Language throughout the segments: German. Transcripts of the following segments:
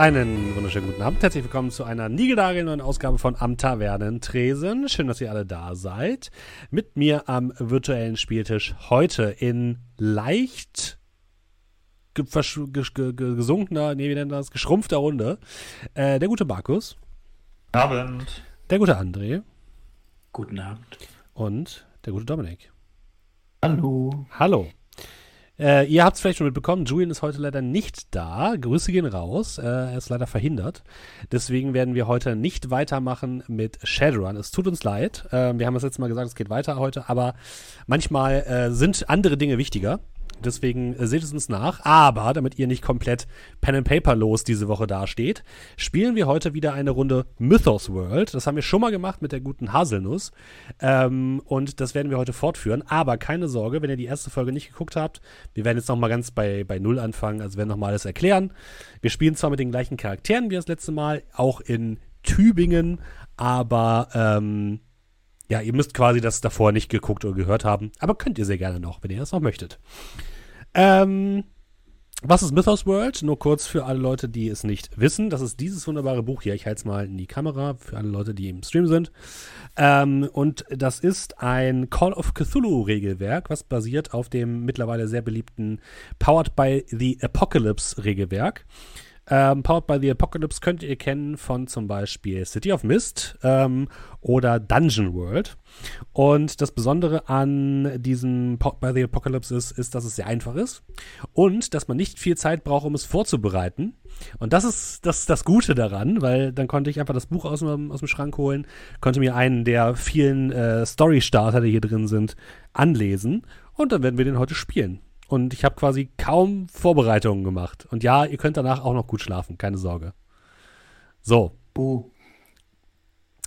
Einen wunderschönen guten Abend. Herzlich willkommen zu einer niegenagelneuen Ausgabe von Am Tavernentresen. Schön, dass ihr alle da seid. Mit mir am virtuellen Spieltisch heute in leicht ge ge ge gesunkener, nee, wie nennt das, geschrumpfter Runde. Äh, der gute Markus. Abend. Der gute André. Guten Abend. Und der gute Dominik. Hallo. Hallo. Äh, ihr habt es vielleicht schon mitbekommen, Julian ist heute leider nicht da. Grüße gehen raus. Äh, er ist leider verhindert. Deswegen werden wir heute nicht weitermachen mit Shadowrun. Es tut uns leid. Äh, wir haben das letzte Mal gesagt, es geht weiter heute, aber manchmal äh, sind andere Dinge wichtiger. Deswegen äh, seht es uns nach. Aber damit ihr nicht komplett Pen and Paper los diese Woche dasteht, spielen wir heute wieder eine Runde Mythos World. Das haben wir schon mal gemacht mit der guten Haselnuss. Ähm, und das werden wir heute fortführen. Aber keine Sorge, wenn ihr die erste Folge nicht geguckt habt, wir werden jetzt noch mal ganz bei, bei Null anfangen, also werden noch mal alles erklären. Wir spielen zwar mit den gleichen Charakteren wie das letzte Mal, auch in Tübingen, aber ähm, ja, ihr müsst quasi das davor nicht geguckt oder gehört haben, aber könnt ihr sehr gerne noch, wenn ihr das noch möchtet. Ähm, was ist Mythos World? Nur kurz für alle Leute, die es nicht wissen. Das ist dieses wunderbare Buch hier. Ich halte es mal in die Kamera für alle Leute, die im Stream sind. Ähm, und das ist ein Call of Cthulhu-Regelwerk, was basiert auf dem mittlerweile sehr beliebten Powered by the Apocalypse-Regelwerk. Ähm, Powered by the Apocalypse könnt ihr kennen von zum Beispiel City of Mist ähm, oder Dungeon World. Und das Besondere an diesem Powered by the Apocalypse ist, ist, dass es sehr einfach ist und dass man nicht viel Zeit braucht, um es vorzubereiten. Und das ist das, das Gute daran, weil dann konnte ich einfach das Buch aus dem, aus dem Schrank holen, konnte mir einen der vielen äh, Story-Starter, die hier drin sind, anlesen und dann werden wir den heute spielen. Und ich habe quasi kaum Vorbereitungen gemacht. Und ja, ihr könnt danach auch noch gut schlafen, keine Sorge. So. Oh.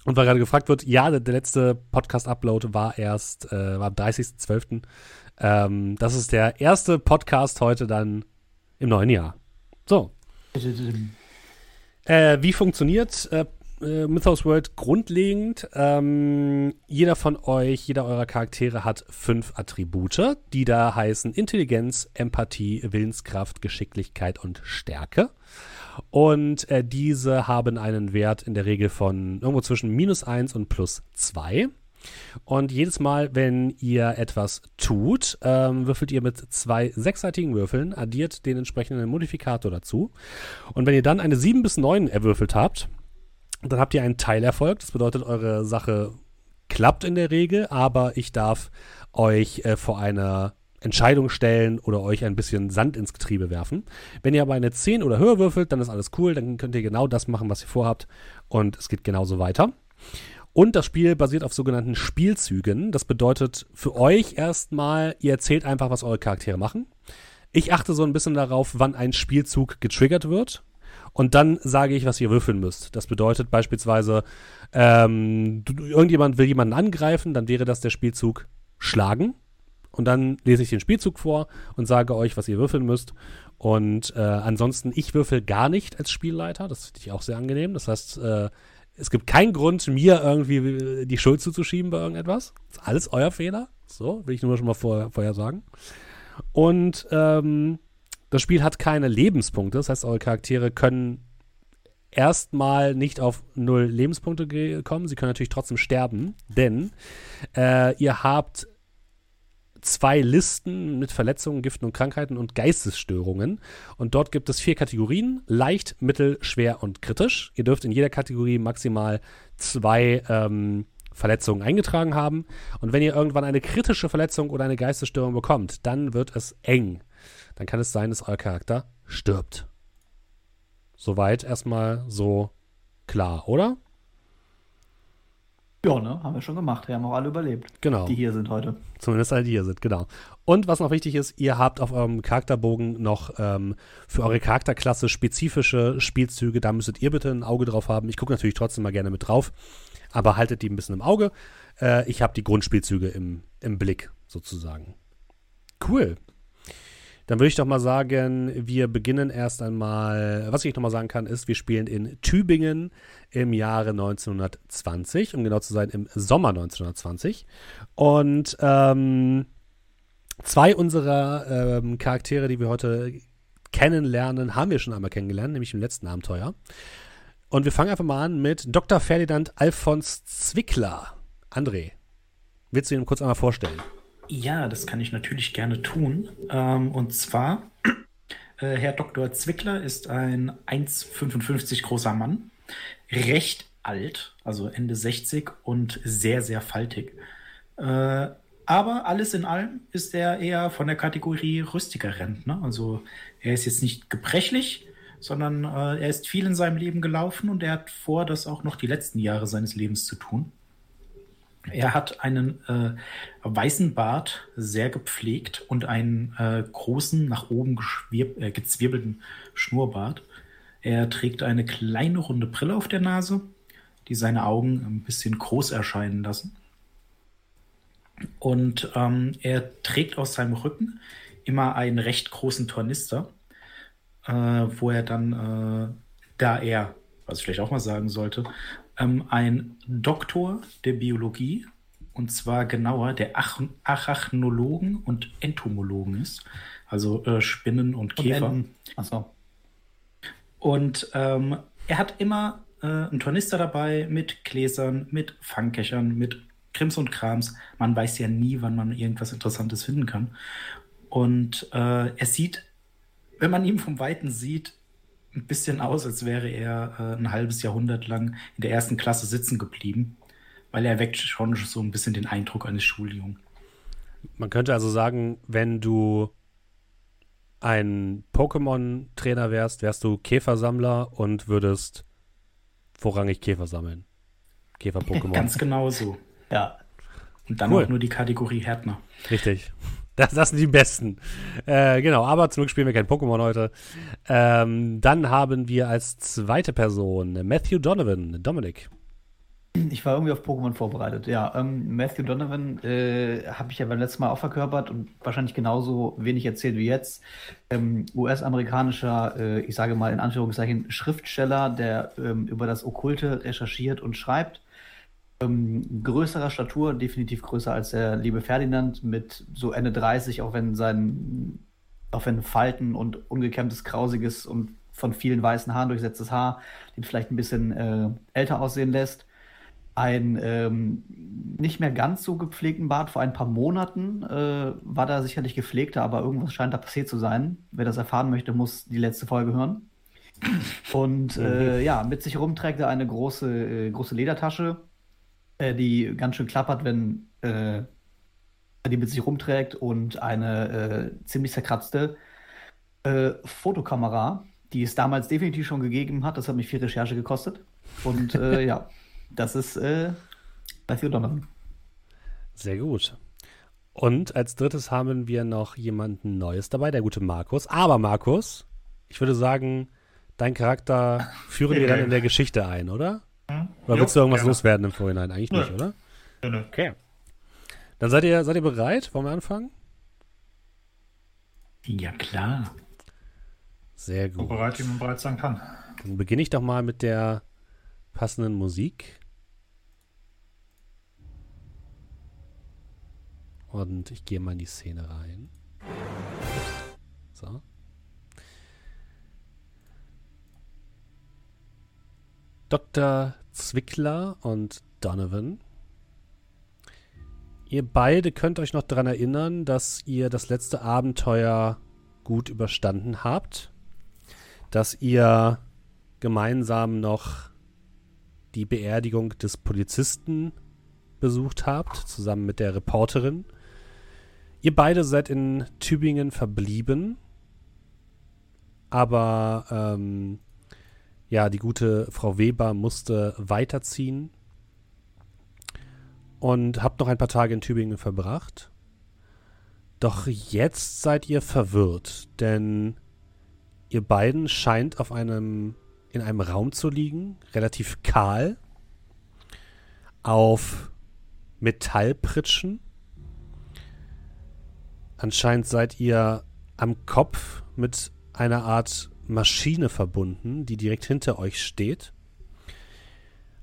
Und weil gerade gefragt wird, ja, der, der letzte Podcast-Upload war erst, äh, war am 30.12. Ähm, das ist der erste Podcast heute dann im neuen Jahr. So. Äh, wie funktioniert äh, äh, Mythos World grundlegend. Ähm, jeder von euch, jeder eurer Charaktere hat fünf Attribute, die da heißen Intelligenz, Empathie, Willenskraft, Geschicklichkeit und Stärke. Und äh, diese haben einen Wert in der Regel von irgendwo zwischen minus eins und plus zwei. Und jedes Mal, wenn ihr etwas tut, ähm, würfelt ihr mit zwei sechsseitigen Würfeln, addiert den entsprechenden Modifikator dazu. Und wenn ihr dann eine 7 bis 9 erwürfelt habt, dann habt ihr einen Teilerfolg. Das bedeutet, eure Sache klappt in der Regel, aber ich darf euch äh, vor einer Entscheidung stellen oder euch ein bisschen Sand ins Getriebe werfen. Wenn ihr aber eine 10 oder höher würfelt, dann ist alles cool, dann könnt ihr genau das machen, was ihr vorhabt und es geht genauso weiter. Und das Spiel basiert auf sogenannten Spielzügen. Das bedeutet für euch erstmal, ihr erzählt einfach, was eure Charaktere machen. Ich achte so ein bisschen darauf, wann ein Spielzug getriggert wird. Und dann sage ich, was ihr würfeln müsst. Das bedeutet beispielsweise, ähm, irgendjemand will jemanden angreifen, dann wäre das der Spielzug Schlagen. Und dann lese ich den Spielzug vor und sage euch, was ihr würfeln müsst. Und äh, ansonsten, ich würfel gar nicht als Spielleiter. Das finde ich auch sehr angenehm. Das heißt, äh, es gibt keinen Grund, mir irgendwie die Schuld zuzuschieben bei irgendetwas. Das ist alles euer Fehler. So, will ich nur schon mal vor, vorher sagen. Und ähm, das Spiel hat keine Lebenspunkte, das heißt, eure Charaktere können erstmal nicht auf null Lebenspunkte kommen. Sie können natürlich trotzdem sterben, denn äh, ihr habt zwei Listen mit Verletzungen, Giften und Krankheiten und Geistesstörungen. Und dort gibt es vier Kategorien: leicht, mittel, schwer und kritisch. Ihr dürft in jeder Kategorie maximal zwei ähm, Verletzungen eingetragen haben. Und wenn ihr irgendwann eine kritische Verletzung oder eine Geistesstörung bekommt, dann wird es eng dann kann es sein, dass euer Charakter stirbt. Soweit erstmal so klar, oder? Ja, ne? Haben wir schon gemacht. Wir haben auch alle überlebt. Genau. Die hier sind heute. Zumindest alle, die hier sind, genau. Und was noch wichtig ist, ihr habt auf eurem Charakterbogen noch ähm, für eure Charakterklasse spezifische Spielzüge. Da müsstet ihr bitte ein Auge drauf haben. Ich gucke natürlich trotzdem mal gerne mit drauf, aber haltet die ein bisschen im Auge. Äh, ich habe die Grundspielzüge im, im Blick, sozusagen. Cool. Dann würde ich doch mal sagen, wir beginnen erst einmal, was ich noch mal sagen kann, ist, wir spielen in Tübingen im Jahre 1920, um genau zu sein, im Sommer 1920. Und ähm, zwei unserer ähm, Charaktere, die wir heute kennenlernen, haben wir schon einmal kennengelernt, nämlich im letzten Abenteuer. Und wir fangen einfach mal an mit Dr. Ferdinand Alfons Zwickler. André, willst du ihn kurz einmal vorstellen? Ja, das kann ich natürlich gerne tun. Ähm, und zwar, äh, Herr Dr. Zwickler ist ein 1,55 großer Mann, recht alt, also Ende 60 und sehr, sehr faltig. Äh, aber alles in allem ist er eher von der Kategorie rüstiger Rentner. Also er ist jetzt nicht gebrechlich, sondern äh, er ist viel in seinem Leben gelaufen und er hat vor, das auch noch die letzten Jahre seines Lebens zu tun. Er hat einen äh, weißen Bart, sehr gepflegt und einen äh, großen, nach oben äh, gezwirbelten Schnurrbart. Er trägt eine kleine runde Brille auf der Nase, die seine Augen ein bisschen groß erscheinen lassen. Und ähm, er trägt aus seinem Rücken immer einen recht großen Tornister, äh, wo er dann, äh, da er, was ich vielleicht auch mal sagen sollte, ähm, ein Doktor der Biologie, und zwar genauer der Ach Arachnologen und Entomologen ist, also äh, Spinnen und Käfer. Und Achso. Und ähm, er hat immer äh, einen Tornister dabei mit Gläsern, mit Fangkechern, mit Krims und Krams. Man weiß ja nie, wann man irgendwas Interessantes finden kann. Und äh, er sieht, wenn man ihn vom Weiten sieht, ein bisschen aus, als wäre er äh, ein halbes Jahrhundert lang in der ersten Klasse sitzen geblieben, weil er weckt schon so ein bisschen den Eindruck eines Schuljungen. Man könnte also sagen, wenn du ein Pokémon-Trainer wärst, wärst du Käfersammler und würdest vorrangig Käfer sammeln. Käfer-Pokémon. Ganz genau so. Ja. Und dann cool. auch nur die Kategorie Härtner. Richtig. Das, das sind die besten. Äh, genau, aber zum Glück spielen wir kein Pokémon heute. Ähm, dann haben wir als zweite Person Matthew Donovan, Dominik. Ich war irgendwie auf Pokémon vorbereitet. Ja, ähm, Matthew Donovan äh, habe ich ja beim letzten Mal auch verkörpert und wahrscheinlich genauso wenig erzählt wie jetzt. Ähm, US-amerikanischer, äh, ich sage mal in Anführungszeichen, Schriftsteller, der ähm, über das Okkulte recherchiert und schreibt ähm, größerer Statur, definitiv größer als der liebe Ferdinand, mit so Ende 30, auch wenn sein, auch wenn Falten und ungekämmtes, krausiges und von vielen weißen Haaren durchsetztes Haar den vielleicht ein bisschen äh, älter aussehen lässt. Ein ähm, nicht mehr ganz so gepflegten Bart vor ein paar Monaten äh, war da sicherlich gepflegter, aber irgendwas scheint da passiert zu sein. Wer das erfahren möchte, muss die letzte Folge hören. Und äh, mhm. ja, mit sich rumträgt er eine große, äh, große Ledertasche, äh, die ganz schön klappert, wenn äh, die mit sich rumträgt und eine äh, ziemlich zerkratzte äh, Fotokamera, die es damals definitiv schon gegeben hat. Das hat mich viel Recherche gekostet. Und äh, ja, das ist äh, Matthew Donovan. Sehr gut. Und als drittes haben wir noch jemanden Neues dabei, der gute Markus. Aber Markus, ich würde sagen, dein Charakter führen wir dann in der Geschichte ein, oder? Hm? Oder willst du irgendwas gerne. loswerden im Vorhinein? Eigentlich Nö. nicht, oder? Nö, Okay. Dann seid ihr, seid ihr bereit? Wollen wir anfangen? Ja, klar. Sehr gut. So bereit, wie man bereit sein kann. Dann beginne ich doch mal mit der passenden Musik. Und ich gehe mal in die Szene rein. So. Dr. Zwickler und Donovan. Ihr beide könnt euch noch daran erinnern, dass ihr das letzte Abenteuer gut überstanden habt. Dass ihr gemeinsam noch die Beerdigung des Polizisten besucht habt, zusammen mit der Reporterin. Ihr beide seid in Tübingen verblieben, aber ähm, ja, die gute Frau Weber musste weiterziehen und habt noch ein paar Tage in Tübingen verbracht. Doch jetzt seid ihr verwirrt, denn ihr beiden scheint auf einem in einem Raum zu liegen, relativ kahl, auf Metallpritschen. Anscheinend seid ihr am Kopf mit einer Art Maschine verbunden, die direkt hinter euch steht.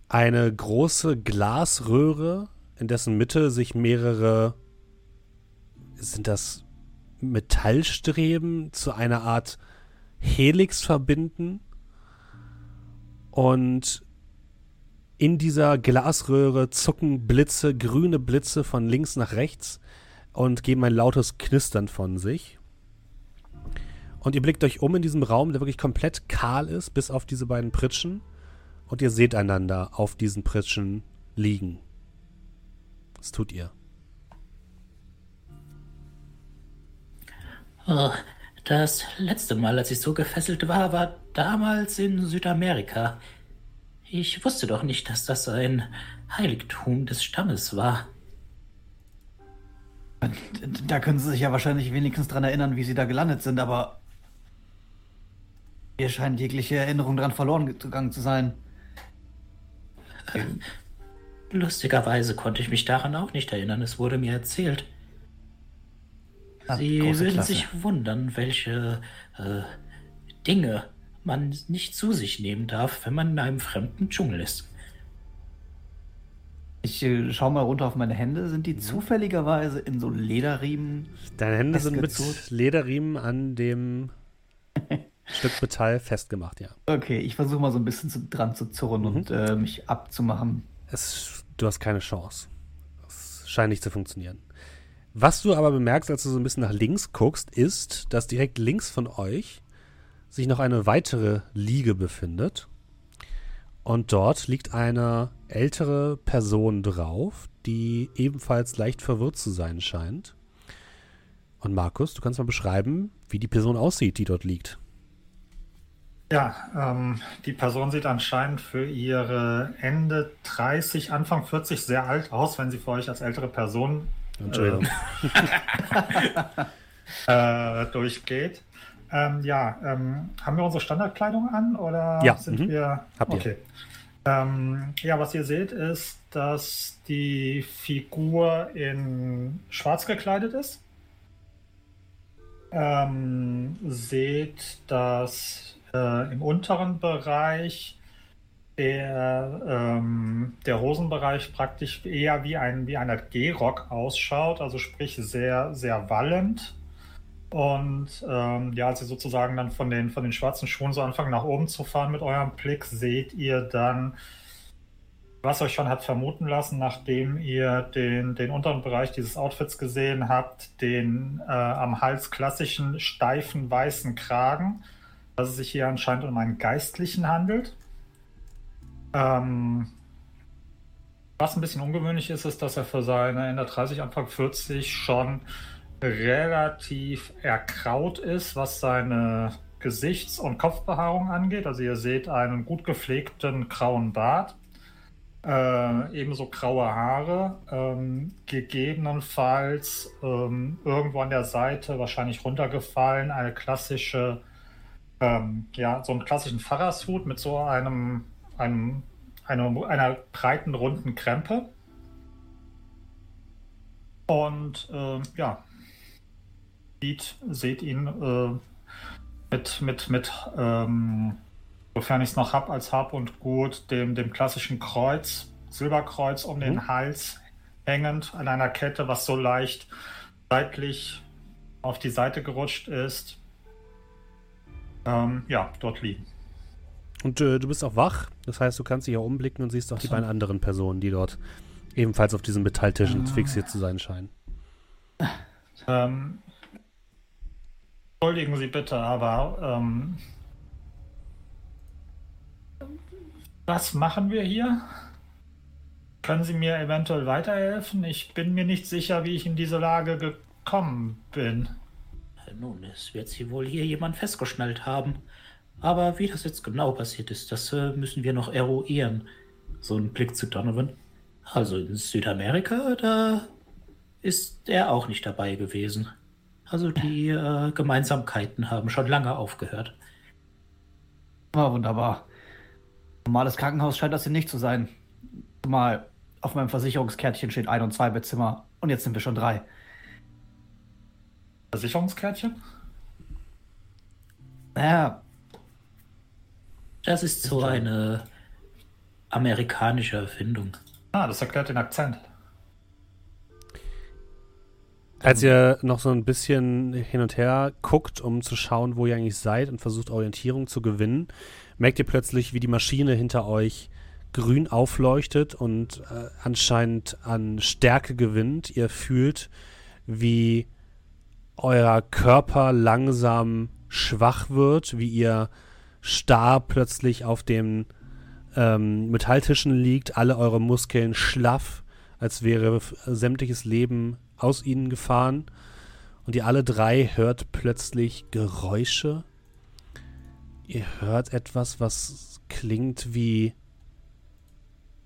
Eine große Glasröhre, in dessen Mitte sich mehrere, sind das Metallstreben zu einer Art Helix verbinden und in dieser Glasröhre zucken Blitze, grüne Blitze von links nach rechts und geben ein lautes Knistern von sich. Und ihr blickt euch um in diesem Raum, der wirklich komplett kahl ist, bis auf diese beiden Pritschen. Und ihr seht einander auf diesen Pritschen liegen. Was tut ihr? Oh, das letzte Mal, als ich so gefesselt war, war damals in Südamerika. Ich wusste doch nicht, dass das ein Heiligtum des Stammes war. Da können Sie sich ja wahrscheinlich wenigstens dran erinnern, wie Sie da gelandet sind, aber mir scheint jegliche Erinnerung daran verloren gegangen zu sein. Lustigerweise konnte ich mich daran auch nicht erinnern. Es wurde mir erzählt. Ah, Sie würden Klasse. sich wundern, welche äh, Dinge man nicht zu sich nehmen darf, wenn man in einem fremden Dschungel ist. Ich äh, schau mal runter auf meine Hände. Sind Mhm. die zufälligerweise in so Lederriemen? Deine Hände sind mit. Lederriemen an dem Stück Metall festgemacht, ja. Okay, ich versuche mal so ein bisschen zu, dran zu zurren Mhm. und äh, mich abzumachen. Es, du hast keine Chance. Es scheint nicht zu funktionieren. Was du aber bemerkst, als du so ein bisschen nach links guckst, ist, dass direkt links von euch sich noch eine weitere Liege befindet. Und dort liegt eine ältere Person drauf, die ebenfalls leicht verwirrt zu sein scheint. Und Markus, du kannst mal beschreiben, wie die Person aussieht, die dort liegt. Ja, ähm, die Person sieht anscheinend für ihre Ende 30, Anfang 40 sehr alt aus, wenn sie für euch als ältere Person Entschuldigung. äh, durchgeht. Ähm, ja, ähm, haben wir unsere Standardkleidung an oder Ja, sind mhm. wir? Habt. Okay. Ähm, ja, was ihr seht, ist, dass die Figur in Schwarz gekleidet ist. Ähm, seht, dass äh, im unteren Bereich der, ähm, der Hosenbereich praktisch eher wie ein, wie einer Gehrock ausschaut, also sprich sehr, sehr wallend. Und ähm, ja, als ihr sozusagen dann von den, von den schwarzen Schuhen so anfangen nach oben zu fahren mit eurem Blick, seht ihr dann, was euch schon hat vermuten lassen, nachdem ihr den, den unteren Bereich dieses Outfits gesehen habt, den äh, am Hals klassischen steifen weißen Kragen, dass es sich hier anscheinend um einen Geistlichen handelt. Ähm, was ein bisschen ungewöhnlich ist, ist, dass er für seine Ende 30, Anfang 40 schon relativ erkraut ist, was seine Gesichts- und Kopfbehaarung angeht. Also ihr seht einen gut gepflegten grauen Bart, äh, ebenso graue Haare, ähm, gegebenenfalls ähm, irgendwo an der Seite, wahrscheinlich runtergefallen, eine klassische, ähm, ja, so einen klassischen Pfarrershut mit so einem, einem einer, einer breiten, runden Krempe. Und ähm, ja, sieht, seht ihn äh, mit, mit, mit ähm, sofern ich es noch habe, als Hab und Gut, dem, dem klassischen Kreuz, Silberkreuz um den Mhm. Hals hängend an einer Kette, was so leicht seitlich auf die Seite gerutscht ist. Ähm, ja, dort liegen. Und äh, du bist auch wach, das heißt, du kannst dich auch umblicken und siehst auch die beiden anderen Personen, die dort ebenfalls auf diesen Metalltischen Ah. fixiert zu sein scheinen. Ähm, entschuldigen Sie bitte, aber ähm, was machen wir hier? Können Sie mir eventuell weiterhelfen? Ich bin mir nicht sicher, wie ich in diese Lage gekommen bin. Nun, es wird sie wohl hier jemand festgeschnallt haben. Aber wie das jetzt genau passiert ist, das äh, müssen wir noch eruieren. So ein Blick zu Donovan. Also in Südamerika, da ist er auch nicht dabei gewesen. Also die äh, Gemeinsamkeiten haben schon lange aufgehört. Ah, wunderbar. Normales Krankenhaus scheint das hier nicht zu sein. Mal auf meinem Versicherungskärtchen steht ein und zwei Bettzimmer und jetzt sind wir schon drei. Versicherungskärtchen? Naja, Das ist so eine amerikanische Erfindung. Ah, das erklärt den Akzent. Als ihr noch so ein bisschen hin und her guckt, um zu schauen, wo ihr eigentlich seid und versucht Orientierung zu gewinnen, merkt ihr plötzlich, wie die Maschine hinter euch grün aufleuchtet und äh, anscheinend an Stärke gewinnt. Ihr fühlt, wie euer Körper langsam schwach wird, wie ihr starr plötzlich auf den ähm, Metalltischen liegt, alle eure Muskeln schlaff, als wäre sämtliches Leben aus ihnen gefahren. Und ihr alle drei hört plötzlich Geräusche. Ihr hört etwas, was klingt wie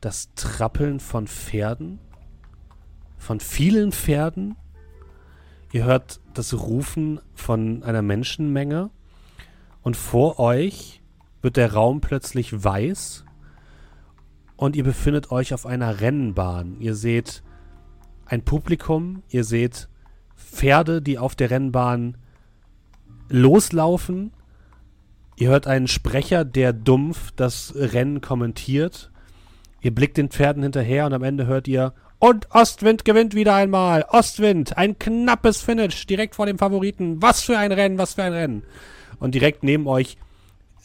das Trappeln von Pferden. Von vielen Pferden. Ihr hört das Rufen von einer Menschenmenge. Und vor euch wird der Raum plötzlich weiß. Und ihr befindet euch auf einer Rennbahn. Ihr seht ein Publikum, ihr seht Pferde, die auf der Rennbahn loslaufen. Ihr hört einen Sprecher, der dumpf das Rennen kommentiert. Ihr blickt den Pferden hinterher und am Ende hört ihr und Ostwind gewinnt wieder einmal. Ostwind, ein knappes Finish direkt vor dem Favoriten. Was für ein Rennen, was für ein Rennen. Und direkt neben euch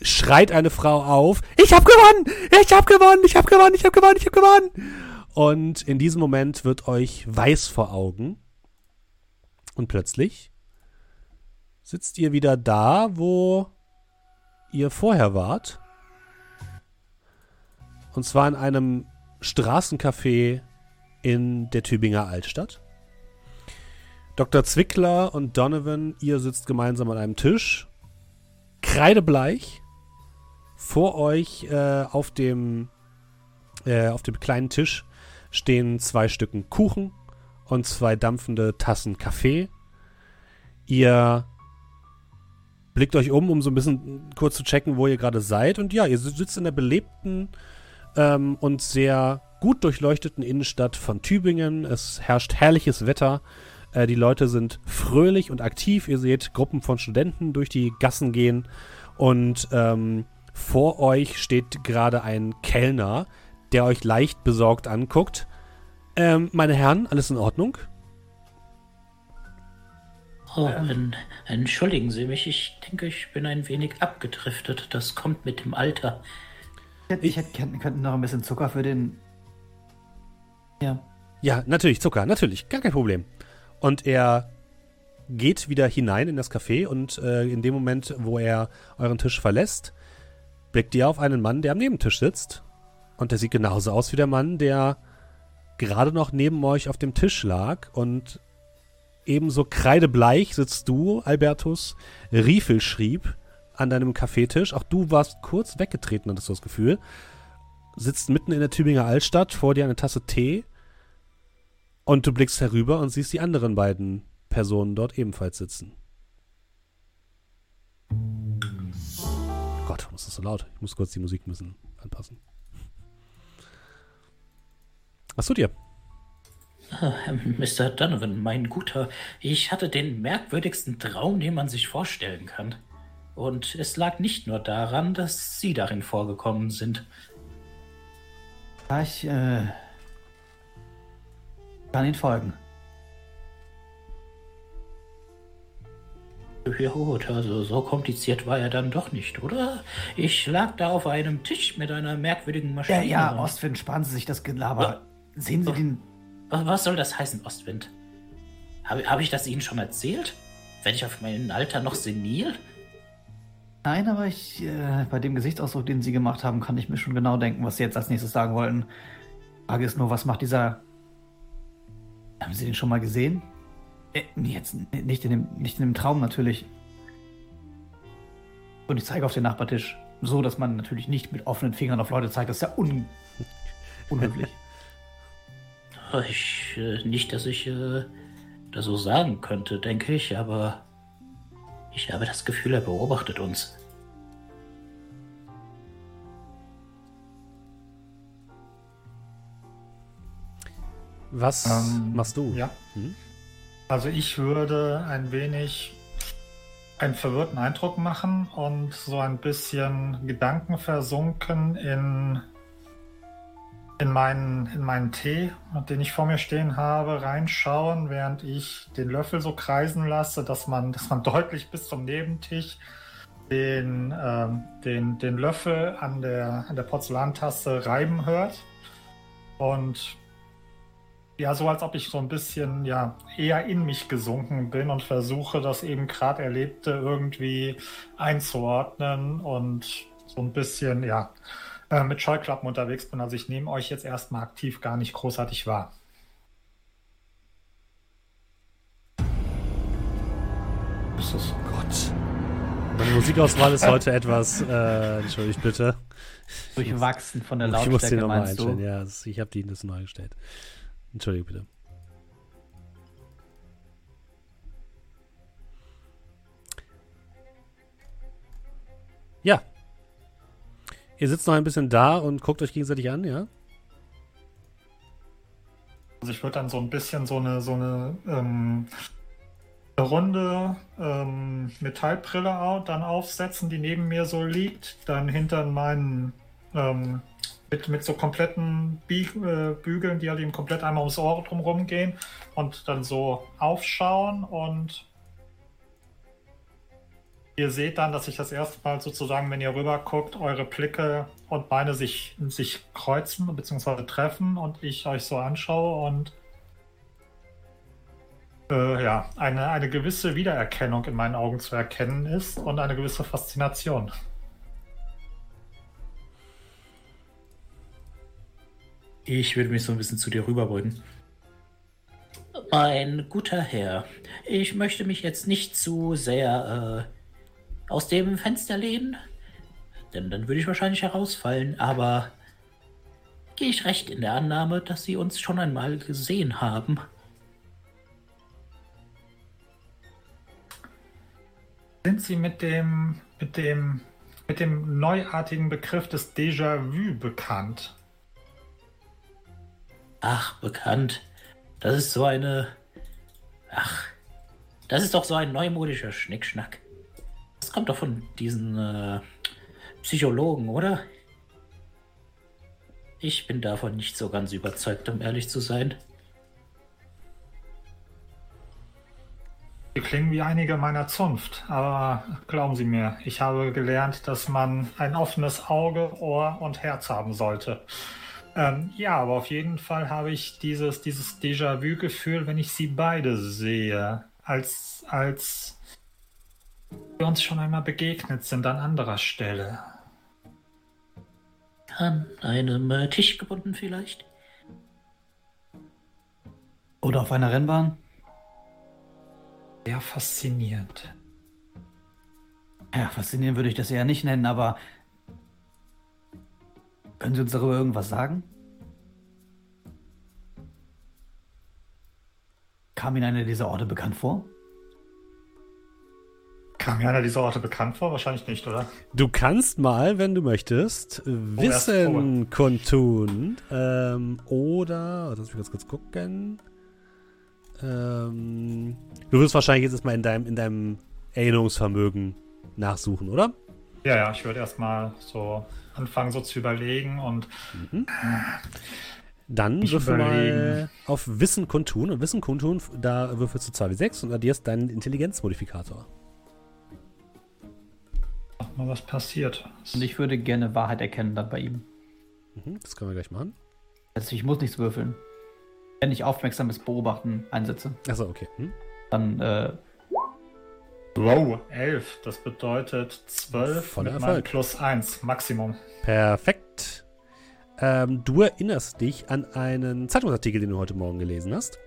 schreit eine Frau auf: Ich hab gewonnen! Ich hab gewonnen! Ich hab gewonnen! Ich hab gewonnen! Ich hab gewonnen! Und in diesem Moment wird euch weiß vor Augen. Und plötzlich sitzt ihr wieder da, wo ihr vorher wart. Und zwar in einem Straßencafé in der Tübinger Altstadt. Dr. Zwickler und Donovan, ihr sitzt gemeinsam an einem Tisch. Kreidebleich. Vor euch äh, auf dem äh, auf dem kleinen Tisch stehen zwei Stücken Kuchen und zwei dampfende Tassen Kaffee. Ihr blickt euch um, um so ein bisschen kurz zu checken, wo ihr gerade seid. Und ja, ihr sitzt in der belebten ähm, und sehr gut durchleuchteten Innenstadt von Tübingen. Es herrscht herrliches Wetter. Äh, die Leute sind fröhlich und aktiv. Ihr seht Gruppen von Studenten durch die Gassen gehen. Und ähm, vor euch steht gerade ein Kellner, der euch leicht besorgt anguckt. Ähm, meine Herren, alles in Ordnung? Oh, en, entschuldigen Sie mich, ich denke, ich bin ein wenig abgedriftet. Das kommt mit dem Alter. Ich hätte könnten noch ein bisschen Zucker für den. Ja. Ja, natürlich, Zucker, natürlich, gar kein Problem. Und er geht wieder hinein in das Café und äh, in dem Moment, wo er euren Tisch verlässt, blickt ihr auf einen Mann, der am Nebentisch sitzt und der sieht genauso aus wie der Mann, der gerade noch neben euch auf dem Tisch lag. Und ebenso kreidebleich sitzt du, Albertus, Riefel schrieb an deinem Kaffeetisch. Auch du warst kurz weggetreten, hattest du das Gefühl. Sitzt mitten in der Tübinger Altstadt, vor dir eine Tasse Tee. Und du blickst herüber und siehst die anderen beiden Personen dort ebenfalls sitzen. Gott, warum ist das so laut? Ich muss kurz die Musik müssen anpassen. Was tut ihr? Ah, Mr. Donovan, mein Guter, ich hatte den merkwürdigsten Traum, den man sich vorstellen kann. Und es lag nicht nur daran, dass Sie darin vorgekommen sind. Ja, ich äh, kann Ihnen folgen. Ja gut, also so kompliziert war er dann doch nicht, oder? Ich lag da auf einem Tisch mit einer merkwürdigen Maschine. Ja, ja, Ostwind, sparen Sie sich das Gelaber. Sehen Sie den. Was soll das heißen, Ostwind? Habe hab ich das Ihnen schon erzählt? Werde ich auf meinem Alter noch senil? Nein, aber ich, äh, bei dem Gesichtsausdruck, den Sie gemacht haben, kann ich mir schon genau denken, was Sie jetzt als nächstes sagen wollten. Frage ist nur, was macht dieser. Haben Sie den schon mal gesehen? Äh, jetzt nicht in, dem, nicht in dem Traum natürlich. Und ich zeige auf den Nachbartisch. So, dass man natürlich nicht mit offenen Fingern auf Leute zeigt. Das ist ja un unhöflich. Ich, äh, nicht, dass ich äh, das so sagen könnte, denke ich, aber ich habe das Gefühl, er beobachtet uns. Was ähm, machst du? Ja. Hm? Also ich würde ein wenig einen verwirrten Eindruck machen und so ein bisschen Gedanken versunken in in meinen, in meinen Tee, den ich vor mir stehen habe, reinschauen, während ich den Löffel so kreisen lasse, dass man, dass man deutlich bis zum Nebentisch den, ähm, den, den Löffel an der, an der Porzellantasse reiben hört. Und ja, so als ob ich so ein bisschen ja eher in mich gesunken bin und versuche, das eben gerade Erlebte irgendwie einzuordnen und so ein bisschen, ja, äh, mit Scheuklappen unterwegs bin. Also ich nehme euch jetzt erstmal aktiv gar nicht großartig wahr. Ist das? Oh Gott. Meine Musikauswahl ist heute etwas, äh, entschuldigt bitte. Durchwachsen von der Lautstärke, Ich muss die nochmal einstellen, du? ja. Ich habe die das neu gestellt. Entschuldige bitte. Ja. Ihr sitzt noch ein bisschen da und guckt euch gegenseitig an, ja? Also ich würde dann so ein bisschen so eine, so eine ähm, runde ähm, Metallbrille dann aufsetzen, die neben mir so liegt, dann hinter meinen ähm, mit, mit so kompletten Bie äh, Bügeln, die halt eben komplett einmal ums Ohr drumherum gehen und dann so aufschauen und ihr seht dann, dass ich das erste Mal sozusagen, wenn ihr rüber guckt, eure Blicke und meine sich, sich kreuzen bzw. treffen und ich euch so anschaue und äh, ja, eine, eine gewisse Wiedererkennung in meinen Augen zu erkennen ist und eine gewisse Faszination. Ich würde mich so ein bisschen zu dir rüberbeugen. Mein guter Herr, ich möchte mich jetzt nicht zu sehr äh, aus dem Fenster lehnen, denn dann würde ich wahrscheinlich herausfallen, aber gehe ich recht in der Annahme, dass Sie uns schon einmal gesehen haben. Sind Sie mit dem, mit dem, mit dem neuartigen Begriff des Déjà-vu bekannt? Ach, bekannt. Das ist so eine. Ach, das ist doch so ein neumodischer Schnickschnack. Das kommt doch von diesen äh, Psychologen, oder? Ich bin davon nicht so ganz überzeugt, um ehrlich zu sein. Sie klingen wie einige meiner Zunft, aber glauben Sie mir, ich habe gelernt, dass man ein offenes Auge, Ohr und Herz haben sollte. Ähm, ja, aber auf jeden Fall habe ich dieses, dieses Déjà-vu-Gefühl, wenn ich sie beide sehe, als, als wir uns schon einmal begegnet sind an anderer Stelle. An einem äh, Tisch gebunden vielleicht? Oder auf einer Rennbahn? Sehr faszinierend. Ja, faszinierend würde ich das eher nicht nennen, aber können Sie uns darüber irgendwas sagen? Kam Ihnen einer dieser Orte bekannt vor? Kam mir einer dieser Orte bekannt vor? Wahrscheinlich nicht, oder? Du kannst mal, wenn du möchtest, oh, Wissen kundtun. Ähm, oder, lass mich ganz kurz gucken. Ähm, du wirst wahrscheinlich jetzt erstmal in deinem, in deinem Erinnerungsvermögen nachsuchen, oder? Ja, ja, ich würde erstmal so anfangen, so zu überlegen und. Mhm. Dann würfel mal auf Wissen kundtun. Und Wissen kundtun, da würfelst du 2 wie 6 und addierst deinen Intelligenzmodifikator. Mach mal, was passiert. Und ich würde gerne Wahrheit erkennen dann bei ihm. Mhm, das können wir gleich machen. Also ich muss nichts würfeln. Wenn ich aufmerksames Beobachten einsetze. Achso, okay. Hm? Dann äh, Wow, 11. Das bedeutet 12 Voller Erfolg. plus 1 Maximum. Perfekt. Ähm, du erinnerst dich an einen Zeitungsartikel, den du heute Morgen gelesen hast.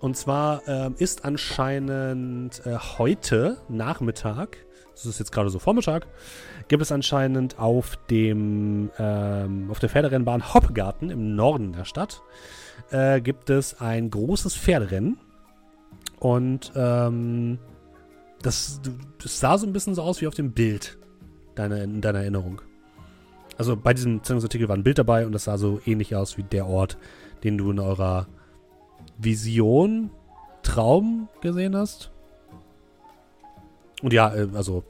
Und zwar ähm, ist anscheinend äh, heute Nachmittag, das ist jetzt gerade so Vormittag, gibt es anscheinend auf dem ähm, auf der Pferderennbahn Hoppegarten im Norden der Stadt äh, gibt es ein großes Pferderennen und ähm, das, das sah so ein bisschen so aus wie auf dem Bild deiner, in deiner Erinnerung. Also bei diesem Zeitungsartikel war ein Bild dabei und das sah so ähnlich aus wie der Ort, den du in eurer Vision, Traum gesehen hast. Und ja, äh, also.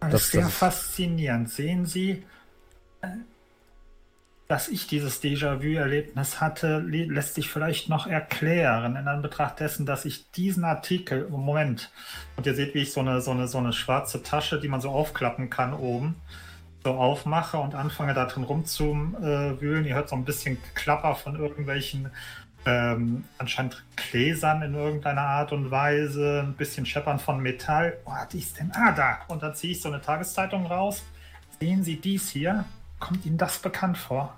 Das, ist sehr das faszinierend. Sehen Sie, dass ich dieses Déjà-vu-Erlebnis hatte, lässt sich vielleicht noch erklären in Anbetracht dessen, dass ich diesen Artikel, Moment, und ihr seht, wie ich so eine, so eine, so eine schwarze Tasche, die man so aufklappen kann oben, so aufmache und anfange da drin rumzuwühlen. Ihr hört so ein bisschen Klapper von irgendwelchen ähm, anscheinend Gläsern in irgendeiner Art und Weise, ein bisschen Scheppern von Metall. Wo hatte ich es denn? Ah, da. Und dann ziehe ich so eine Tageszeitung raus. Sehen Sie dies hier? Kommt Ihnen das bekannt vor?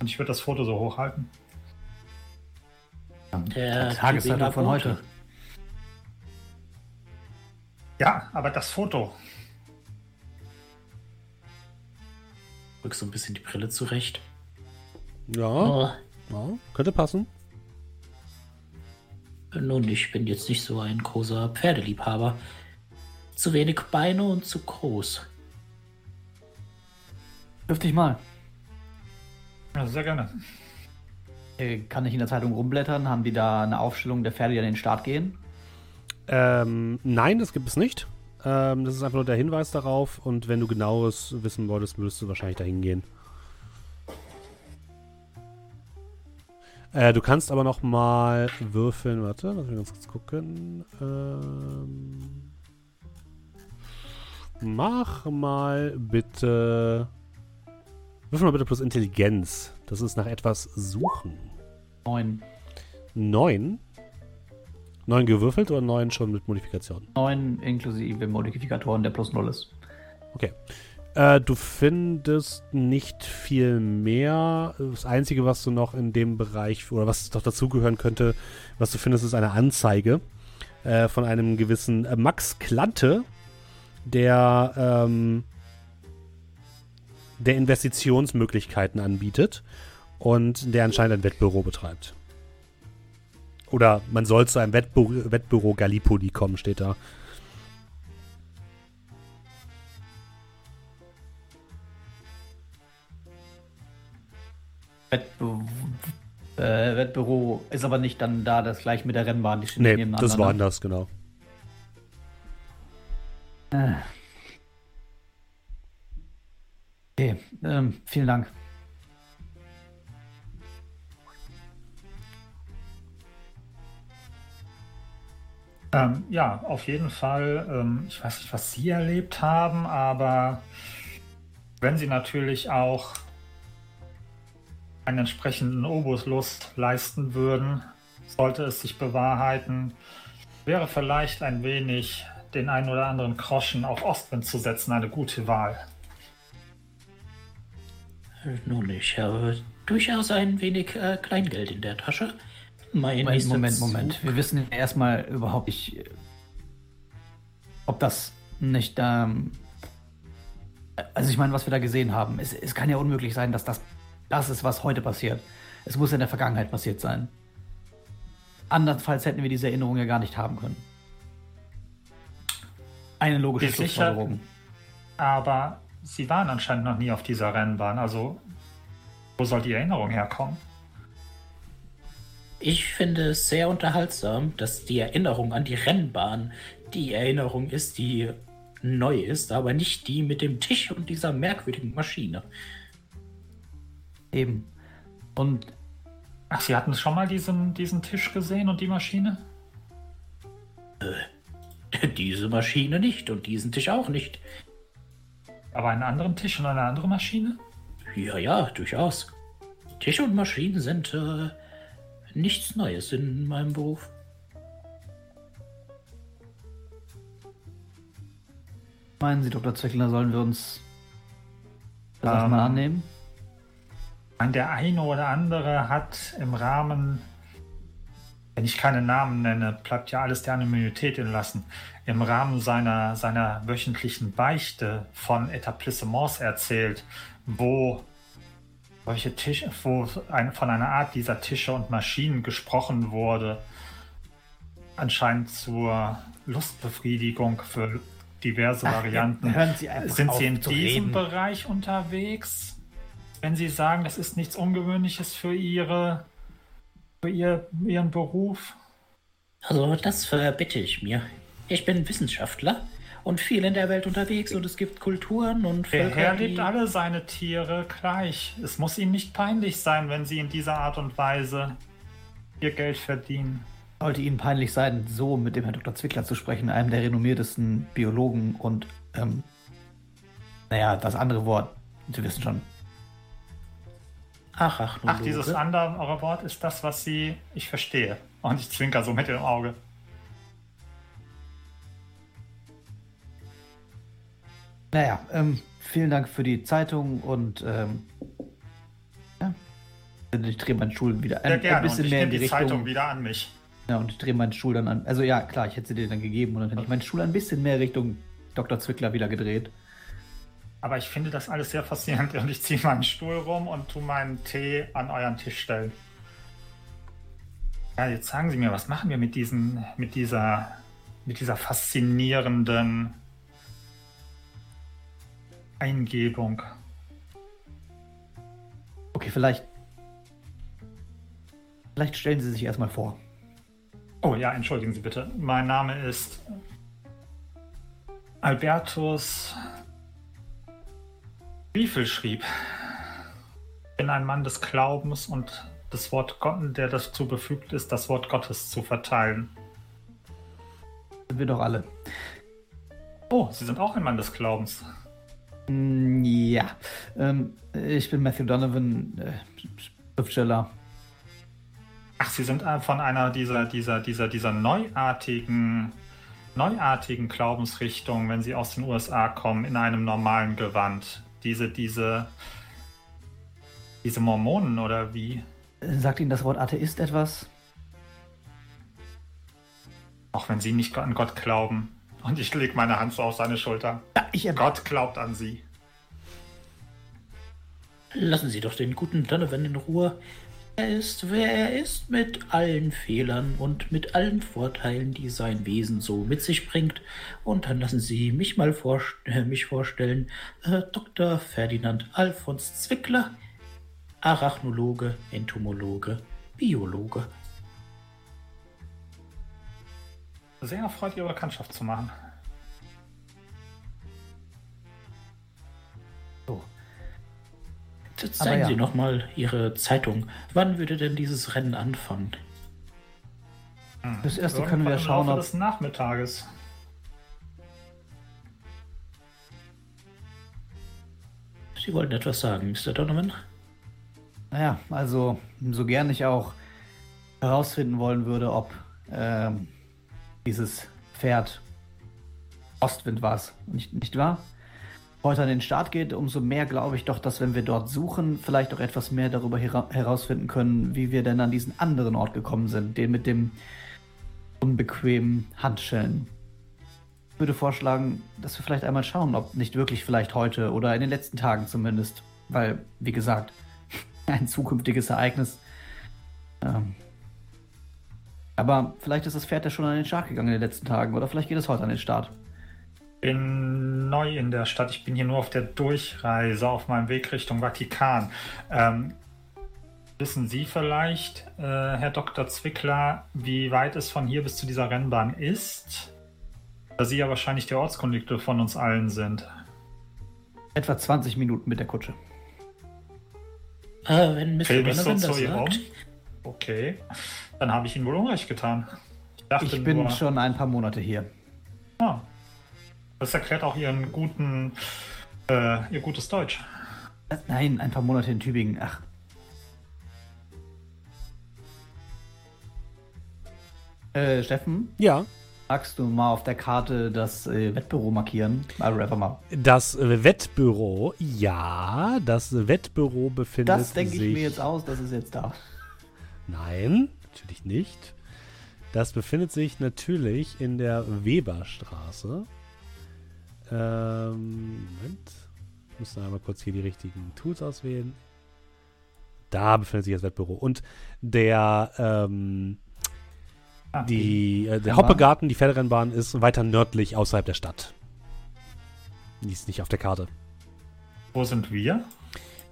Und ich würde das Foto so hochhalten. Der Tageszeitung von heute. Ja, aber das Foto. Rück so ein bisschen die Brille zurecht. Ja, oh. ja könnte passen. Nun, ich bin jetzt nicht so ein großer Pferdeliebhaber. Zu wenig Beine und zu groß. Dürfte ich mal. Ja, sehr gerne. Äh, kann ich in der Zeitung rumblättern? Haben die da eine Aufstellung der Pferde, die an den Start gehen? Ähm, nein, das gibt es nicht. Ähm, das ist einfach nur der Hinweis darauf. Und wenn du genaues wissen wolltest, würdest du wahrscheinlich dahin gehen. Äh, du kannst aber noch mal würfeln. Warte, lass mich ganz kurz gucken. Ähm, mach mal bitte. Würfel mal bitte plus Intelligenz. Das ist nach etwas suchen. Neun. Neun? Neun gewürfelt oder neun schon mit Modifikation? Neun inklusive Modifikatoren, der plus null ist. Okay. Äh, du findest nicht viel mehr. Das Einzige, was du noch in dem Bereich, oder was doch dazugehören könnte, was du findest, ist eine Anzeige äh, von einem gewissen äh, Max Klante, der, ähm, der Investitionsmöglichkeiten anbietet und der anscheinend ein Wettbüro betreibt. Oder man soll zu einem Wettbüro, Wettbüro Gallipoli kommen, steht da. Wettbüro, äh, Wettbüro ist aber nicht dann da, das gleich mit der Rennbahn. Die nee, das war anders, genau. Äh. Okay, ähm, vielen Dank. Ähm, ja, auf jeden Fall. Ähm, ich weiß nicht, was Sie erlebt haben, aber wenn Sie natürlich auch einen entsprechenden Obuslust leisten würden, sollte es sich bewahrheiten, wäre vielleicht ein wenig den einen oder anderen Groschen auf Ostwind zu setzen eine gute Wahl. Nun, ich habe durchaus ein wenig äh, Kleingeld in der Tasche. Mein Moment, Moment, Moment. Wir wissen erstmal überhaupt nicht, ob das nicht. Ähm also, ich meine, was wir da gesehen haben. Es, es kann ja unmöglich sein, dass das das ist, was heute passiert. Es muss in der Vergangenheit passiert sein. Andernfalls hätten wir diese Erinnerung ja gar nicht haben können. Eine logische Schlussfolgerung. Aber Sie waren anscheinend noch nie auf dieser Rennbahn. Also, wo soll die Erinnerung herkommen? Ich finde es sehr unterhaltsam, dass die Erinnerung an die Rennbahn die Erinnerung ist, die neu ist, aber nicht die mit dem Tisch und dieser merkwürdigen Maschine. Eben. Und. Ach, Sie hatten schon mal diesen, diesen Tisch gesehen und die Maschine? Äh, diese Maschine nicht und diesen Tisch auch nicht. Aber einen anderen Tisch und eine andere Maschine? Ja, ja, durchaus. Tische und Maschinen sind äh, nichts Neues in meinem Beruf. Meinen Sie, Dr. Zwickler, sollen wir uns das ähm, mal annehmen? der eine oder andere hat im Rahmen, wenn ich keine Namen nenne, bleibt ja alles der Anonymität entlassen, im Rahmen seiner, seiner wöchentlichen Beichte von Etablissements erzählt, wo solche Tische, wo ein, von einer Art dieser Tische und Maschinen gesprochen wurde, anscheinend zur Lustbefriedigung für diverse Ach, Varianten. Sie Sind Sie in diesem reden. Bereich unterwegs? wenn Sie sagen, das ist nichts Ungewöhnliches für Ihre, Ihr, Ihren Beruf? Also das verbitte ich mir. Ich bin Wissenschaftler und viel in der Welt unterwegs und es gibt Kulturen und Der Völker, Herr die- liebt alle seine Tiere gleich. Es muss ihm nicht peinlich sein, wenn sie in dieser Art und Weise ihr Geld verdienen. Sollte Ihnen peinlich sein, so mit dem Herrn Dr. Zwickler zu sprechen, einem der renommiertesten Biologen und, ähm, naja, das andere Wort, Sie wissen schon. Arachnologe. Ach, dieses andere Wort ist das, was sie. Ich verstehe. Und ich zwinker so mit dem Auge. Naja, ähm, vielen Dank für die Zeitung und, ähm, ja, ich drehe meinen Stuhl wieder ein, ein bisschen mehr in die die Richtung. Zeitung wieder an mich. Ja, und ich drehe meinen Stuhl dann an. Also ja, klar, ich hätte sie dir dann gegeben und dann hätte ich meinen Stuhl ein bisschen mehr Richtung Dr. Zwickler wieder gedreht. Aber ich finde das alles sehr faszinierend und ich ziehe meinen Stuhl rum und tu meinen Tee an euren Tisch stellen. Ja, jetzt sagen Sie mir, was machen wir mit diesen, mit dieser, mit dieser faszinierenden Eingebung? Okay, vielleicht. Vielleicht stellen Sie sich erstmal vor. Oh ja, entschuldigen Sie bitte. Mein Name ist Albertus Wiefelschrieb. Ich bin ein Mann des Glaubens und das Wort Gott, der dazu befügt ist, das Wort Gottes zu verteilen. Sind wir doch alle. Oh, Sie sind auch ein Mann des Glaubens. Mm, Ja. Ähm, ich bin Matthew Donovan, äh, Schriftsteller. Ach, Sie sind äh, von einer dieser, dieser, dieser, dieser neuartigen, neuartigen Glaubensrichtungen, wenn Sie aus den USA kommen, in einem normalen Gewand. Diese, diese, diese Mormonen oder wie? Sagt Ihnen das Wort Atheist etwas? Auch wenn Sie nicht an Gott glauben. Und ich lege meine Hand so auf seine Schulter. Ja, ich Gott glaubt an Sie. Lassen Sie doch den guten Donovan in Ruhe. Er ist, wer er ist, mit allen Fehlern und mit allen Vorteilen, die sein Wesen so mit sich bringt. Und dann lassen Sie mich mal vorst äh, mich vorstellen. Äh, Dr. Ferdinand Alfons Zwickler, Arachnologe, Entomologe, Biologe. Sehr erfreut, Ihre Bekanntschaft zu machen. Jetzt zeigen ja. Sie noch mal Ihre Zeitung. Wann würde denn dieses Rennen anfangen? Das erste können wir Irgendwann im schauen, Laufe ob- des Nachmittages. Sie wollten etwas sagen, Mr. Donovan? Naja, also so gern ich auch herausfinden wollen würde, ob ähm, dieses Pferd Ostwind war es, nicht, nicht wahr? Heute an den Start geht, umso mehr glaube ich doch, dass wenn wir dort suchen, vielleicht auch etwas mehr darüber hera herausfinden können, wie wir denn an diesen anderen Ort gekommen sind, den mit dem unbequemen Handschellen. Ich würde vorschlagen, dass wir vielleicht einmal schauen, ob nicht wirklich vielleicht heute oder in den letzten Tagen zumindest, weil, wie gesagt, ein zukünftiges Ereignis. Ähm, aber vielleicht ist das Pferd ja schon an den Start gegangen in den letzten Tagen oder vielleicht geht es heute an den Start. Bin neu in der Stadt. Ich bin hier nur auf der Durchreise auf meinem Weg Richtung Vatikan. Ähm, wissen Sie vielleicht, äh, Herr Dr. Zwickler, wie weit es von hier bis zu dieser Rennbahn ist? Da Sie ja wahrscheinlich der Ortskundigste von uns allen sind. Etwa 20 Minuten mit der Kutsche. Äh, wenn Mr. Ich so Donovan das um. sagt. Okay, dann habe ich Ihnen wohl Unrecht getan. Ich dachte Ich bin nur, schon ein paar Monate hier. Ah, das erklärt auch Ihren guten, äh, Ihr gutes Deutsch. Nein, ein paar Monate in Tübingen. Ach. Äh, Steffen, Ja, magst du mal auf der Karte das äh, Wettbüro markieren? Also einfach mal. das äh, Wettbüro, ja, das Wettbüro befindet Das denke sich. ich mir jetzt aus, das ist jetzt da. Nein, natürlich nicht. Das befindet sich natürlich in der Weberstraße. Ähm, Moment. Ich muss noch einmal kurz hier die richtigen Tools auswählen. Da befindet sich das Wettbüro. Und der, ähm, Ah, die, äh, der? Hoppegarten, die Pferderennbahn, ist weiter nördlich außerhalb der Stadt. Die ist nicht auf der Karte. Wo sind wir?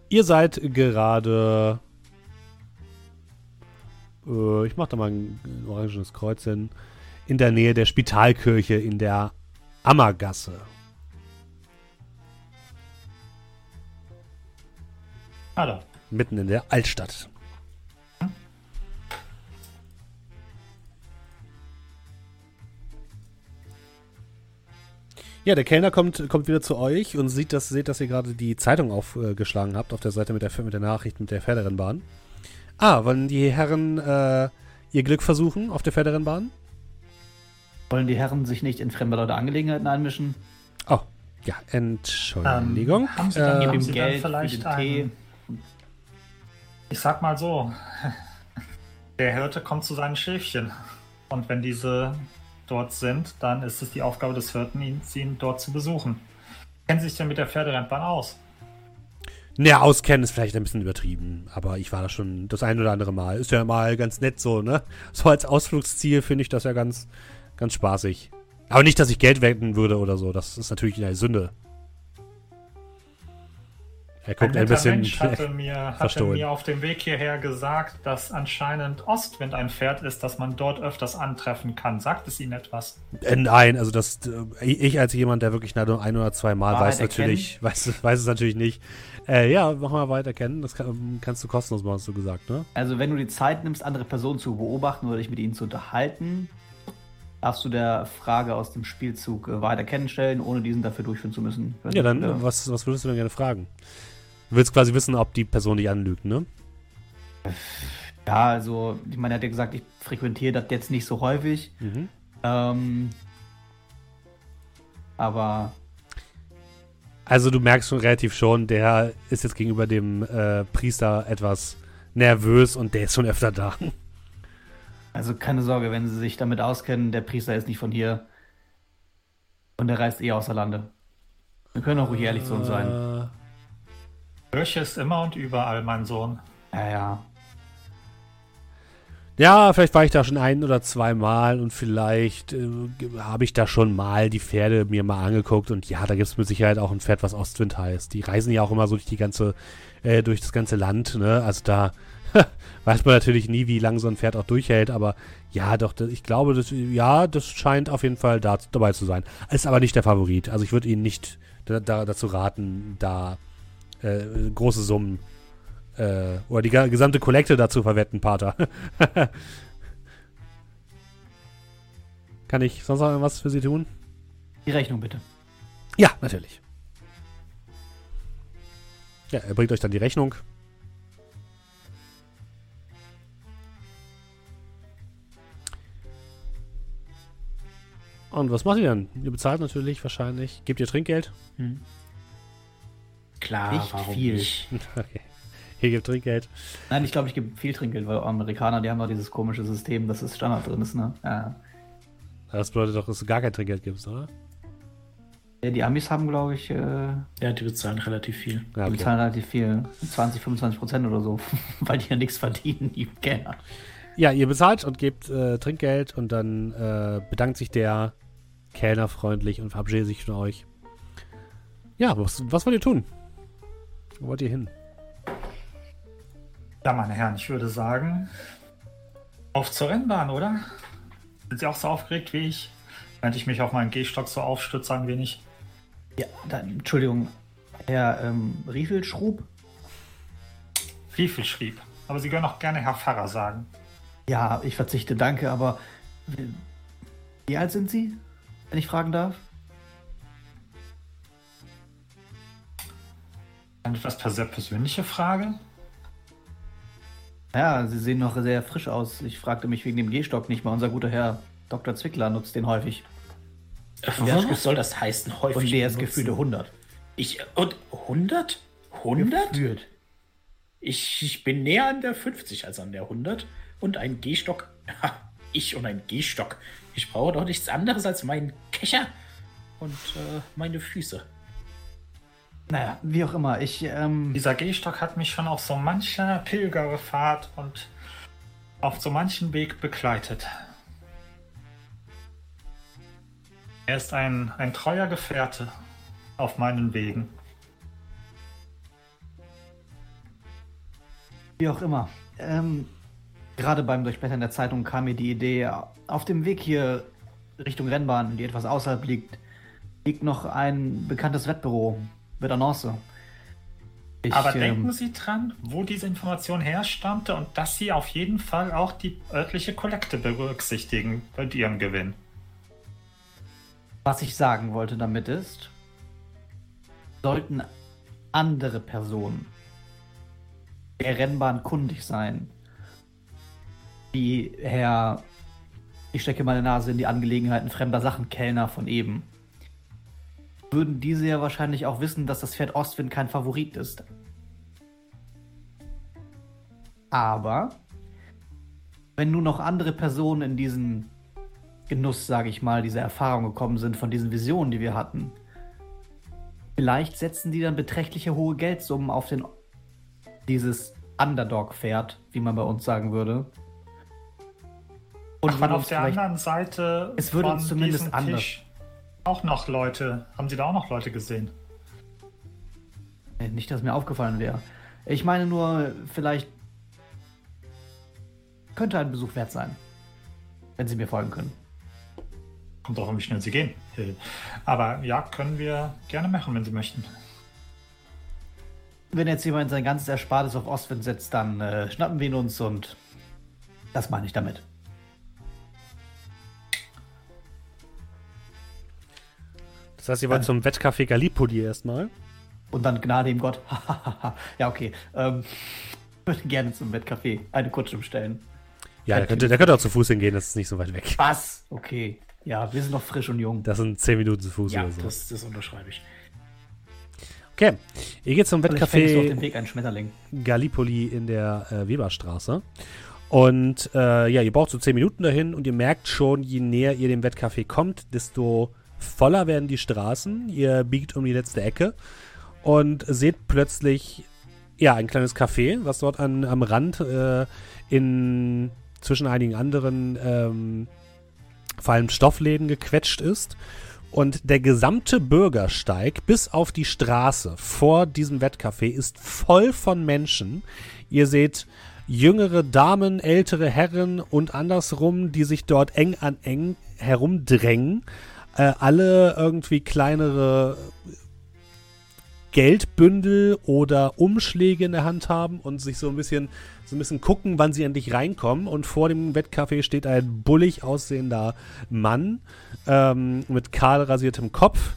Ihr seid gerade. Äh, ich mache da mal ein, ein orangenes Kreuz hin. In der Nähe der Spitalkirche in der Ammergasse. Hallo. Mitten in der Altstadt. Ja, der Kellner kommt, kommt wieder zu euch und sieht, dass, seht, dass ihr gerade die Zeitung aufgeschlagen habt auf der Seite mit der, mit der Nachricht mit der Pferderennbahn. Ah, wollen die Herren äh, ihr Glück versuchen auf der Pferderennbahn? Wollen die Herren sich nicht in fremde Leute Angelegenheiten einmischen? Oh, ja, Entschuldigung. Ähm, haben Sie dann, Äh, haben ihm Sie Geld dann für vielleicht den Tee. Ich sag mal so, der Hirte kommt zu seinen Schäfchen. Und wenn diese dort sind, dann ist es die Aufgabe des Hirten, ihn, ihn dort zu besuchen. Kennen Sie sich denn mit der Pferderennbahn aus? Naja, auskennen ist vielleicht ein bisschen übertrieben, aber ich war da schon das ein oder andere Mal. Ist ja mal ganz nett so, ne? So als Ausflugsziel finde ich das ja ganz, ganz spaßig. Aber nicht, dass ich Geld wetten würde oder so. Das ist natürlich eine Sünde. Er guckt ein, netter bisschen. Mensch hatte mir, hatte mir auf dem Weg hierher gesagt, dass anscheinend Ostwind ein Pferd ist, das man dort öfters antreffen kann. Sagt es Ihnen etwas? Äh, Nein, also das, äh, ich als jemand, der wirklich nur ein oder zwei Mal Wahrheit weiß natürlich, weiß, weiß es natürlich nicht. Äh, ja, mach mal weiter kennen. Das kann, kannst du kostenlos machen, hast du gesagt, ne? Also, wenn du die Zeit nimmst, andere Personen zu beobachten oder dich mit ihnen zu unterhalten, darfst du der Frage aus dem Spielzug äh, weiter kennenstellen, ohne diesen dafür durchführen zu müssen. Ja, dann, Ja. Was, was würdest du denn gerne fragen? Du willst quasi wissen, ob die Person dich anlügt, ne? Ja, also, ich meine, er hat ja gesagt, ich frequentiere das jetzt nicht so häufig. Mhm. Ähm, aber Also du merkst schon relativ schon, der ist jetzt gegenüber dem äh, Priester etwas nervös und der ist schon öfter da. Also keine Sorge, wenn Sie sich damit auskennen, der Priester ist nicht von hier. Und der reist eh außer Lande. Wir können auch ruhig ehrlich zu uns sein. Kirche ist immer und überall, mein Sohn. Ja, ja. Ja, vielleicht war ich da schon ein oder zwei Mal und vielleicht äh, habe ich da schon mal die Pferde mir mal angeguckt und ja, da gibt es mit Sicherheit auch ein Pferd, was Ostwind heißt. Die reisen ja auch immer so durch die ganze, äh, durch das ganze Land, ne? Also da weiß man natürlich nie, wie lange so ein Pferd auch durchhält, aber ja, doch, das, ich glaube, das, ja, das scheint auf jeden Fall da, dabei zu sein. Ist aber nicht der Favorit. Also ich würde Ihnen nicht da, da, dazu raten, da äh, große Summen äh, oder die gesamte Kollekte dazu verwetten, Pater. Kann ich sonst noch irgendwas für Sie tun? Die Rechnung bitte. Ja, natürlich. Ja, er bringt euch dann die Rechnung. Und was macht ihr dann? Ihr bezahlt natürlich wahrscheinlich. Gebt ihr Trinkgeld? Hm. Klar, Nicht warum viel. nicht? Okay. Ihr gebt Trinkgeld. Nein, ich glaube, ich gebe viel Trinkgeld, weil Amerikaner, die haben doch dieses komische System, dass es Standard drin ist, ne? Ja. Das bedeutet doch, dass du gar kein Trinkgeld gibst, oder? Ja, Die Amis haben, glaube ich, äh, Ja, die bezahlen relativ viel. Ja, die bezahlen relativ viel. 20, 25 Prozent oder so. weil die ja nichts verdienen, die Kellner. Ja, ihr bezahlt und gebt äh, Trinkgeld und dann äh, bedankt sich der Kellner freundlich und verabschiedet sich von euch. Ja, was, was wollt ihr tun? Wo wollt ihr hin? Ja, meine Herren, ich würde sagen, auf zur Rennbahn, oder? Sind Sie auch so aufgeregt wie ich? Während ich mich auf meinen Gehstock so aufstütze ein wenig. Ja, dann, Entschuldigung, Herr ähm, Riefelschrub? Riefel schrieb. Aber Sie können auch gerne Herr Pfarrer sagen. Ja, ich verzichte, danke, aber wie- wie alt sind Sie, wenn ich fragen darf? Eine etwas sehr persönliche Frage. Ja, Sie sehen noch sehr frisch aus. Ich fragte mich wegen dem Gehstock nicht mal. Unser guter Herr Dr. Zwickler nutzt den häufig. Äh, Ja. Was soll das heißen? Häufig Und der ist gefühlte 100. Ich, und 100? 100? Gefühlt. Ich, ich bin näher an der 50 als an der 100. Und ein Gehstock. Ich und ein Gehstock. Ich brauche doch nichts anderes als meinen Kescher und äh, meine Füße. Naja, wie auch immer. Ich, ähm, Dieser Gehstock hat mich schon auf so mancher Pilgerfahrt und auf so manchen Weg begleitet. Er ist ein, ein treuer Gefährte auf meinen Wegen. wie auch immer. Ähm, gerade beim Durchblättern der Zeitung kam mir die Idee, auf dem Weg hier Richtung Rennbahn, die etwas außerhalb liegt, liegt noch ein bekanntes Wettbüro mit Annonce. Ich, Aber ähm, denken Sie dran, wo diese Information herstammte und dass Sie auf jeden Fall auch die örtliche Kollekte berücksichtigen bei Ihrem Gewinn. Was ich sagen wollte damit ist, sollten andere Personen der Rennbahn kundig sein, wie Herr, ich stecke meine Nase in die Angelegenheiten fremder Sachen, Kellner von eben, würden diese ja wahrscheinlich auch wissen, dass das Pferd Ostwind kein Favorit ist. Aber wenn nun noch andere Personen in diesen Genuss, sage ich mal, diese Erfahrung gekommen sind von diesen Visionen, die wir hatten, vielleicht setzen die dann beträchtliche hohe Geldsummen auf den dieses Underdog-Pferd, wie man bei uns sagen würde. Und Ach, auf der anderen Seite es würde uns zumindest anders auch noch Leute. Haben Sie da auch noch Leute gesehen? Nicht, dass mir aufgefallen wäre. Ich meine nur, vielleicht könnte ein Besuch wert sein, wenn Sie mir folgen können. Kommt auch, wie schnell Sie gehen. Aber ja, können wir gerne machen, wenn Sie möchten. Wenn jetzt jemand sein ganzes Erspartes auf Ostwind setzt, dann äh, schnappen wir ihn uns und das meine ich damit. Das heißt, ihr wollt zum Wettcafé Gallipoli erstmal? Und dann Gnade ihm Gott. ja, okay. Ähm, würde gerne zum Wettcafé eine Kutsche bestellen. Ja, der könnte, der könnte auch zu Fuß hingehen, das ist nicht so weit weg. Was? Okay. Ja, wir sind noch frisch und jung. Das sind 10 Minuten zu Fuß ja, oder so. Das, das unterschreibe ich. Okay, ihr geht zum Wettcafé. Gallipoli in der äh, Weberstraße. Und äh, ja, ihr braucht so 10 Minuten dahin und ihr merkt schon, je näher ihr dem Wettcafé kommt, desto voller werden die Straßen. Ihr biegt um die letzte Ecke und seht plötzlich ja ein kleines Café, was dort an, am Rand äh, in zwischen einigen anderen ähm, vor allem Stoffläden gequetscht ist. Und der gesamte Bürgersteig bis auf die Straße vor diesem Wettcafé ist voll von Menschen. Ihr seht jüngere Damen, ältere Herren und andersrum, die sich dort eng an eng herumdrängen. Äh, alle irgendwie kleinere Geldbündel oder Umschläge in der Hand haben und sich so ein bisschen so ein bisschen gucken, wann sie endlich reinkommen. Und vor dem Wettcafé steht ein bullig aussehender Mann ähm, mit kahl rasiertem Kopf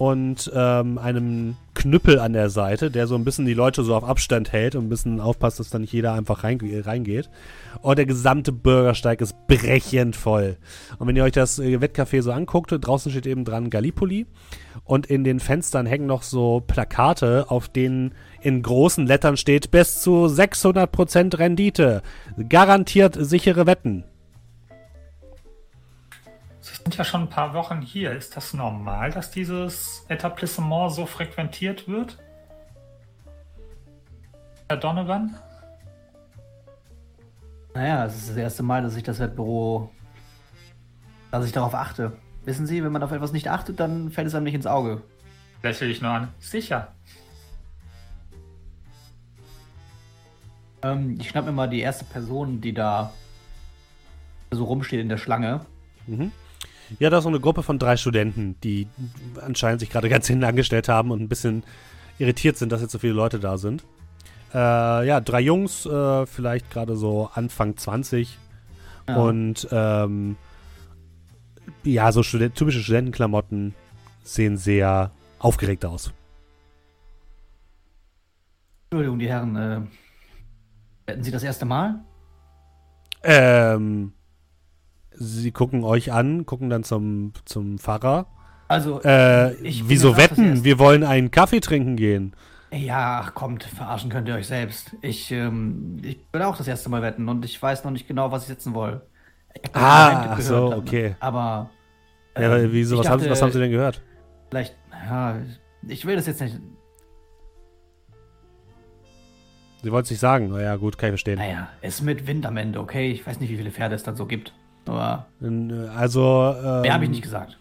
und ähm, einem Knüppel an der Seite, der so ein bisschen die Leute so auf Abstand hält und ein bisschen aufpasst, dass da nicht jeder einfach reingeht. Und der gesamte Bürgersteig ist brechend voll. Und wenn ihr euch das äh, Wettcafé so anguckt, draußen steht eben dran Gallipoli und in den Fenstern hängen noch so Plakate, auf denen in großen Lettern steht bis zu 600% Rendite. Garantiert sichere Wetten. Sind ja schon ein paar Wochen hier. Ist das normal, dass dieses Etablissement so frequentiert wird? Herr Donovan? Naja, es ist das erste Mal, dass ich das Wettbüro, dass ich darauf achte. Wissen Sie, wenn man auf etwas nicht achtet, dann fällt es einem nicht ins Auge. Lächle ich nur an. Sicher. Ähm, ich schnapp mir mal die erste Person, die da so rumsteht in der Schlange. Mhm. Ja, da ist so eine Gruppe von drei Studenten, die anscheinend sich gerade ganz hinten angestellt haben und ein bisschen irritiert sind, dass jetzt so viele Leute da sind. Äh, ja, drei Jungs, äh, vielleicht gerade so Anfang 20. Ja. Und ähm, ja, so Student typische Studentenklamotten sehen sehr aufgeregt aus. Entschuldigung, die Herren, äh, hätten Sie das erste Mal? Ähm, sie gucken euch an, gucken dann zum, zum Pfarrer. Also, äh, wieso wetten? Wir wollen einen Kaffee trinken gehen. Ja, ach, kommt, verarschen könnt ihr euch selbst. Ich, ähm, ich will auch das erste Mal wetten und ich weiß noch nicht genau, was ich setzen will. ah, ach so, okay. Aber. Ähm, ja, wieso, was, dachte, haben, was haben Sie denn gehört? Vielleicht, ja, ich will das jetzt nicht. Sie wollten es nicht sagen. Naja, gut, kann ich verstehen. Naja, es ist mit Wind am Ende, okay? Ich weiß nicht, wie viele Pferde es dann so gibt. Aber. Äh, also. Ähm, mehr habe ich nicht gesagt.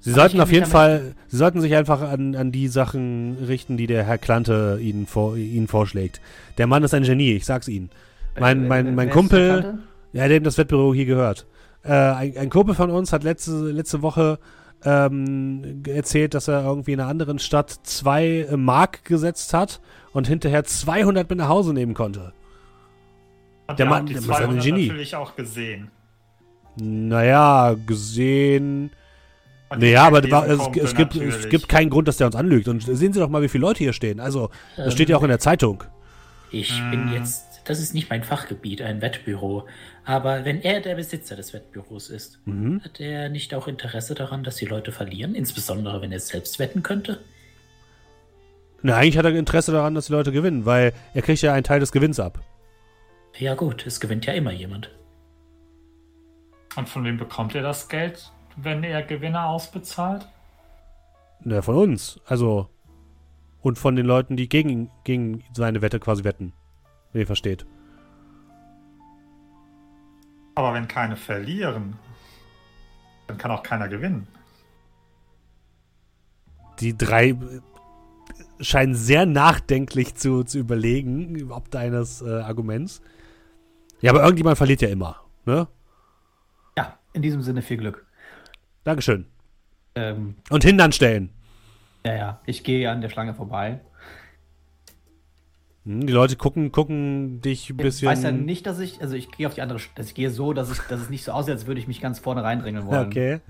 Sie Aber sollten auf jeden Fall, Sie sollten sich einfach an, an die Sachen richten, die der Herr Klante Ihnen, vor, Ihnen vorschlägt. Der Mann ist ein Genie, ich sag's Ihnen. Mein, mein, mein Kumpel, ja, dem das Wettbüro hier gehört. Äh, ein, ein, Kumpel von uns hat letzte, letzte Woche ähm, erzählt, dass er irgendwie in einer anderen Stadt zwei äh, Mark gesetzt hat und hinterher 200 mit nach Hause nehmen konnte. Und Der Mann- der ist ein 200 Genie. natürlich auch gesehen. Naja, gesehen. Naja, aber es, es, gibt, es gibt keinen Grund, dass der uns anlügt. Und sehen Sie doch mal, wie viele Leute hier stehen. Also, das steht ja auch in der Zeitung. Ich Mhm. bin jetzt, das ist nicht mein Fachgebiet, ein Wettbüro. Aber wenn er der Besitzer des Wettbüros ist, Mhm. hat er nicht auch Interesse daran, dass die Leute verlieren? Insbesondere, wenn er selbst wetten könnte? Na, eigentlich hat er Interesse daran, dass die Leute gewinnen, weil er kriegt ja einen Teil des Gewinns ab. Ja gut, es gewinnt ja immer jemand. Und von wem bekommt er das Geld, wenn er Gewinner ausbezahlt? Na, von uns. Also. Und von den Leuten, die gegen, gegen seine Wette quasi wetten. Wenn ihr versteht. Aber wenn keine verlieren, dann kann auch keiner gewinnen. Die drei äh, scheinen sehr nachdenklich zu, zu überlegen, ob deines äh, Arguments. Ja, aber irgendjemand verliert ja immer. Ne? In diesem Sinne viel Glück. Dankeschön. Ähm, Und hindern stellen. ja, ja, ich gehe an der Schlange vorbei. Hm, die Leute gucken, gucken dich ein Ich bisschen. weiß ja nicht, dass ich, also ich gehe auf die andere, dass ich gehe so, dass, ich, dass es nicht so aussieht, als würde ich mich ganz vorne reindrängeln wollen. Okay.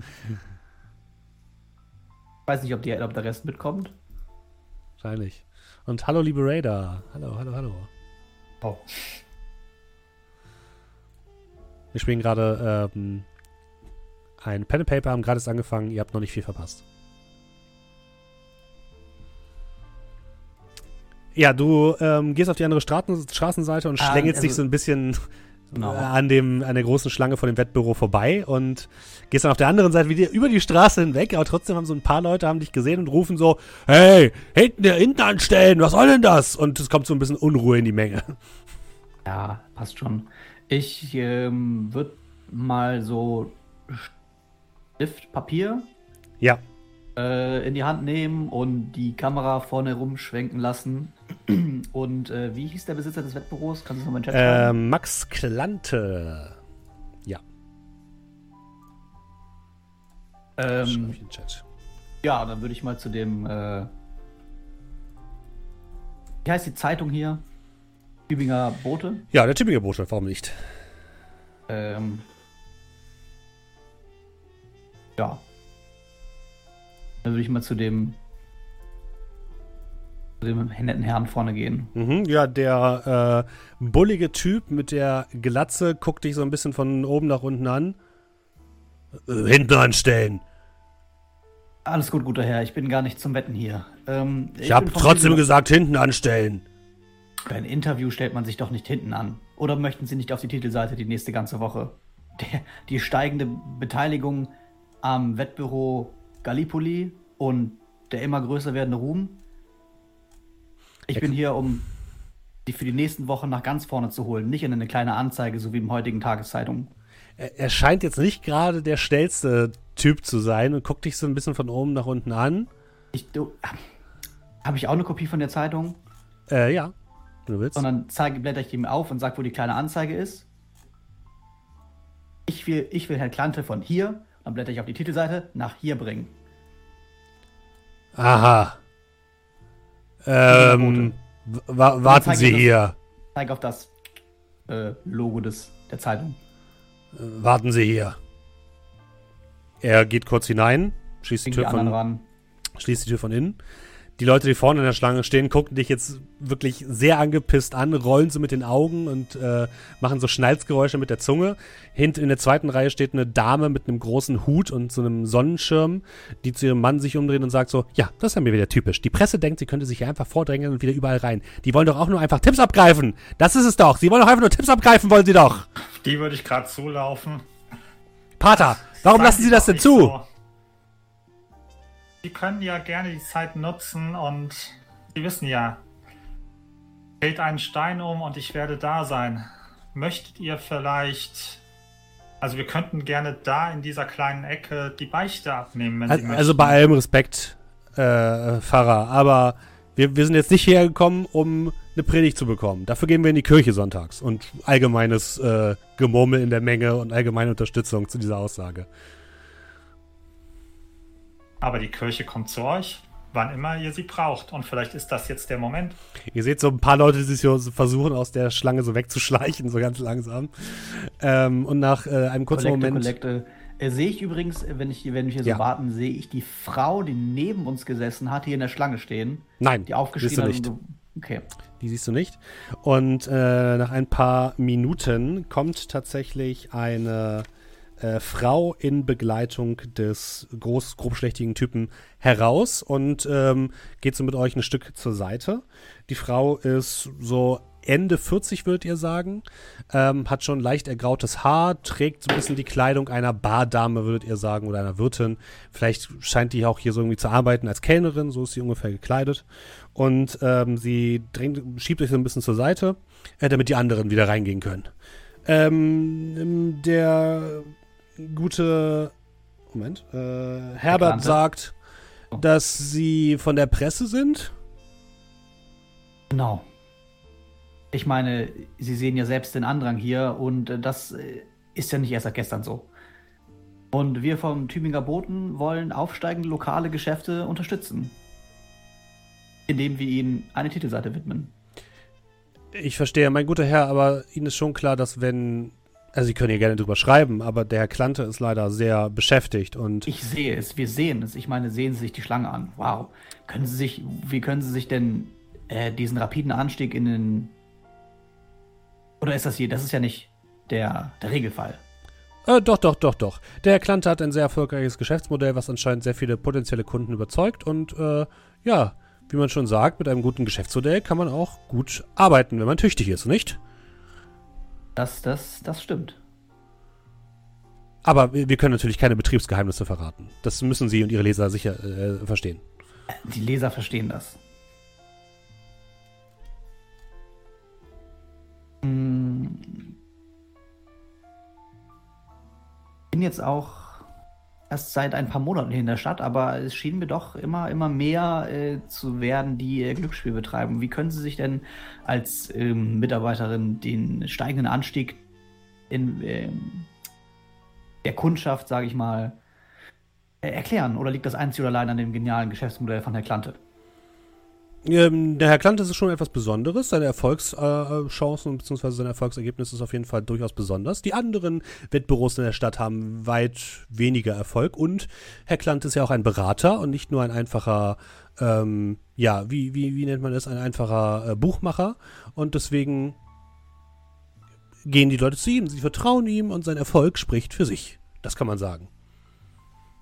Ich weiß nicht, ob, die, ob der Rest mitkommt. Wahrscheinlich. Und hallo, liebe Raider. Hallo, hallo, hallo. Oh. Wir spielen gerade ähm, ein Pen and Paper, haben gerade erst angefangen. Ihr habt noch nicht viel verpasst. Ja, du ähm, gehst auf die andere Straßen, Straßenseite und Ah, schlängelst dich also- so ein bisschen Genau. an, dem, an der großen Schlange vor dem Wettbüro vorbei und gehst dann auf der anderen Seite wieder über die Straße hinweg, aber trotzdem haben so ein paar Leute haben dich gesehen und rufen so, hey, hinten, hinten anstellen, was soll denn das? Und es kommt so ein bisschen Unruhe in die Menge. Ja, passt schon. Ich ähm, würde mal so Stift, Papier Ja, äh, in die Hand nehmen und die Kamera vorne rumschwenken lassen. Und äh, wie hieß der Besitzer des Wettbüros? Kannst du es nochmal in den Chat schreiben? ähm, Max Klante. Ja, Ähm, ja, dann würde ich mal zu dem. Äh, wie heißt die Zeitung hier? Tübinger Bote. Ja, der Tübinger Bote, warum nicht? Ähm, ja. Dann würde ich mal zu dem, zu dem netten Herrn vorne gehen. Mhm, ja, der äh, bullige Typ mit der Glatze guckt dich so ein bisschen von oben nach unten an. Äh, hinten anstellen. Alles gut, guter Herr. Ich bin gar nicht zum Wetten hier. Ähm, Ich, habe bin vom trotzdem gesagt, hinten anstellen. Bei einem Interview stellt man sich doch nicht hinten an. Oder möchten Sie nicht auf die Titelseite die nächste ganze Woche? Der, die steigende Beteiligung am Wettbüro Gallipoli und der immer größer werdende Ruhm. Ich bin hier, um die für die nächsten Wochen nach ganz vorne zu holen, nicht in eine kleine Anzeige, so wie im heutigen Tageszeitung. Er, scheint jetzt nicht gerade der schnellste Typ zu sein und guckt dich so ein bisschen von oben nach unten an. Habe ich auch eine Kopie von der Zeitung? Äh, ja, wenn du willst. Und dann zeige, blätter ich die ihm auf und sage, wo die kleine Anzeige ist. Ich will, ich will Herrn Klante von hier, dann blätter ich auf die Titelseite, nach hier bringen. Aha. Ähm, wa warten zeig Sie ich das- hier. Zeige auf das äh, Logo des, der Zeitung. Äh, warten Sie hier. Er geht kurz hinein, schließt die Tür von, ran. schließt die Tür von innen. Die Leute, die vorne in der Schlange stehen, gucken dich jetzt wirklich sehr angepisst an, rollen so mit den Augen und äh, machen so Schnalzgeräusche mit der Zunge. Hint in der zweiten Reihe steht eine Dame mit einem großen Hut und so einem Sonnenschirm, die zu ihrem Mann sich umdreht und sagt so, ja, das ist ja mir wieder typisch. Die Presse denkt, sie könnte sich hier einfach vordrängeln und wieder überall rein. Die wollen doch auch nur einfach Tipps abgreifen. Das ist es doch. Sie wollen doch einfach nur Tipps abgreifen, wollen sie doch. Die würde ich gerade zulaufen. Pater, warum Sagen lassen Sie das denn zu? so. Sie können ja gerne die Zeit nutzen und Sie wissen ja, fällt einen Stein um und ich werde da sein. Möchtet ihr vielleicht, also wir könnten gerne da in dieser kleinen Ecke die Beichte abnehmen, wenn Sie Also, möchten. also bei allem Respekt, äh, Pfarrer, aber wir, wir sind jetzt nicht hierher gekommen, um eine Predigt zu bekommen. Dafür gehen wir in die Kirche sonntags und allgemeines äh, Gemurmel in der Menge und allgemeine Unterstützung zu dieser Aussage. Aber die Kirche kommt zu euch, wann immer ihr sie braucht. Und vielleicht ist das jetzt der Moment. Ihr seht so ein paar Leute, die sich so versuchen, aus der Schlange so wegzuschleichen, so ganz langsam. Ähm, und nach äh, einem kurzen Kollekte, Moment. Kollekte. Äh, sehe ich übrigens, äh, wenn, ich, wenn wir hier Ja. so warten, sehe ich die Frau, die neben uns gesessen hat, hier in der Schlange stehen, Nein, die aufgeschrien siehst du nicht. Okay. Die siehst du nicht. Und äh, nach ein paar Minuten kommt tatsächlich eine äh, Frau in Begleitung des groß, grobschlächtigen Typen heraus und ähm, geht so mit euch ein Stück zur Seite. Die Frau ist so Ende 40, würdet ihr sagen. Ähm, hat schon leicht ergrautes Haar, trägt so ein bisschen die Kleidung einer Bardame, würdet ihr sagen, oder einer Wirtin. Vielleicht scheint die auch hier so irgendwie zu arbeiten als Kellnerin, so ist sie ungefähr gekleidet. Und ähm, sie drängt, schiebt euch so ein bisschen zur Seite, äh, damit die anderen wieder reingehen können. Ähm, der gute Moment, äh, Herbert Klante. sagt, dass sie von der Presse sind. Genau. Ich meine, Sie sehen ja selbst den Andrang hier und äh, das äh, ist ja nicht erst seit gestern so. Und wir vom Tübinger Boten wollen aufsteigende lokale Geschäfte unterstützen. Indem wir ihnen eine Titelseite widmen. Ich verstehe, mein guter Herr, aber Ihnen ist schon klar, dass wenn. Also, Sie können hier gerne drüber schreiben, aber der Herr Klante ist leider sehr beschäftigt und. Ich sehe es, wir sehen es. Ich meine, sehen Sie sich die Schlange an. Wow. Können Sie sich, wie können Sie sich denn äh, diesen rapiden Anstieg in den. Oder ist das hier? Das ist ja nicht der, der Regelfall. Äh, doch, doch, doch, doch. Der Herr Klante hat ein sehr erfolgreiches Geschäftsmodell, was anscheinend sehr viele potenzielle Kunden überzeugt. Und äh, ja, wie man schon sagt, mit einem guten Geschäftsmodell kann man auch gut arbeiten, wenn man tüchtig ist, nicht? Das, das, das stimmt. Aber wir können natürlich keine Betriebsgeheimnisse verraten. Das müssen Sie und Ihre Leser sicher äh, verstehen. Die Leser verstehen das. Hm. Bin jetzt auch erst seit ein paar Monaten hier in der Stadt, aber es schien mir doch immer, immer mehr äh, zu werden, die äh, Glücksspiel betreiben. Wie können Sie sich denn als ähm, Mitarbeiterin den steigenden Anstieg in ähm, der Kundschaft, sage ich mal, äh, erklären? Oder liegt das einzig oder allein an dem genialen Geschäftsmodell von Herr Klante? Ähm, der Herr Klante ist schon etwas Besonderes. Seine Erfolgschancen bzw. sein Erfolgsergebnis ist auf jeden Fall durchaus besonders. Die anderen Wettbüros in der Stadt haben weit weniger Erfolg und Herr Klante ist ja auch ein Berater und nicht nur ein einfacher, ähm, ja, wie, wie, wie nennt man das, ein einfacher äh, Buchmacher und deswegen gehen die Leute zu ihm, sie vertrauen ihm und sein Erfolg spricht für sich. Das kann man sagen.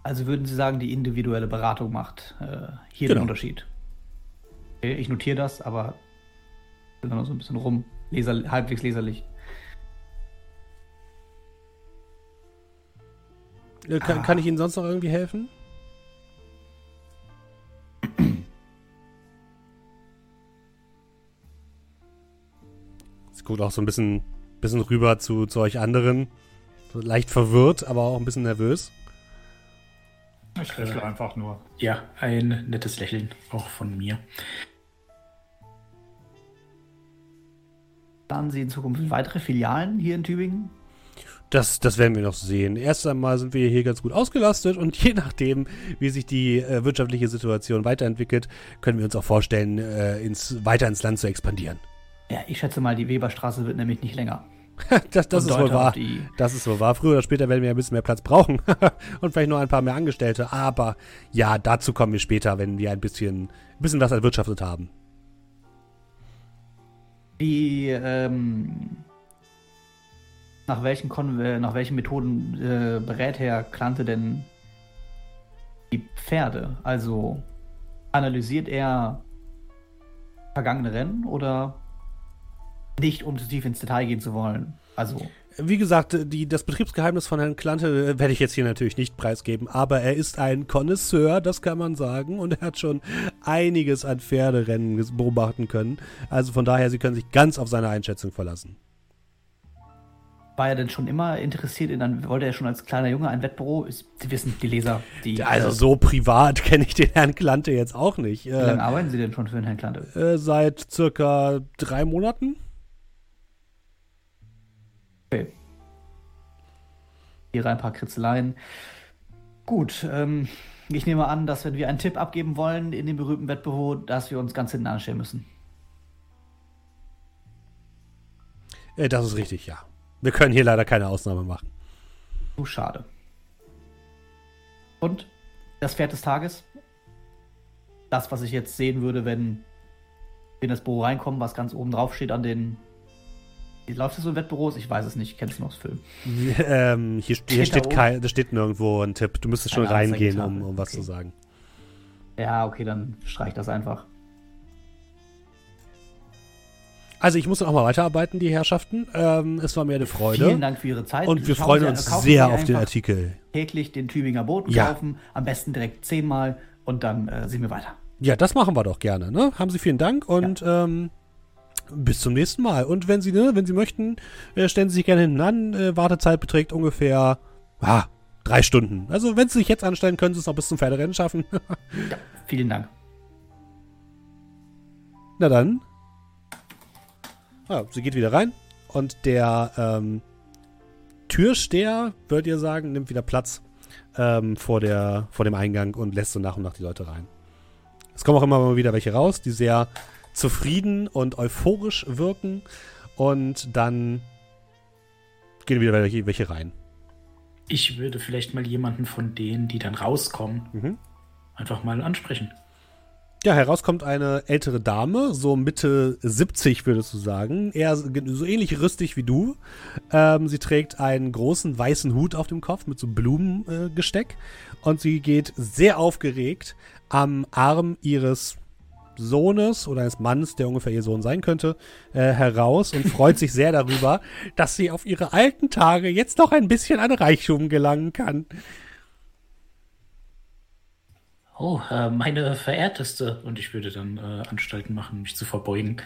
Also würden Sie sagen, die individuelle Beratung macht äh, hier Genau. den Unterschied? Ich notiere das, aber bin noch so ein bisschen rum, leser, halbwegs leserlich. Äh, kann, Ah. kann ich Ihnen sonst noch irgendwie helfen? Sie guckt auch so ein bisschen, bisschen rüber zu, zu euch anderen. So leicht verwirrt, aber auch ein bisschen nervös. Ich lächle einfach nur. Ja, ein nettes Lächeln auch von mir. Planen Sie in Zukunft weitere Filialen hier in Tübingen? Das, das werden wir noch sehen. Erst einmal sind wir hier ganz gut ausgelastet und je nachdem, wie sich die äh, wirtschaftliche Situation weiterentwickelt, können wir uns auch vorstellen, äh, ins, weiter ins Land zu expandieren. Ja, ich schätze mal, die Weberstraße wird nämlich nicht länger. das das ist wohl wahr. Das ist so wahr. Früher oder später werden wir ein bisschen mehr Platz brauchen. und vielleicht noch ein paar mehr Angestellte. Aber ja, dazu kommen wir später, wenn wir ein bisschen, ein bisschen was erwirtschaftet haben. Die ähm, nach welchen, Kon äh, nach welchen Methoden äh, berät Herr Klante denn die Pferde? Also analysiert er vergangene Rennen oder nicht, um zu tief ins Detail gehen zu wollen? Also Wie gesagt, die, das Betriebsgeheimnis von Herrn Klante äh, werde ich jetzt hier natürlich nicht preisgeben, aber er ist ein Connoisseur, das kann man sagen, und er hat schon einiges an Pferderennen beobachten können. Also von daher, Sie können sich ganz auf seine Einschätzung verlassen. war er denn schon immer interessiert in ein, wollte er schon als kleiner Junge ein Wettbüro? Sie wissen, die Leser, die. Also äh, so privat kenne ich den Herrn Klante jetzt auch nicht. Wie lange Äh, arbeiten Sie denn schon für den Herrn Klante? äh, seit circa drei Monaten. Okay. Hier ein paar Kritzeleien. Gut, ähm, Ich nehme an, dass wenn wir einen Tipp abgeben wollen in dem berühmten Wettbüro, dass wir uns ganz hinten anstellen müssen. Äh, das ist richtig, ja. Wir können hier leider keine Ausnahme machen. Oh, schade. Und das Pferd des Tages? Das, was ich jetzt sehen würde, wenn wir in das Büro reinkommen, was ganz oben drauf steht an den. Läuft das so in Wettbüros? Ich weiß es nicht. Kennst du noch das Film? Ähm, hier, hier steht, da kein, da steht nirgendwo ein Tipp. Du müsstest schon Eine reingehen, um, um was Okay. zu sagen. Ja, okay, dann streich das einfach. Also ich muss noch mal weiterarbeiten, die Herrschaften. Ähm, es war mir eine Freude. Vielen Dank für Ihre Zeit. Und wir Schauen freuen Sie- uns sehr auf den Artikel. Täglich den Tübinger Boten Ja. kaufen. Am besten direkt zehnmal und dann äh, sehen wir weiter. Ja, das machen wir doch gerne. Ne? Haben Sie vielen Dank und ähm, bis zum nächsten Mal. Und wenn Sie, ne, wenn Sie möchten, äh, stellen Sie sich gerne hinten an. Äh, Wartezeit beträgt ungefähr ah, drei Stunden. Also wenn Sie sich jetzt anstellen, können Sie es noch bis zum Pferderennen schaffen. Vielen Dank. Na dann. Ah, sie geht wieder rein und der ähm, Türsteher, würdet ihr sagen, nimmt wieder Platz ähm, vor, der, vor dem Eingang und lässt so nach und nach die Leute rein. Es kommen auch immer mal wieder welche raus, die sehr zufrieden und euphorisch wirken und dann gehen wieder welche, rein. Ich würde vielleicht mal jemanden von denen, die dann rauskommen, Mhm. einfach mal ansprechen. Ja, herauskommt eine ältere Dame, so Mitte 70 würdest du sagen. Eher so ähnlich rüstig wie du. Ähm, sie trägt einen großen weißen Hut auf dem Kopf mit so Blumengesteck. Äh, und sie geht sehr aufgeregt am Arm ihres Sohnes oder eines Mannes, der ungefähr ihr Sohn sein könnte, äh, heraus und freut sich sehr darüber, dass sie auf ihre alten Tage jetzt noch ein bisschen an Reichtum gelangen kann. Oh, äh, meine verehrteste. Und ich würde dann äh, Anstalten machen, mich zu verbeugen.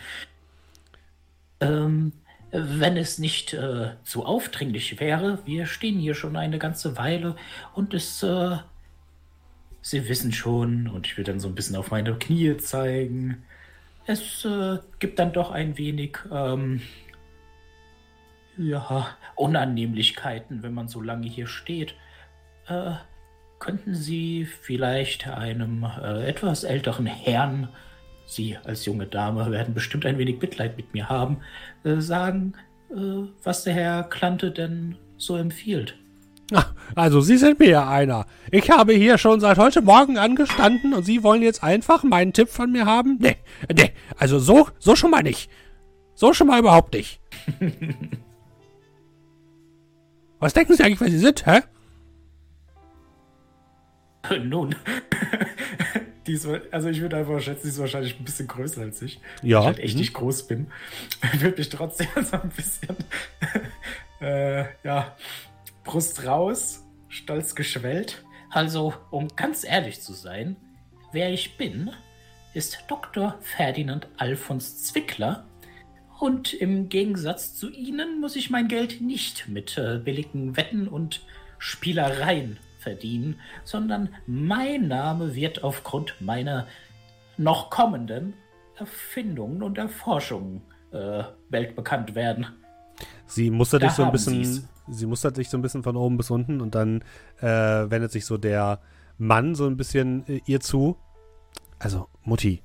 Ähm, wenn es nicht äh, zu aufdringlich wäre, wir stehen hier schon eine ganze Weile und es, äh, Sie wissen schon, und ich will dann so ein bisschen auf meine Knie zeigen, es äh, gibt dann doch ein wenig, ähm, ja, Unannehmlichkeiten, wenn man so lange hier steht. Äh, könnten Sie vielleicht einem äh, etwas älteren Herrn, Sie als junge Dame werden bestimmt ein wenig Mitleid mit mir haben, äh, sagen, äh, was der Herr Klante denn so empfiehlt? Also, Sie sind mir ja einer. Ich habe hier schon seit heute Morgen angestanden und Sie wollen jetzt einfach meinen Tipp von mir haben? Nee, nee, also so, so schon mal nicht. So schon mal überhaupt nicht. Was denken Sie eigentlich, wer Sie sind, hä? Nun, die ist, also ich würde einfach schätzen, die ist wahrscheinlich ein bisschen größer als ich. Ja, Ich halt echt mhm. nicht groß bin. Würde mich trotzdem so ein bisschen, äh, ja, Brust raus, stolz geschwellt. Also, um ganz ehrlich zu sein, wer ich bin, ist Dr. Ferdinand Alfons Zwickler. Und im Gegensatz zu Ihnen muss ich mein Geld nicht mit äh, billigen Wetten und Spielereien verdienen, sondern mein Name wird aufgrund meiner noch kommenden Erfindungen und Erforschungen äh, weltbekannt werden. Sie mustert dich so ein bisschen, Sie's. sie mustert dich so ein bisschen von oben bis unten und dann äh, wendet sich so der Mann so ein bisschen äh, ihr zu. Also, Mutti,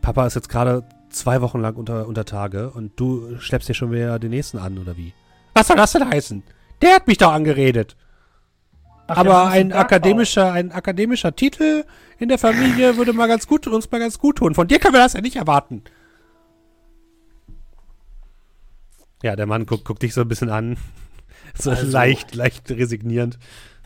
Papa ist jetzt gerade zwei Wochen lang unter, unter Tage und du schleppst dir schon wieder den nächsten an, oder wie? Was soll das denn heißen? Der hat mich doch angeredet. Ach, Aber ein akademischer, ein akademischer Titel in der Familie würde mal ganz gut, uns mal ganz gut tun. Von dir können wir das ja nicht erwarten. Ja, der Mann guckt, guckt dich so ein bisschen an. So Also- leicht, leicht resignierend.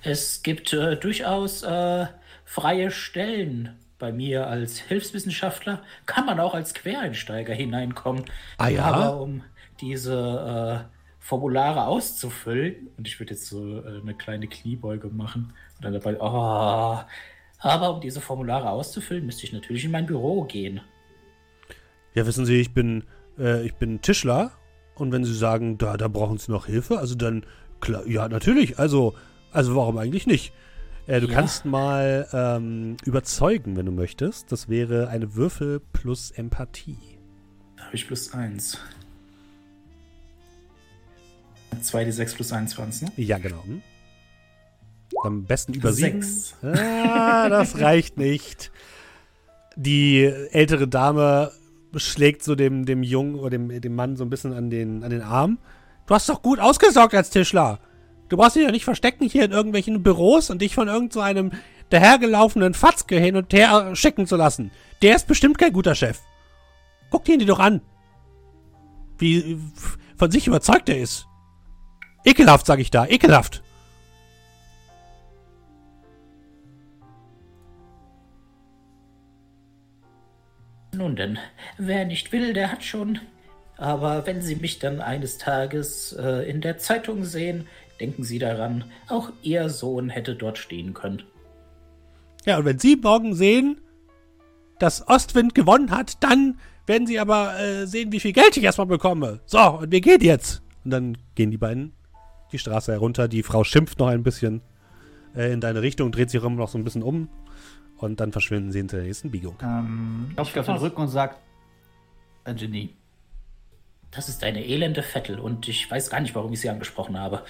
Es gibt äh, durchaus äh, freie Stellen bei mir als Hilfswissenschaftler. Kann man auch als Quereinsteiger hineinkommen. Ah ja? Aber um diese äh, Formulare auszufüllen, und ich würde jetzt so äh, eine kleine Kniebeuge machen und dann dabei, oh, aber um diese Formulare auszufüllen, müsste ich natürlich in mein Büro gehen. Ja, wissen Sie, ich bin, äh, ich bin Tischler und wenn Sie sagen, da, da brauchen Sie noch Hilfe, also dann, klar, ja, natürlich, also, also warum eigentlich nicht? Äh, du Ja. kannst mal ähm, überzeugen, wenn du möchtest. Das wäre eine Würfel plus Empathie. Da habe ich plus 1. 2 die 6 plus 1 waren ne? Ja, genau. Hm? Am besten über Sechs. sieben. Ah, das reicht nicht. Die ältere Dame schlägt so dem, dem Jungen oder dem, dem Mann so ein bisschen an den, an den Arm. Du hast doch gut ausgesorgt als Tischler. Du brauchst dich ja nicht verstecken hier in irgendwelchen Büros und dich von irgend so dahergelaufenen Fatzke hin und her schicken zu lassen. Der ist bestimmt kein guter Chef. Guck dir ihn dir doch an. Wie von sich überzeugt er ist. Ekelhaft, sag ich da. Ekelhaft. Nun denn, wer nicht will, der hat schon. Aber wenn Sie mich dann eines Tages äh, in der Zeitung sehen, denken Sie daran, auch Ihr Sohn hätte dort stehen können. Ja, und wenn Sie morgen sehen, dass Ostwind gewonnen hat, dann werden Sie aber äh, sehen, wie viel Geld ich erstmal bekomme. So, und wir gehen jetzt. Und dann gehen die beiden die Straße herunter. Die Frau schimpft noch ein bisschen äh, in deine Richtung, dreht sich immer noch so ein bisschen um. Und dann verschwinden sie hinter der nächsten Biegung. Ähm, Klopft auf den Rücken und sagt, ein Genie. Das ist eine elende Vettel und ich weiß gar nicht, warum ich sie angesprochen habe.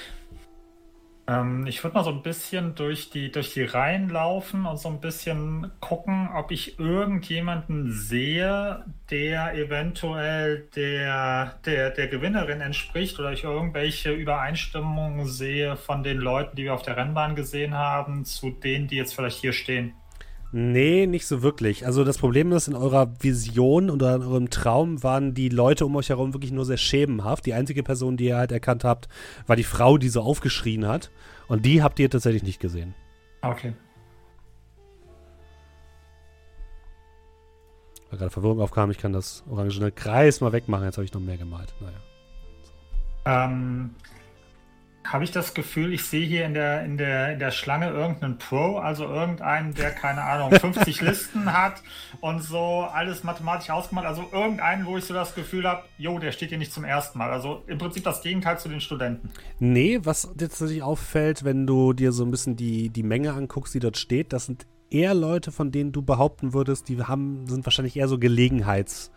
Ähm, ich würde mal so ein bisschen durch die, durch die Reihen laufen und so ein bisschen gucken, ob ich irgendjemanden sehe, der eventuell der, der, der Gewinnerin entspricht oder ich irgendwelche Übereinstimmungen sehe von den Leuten, die wir auf der Rennbahn gesehen haben, zu denen, die jetzt vielleicht hier stehen. Nee, nicht so wirklich. Also das Problem ist, in eurer Vision oder in eurem Traum waren die Leute um euch herum wirklich nur sehr schemenhaft. Die einzige Person, die ihr halt erkannt habt, war die Frau, die so aufgeschrien hat. Und die habt ihr tatsächlich nicht gesehen. Okay. Weil gerade Verwirrung aufkam, ich kann das orangene Kreis mal wegmachen. Jetzt habe ich noch mehr gemalt. Naja. Ähm, habe ich das Gefühl, ich sehe hier in der, in, der, in der Schlange irgendeinen Pro, also irgendeinen, der, keine Ahnung, 50 Listen hat und so alles mathematisch ausgemacht. Also irgendeinen, wo ich so das Gefühl habe, jo, der steht hier nicht zum ersten Mal. Also im Prinzip das Gegenteil zu den Studenten. Nee, was dir tatsächlich auffällt, wenn du dir so ein bisschen die, die Menge anguckst, die dort steht, das sind eher Leute, von denen du behaupten würdest, die haben, sind wahrscheinlich eher so Gelegenheits-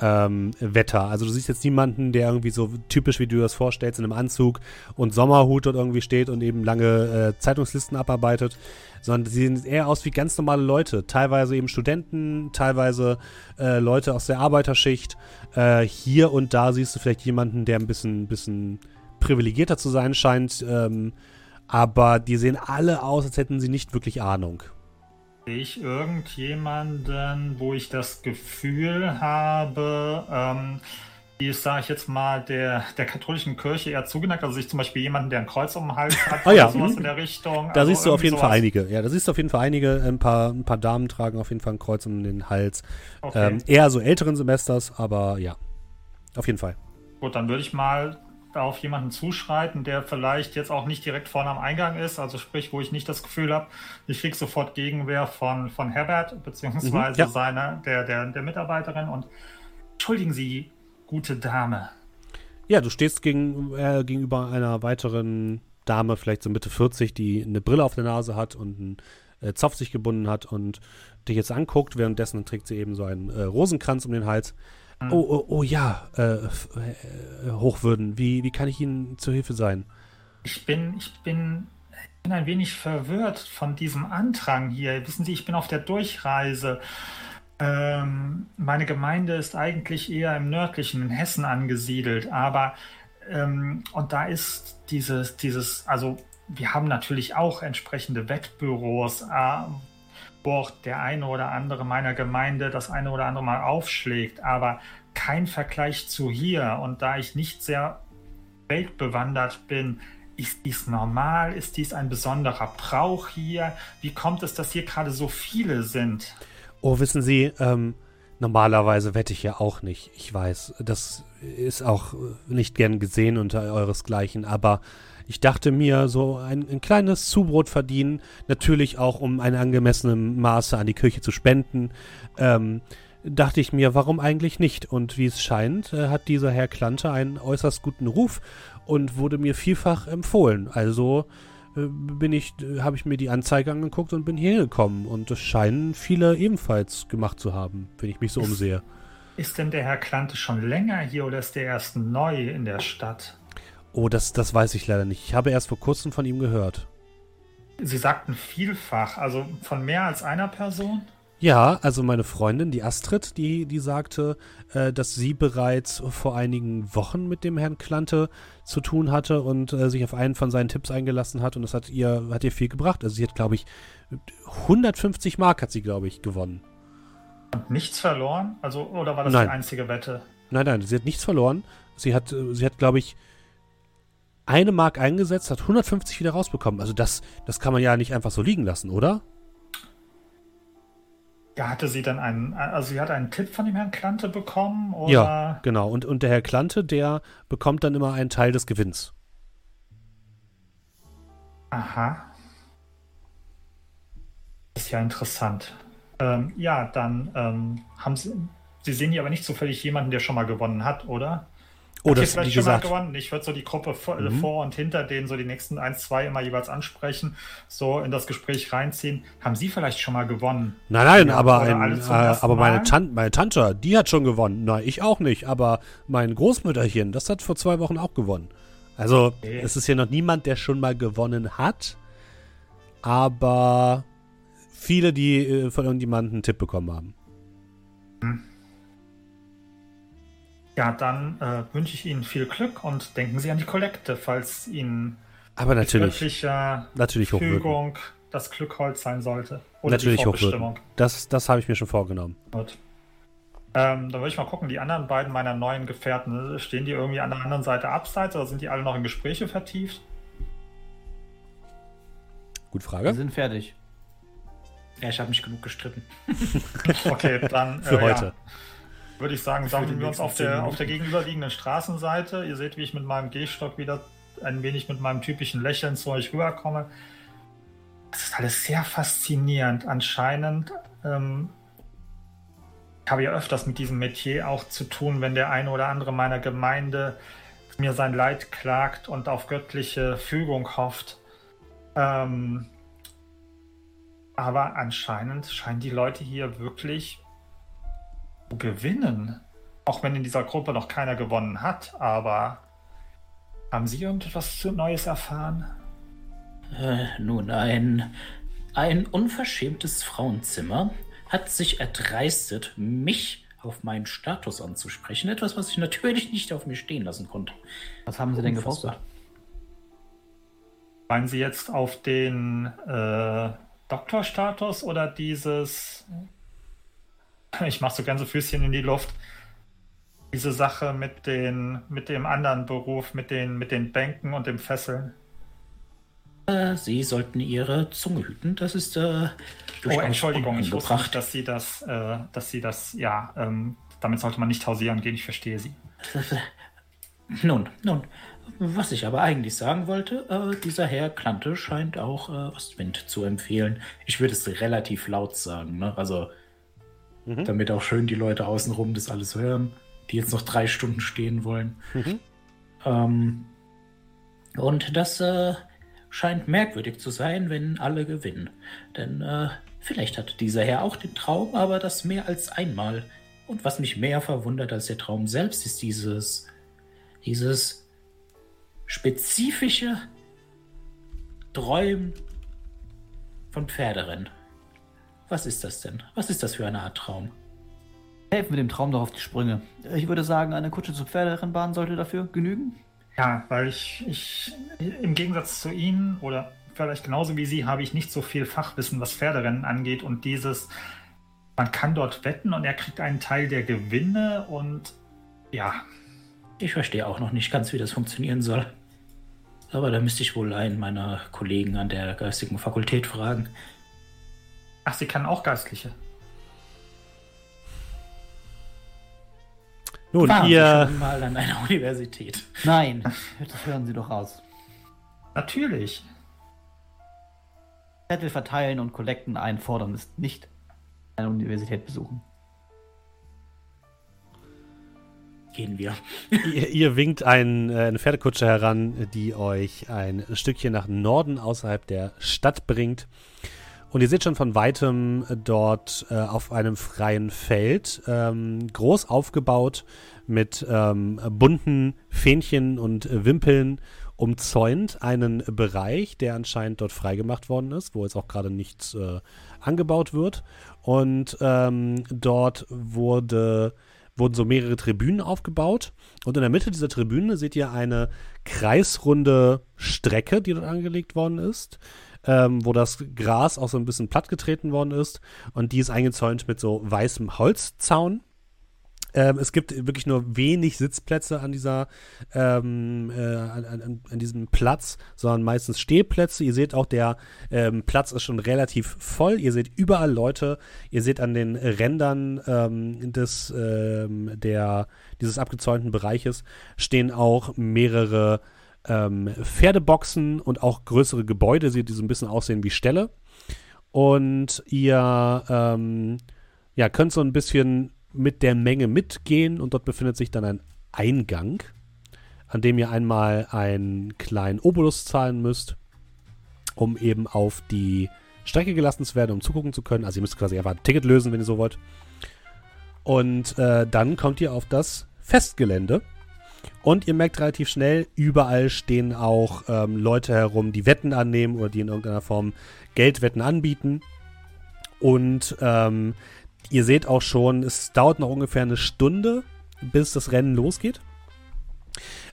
ähm, Wetter. Also du siehst jetzt niemanden, der irgendwie so typisch, wie du das vorstellst, in einem Anzug und Sommerhut dort irgendwie steht und eben lange äh, Zeitungslisten abarbeitet, sondern sie sehen eher aus wie ganz normale Leute. Teilweise eben Studenten, teilweise äh, Leute aus der Arbeiterschicht. Äh, hier und da siehst du vielleicht jemanden, der ein bisschen, bisschen privilegierter zu sein scheint. Ähm, aber die sehen alle aus, als hätten sie nicht wirklich Ahnung. Ich irgendjemanden, wo ich das Gefühl habe, ähm, die ist, sage ich jetzt mal, der, der katholischen Kirche eher zugeneigt. Also sich zum Beispiel jemanden, der ein Kreuz um den Hals hat Ah ja, oder sowas mhm. in der Richtung. Da Also siehst du auf jeden Fall sowas. einige. Ja, da siehst du auf jeden Fall einige. Ein paar, ein paar Damen tragen auf jeden Fall ein Kreuz um den Hals. Okay. Ähm, eher so älteren Semesters, aber ja. Auf jeden Fall. Gut, dann würde ich mal auf jemanden zuschreiten, der vielleicht jetzt auch nicht direkt vorne am Eingang ist, also sprich, wo ich nicht das Gefühl habe, ich kriege sofort Gegenwehr von, von Herbert, beziehungsweise Mhm, ja. seiner, der, der, der Mitarbeiterin und entschuldigen Sie, gute Dame. Ja, du stehst gegen, äh, gegenüber einer weiteren Dame, vielleicht so Mitte 40, die eine Brille auf der Nase hat und einen äh, Zopf sich gebunden hat und dich jetzt anguckt. Währenddessen trägt sie eben so einen äh, Rosenkranz um den Hals. Mhm. Oh, oh, oh ja, äh, äh, Hochwürden, wie, wie kann ich Ihnen zur Hilfe sein? Ich bin, ich bin, ich bin ein wenig verwirrt von diesem Andrang hier. Wissen Sie, ich bin auf der Durchreise. Ähm, meine Gemeinde ist eigentlich eher im nördlichen, in Hessen angesiedelt, aber ähm, und da ist dieses, dieses, also wir haben natürlich auch entsprechende Wettbüros, äh, auch der eine oder andere meiner Gemeinde das eine oder andere Mal aufschlägt, aber kein Vergleich zu hier. Und da ich nicht sehr weltbewandert bin, ist dies normal? Ist dies ein besonderer Brauch hier? Wie kommt es, dass hier gerade so viele sind? Oh, wissen Sie, ähm, normalerweise wette ich ja auch nicht. Ich weiß, das ist auch äh, nicht gern gesehen unter euresgleichen, aber ich dachte mir, so ein, ein kleines Zubrot verdienen, natürlich auch um ein angemessenes Maße an die Kirche zu spenden, ähm, dachte ich mir, warum eigentlich nicht? Und wie es scheint, äh, hat dieser Herr Klante einen äußerst guten Ruf und wurde mir vielfach empfohlen. Also äh, bin ich, äh, habe ich mir die Anzeige angeguckt und bin hierher gekommen. Und das scheinen viele ebenfalls gemacht zu haben, wenn ich mich so Ist- umsehe. Ist denn der Herr Klante schon länger hier oder ist der erst neu in der Stadt? Oh, das, das weiß ich leider nicht. Ich habe erst vor kurzem von ihm gehört. Sie sagten vielfach, also von mehr als einer Person? Ja, also meine Freundin, die Astrid, die, die sagte, äh, dass sie bereits vor einigen Wochen mit dem Herrn Klante zu tun hatte und äh, sich auf einen von seinen Tipps eingelassen hat und das hat ihr, hat ihr viel gebracht. Also sie hat, glaube ich, 150 Mark hat sie, glaube ich, gewonnen. Und nichts verloren? Also, oder war das Nein. die einzige Wette? Nein, nein, sie hat nichts verloren. Sie hat, äh, sie hat, glaube ich, eine Mark eingesetzt, hat 150 wieder rausbekommen. Also das, das kann man ja nicht einfach so liegen lassen, oder? Ja, hatte sie dann einen, also sie hat einen Tipp von dem Herrn Klante bekommen? Oder? Ja, genau. Und, und der Herr Klante, der bekommt dann immer einen Teil des Gewinns. Aha. Das ist ja interessant. Ähm, ja, dann ähm, haben Sie, Sie sehen hier aber nicht zufällig jemanden, der schon mal gewonnen hat, oder? Oh, das, vielleicht schon gesagt, mal gewonnen. Ich würde so die Gruppe vor, äh, Mhm. vor und hinter denen so die nächsten ein, zwei immer jeweils ansprechen, so in das Gespräch reinziehen. Haben Sie vielleicht schon mal gewonnen? Nein, nein, Ja, aber, ein, äh, aber meine? Tan meine Tante, die hat schon gewonnen. Nein, ich auch nicht. Aber mein Großmütterchen, das hat vor zwei Wochen auch gewonnen. Also, Okay. es ist hier noch niemand, der schon mal gewonnen hat. Aber viele, die äh, von irgendjemandem einen Tipp bekommen haben. Ja, dann äh, wünsche ich Ihnen viel Glück und denken Sie an die Kollekte, falls Ihnen Aber natürlich, natürlich. Fügung das Glückholz sein sollte. Oder Natürlich die. Vorbestimmung. Das, das habe ich mir schon vorgenommen. Gut. Ähm, dann würde ich mal gucken, die anderen beiden meiner neuen Gefährten, stehen die irgendwie an der anderen Seite abseits oder sind die alle noch in Gespräche vertieft? Gut Wir Frage. sind fertig. Ja, ich habe mich genug gestritten. Okay, dann Für äh, heute. Ja, würde ich sagen, sammeln wir uns auf der, auf der gegenüberliegenden Straßenseite. Ihr seht, wie ich mit meinem Gehstock wieder ein wenig mit meinem typischen Lächeln zu euch rüberkomme. Das ist alles sehr faszinierend. Anscheinend ähm, ich habe ja öfters mit diesem Metier auch zu tun, wenn der eine oder andere meiner Gemeinde mir sein Leid klagt und auf göttliche Fügung hofft. Ähm, aber anscheinend scheinen die Leute hier wirklich gewinnen. Auch wenn in dieser Gruppe noch keiner gewonnen hat. Aber haben Sie irgendetwas Neues erfahren? Äh, nun, ein, ein unverschämtes Frauenzimmer hat sich erdreistet, mich auf meinen Status anzusprechen. Etwas, was ich natürlich nicht auf mir stehen lassen konnte. Was haben Sie denn gepostet? Meinen Sie jetzt auf den äh, Doktorstatus oder dieses. Ich mache so ganze Füßchen in die Luft. Diese Sache mit, den, mit dem anderen Beruf, mit den, mit den Bänken und dem Fesseln. Äh, Sie sollten Ihre Zunge hüten. Das ist äh, Oh, Entschuldigung, ich wusste nicht, dass Sie das, äh, dass Sie das, ja, ähm, damit sollte man nicht hausieren gehen, ich verstehe Sie. Nun, nun, was ich aber eigentlich sagen wollte, äh, dieser Herr Klante scheint auch äh, Ostwind zu empfehlen. Ich würde es relativ laut sagen, ne? Also, Mhm. damit auch schön die Leute außenrum das alles hören, die jetzt noch drei Stunden stehen wollen. Mhm. Ähm, und das äh, scheint merkwürdig zu sein, wenn alle gewinnen. Denn äh, vielleicht hat dieser Herr auch den Traum, aber das mehr als einmal. Und was mich mehr verwundert als der Traum selbst, ist dieses, dieses spezifische Träumen von Pferderennen. Was ist das denn? Was ist das für eine Art Traum? Helfen wir dem Traum doch auf die Sprünge. Ich würde sagen, eine Kutsche zur Pferderennbahn sollte dafür genügen. Ja, weil ich, ich im Gegensatz zu Ihnen oder vielleicht genauso wie Sie habe ich nicht so viel Fachwissen, was Pferderennen angeht und dieses, man kann dort wetten und er kriegt einen Teil der Gewinne und ja, Ich verstehe auch noch nicht ganz, wie das funktionieren soll. Aber da müsste ich wohl einen meiner Kollegen an der geistigen Fakultät fragen. Ach, Sie kann auch Geistliche. Nun, Waren Sie ihr, schon mal an einer Universität? Nein, das hören Sie doch raus. Natürlich. Zettel verteilen und Kollekten einfordern ist nicht eine Universität besuchen. Gehen wir. ihr, ihr winkt ein, äh, eine Pferdekutsche heran, die euch ein Stückchen nach Norden außerhalb der Stadt bringt. Und ihr seht schon von weitem äh, dort äh, auf einem freien Feld, ähm, groß aufgebaut mit ähm, bunten Fähnchen und äh, Wimpeln umzäunt einen Bereich, der anscheinend dort freigemacht worden ist, wo jetzt auch gerade nichts äh, angebaut wird. Und ähm, dort wurde, wurden so mehrere Tribünen aufgebaut. Und in der Mitte dieser Tribüne seht ihr eine kreisrunde Strecke, die dort angelegt worden ist. Ähm, wo das Gras auch so ein bisschen plattgetreten worden ist. Und die ist eingezäunt mit so weißem Holzzaun. Ähm, es gibt wirklich nur wenig Sitzplätze an dieser, ähm, äh, an, an, an, diesem Platz, sondern meistens Stehplätze. Ihr seht auch, der ähm, Platz ist schon relativ voll. Ihr seht überall Leute. Ihr seht an den Rändern ähm, des, ähm, der, dieses abgezäunten Bereiches stehen auch mehrere ähm, Pferdeboxen und auch größere Gebäude, die so ein bisschen aussehen wie Ställe. Und ihr ja, könnt so ein bisschen mit der Menge mitgehen und dort befindet sich dann ein Eingang, an dem ihr einmal einen kleinen Obolus zahlen müsst, um eben auf die Strecke gelassen zu werden, um zugucken zu können. Also ihr müsst quasi einfach ein Ticket lösen, wenn ihr so wollt. Und äh, dann kommt ihr auf das Festgelände. Und ihr merkt relativ schnell, überall stehen auch ähm, Leute herum, die Wetten annehmen oder die in irgendeiner Form Geldwetten anbieten. Und ähm, Ihr seht auch schon, es dauert noch ungefähr eine Stunde, bis das Rennen losgeht.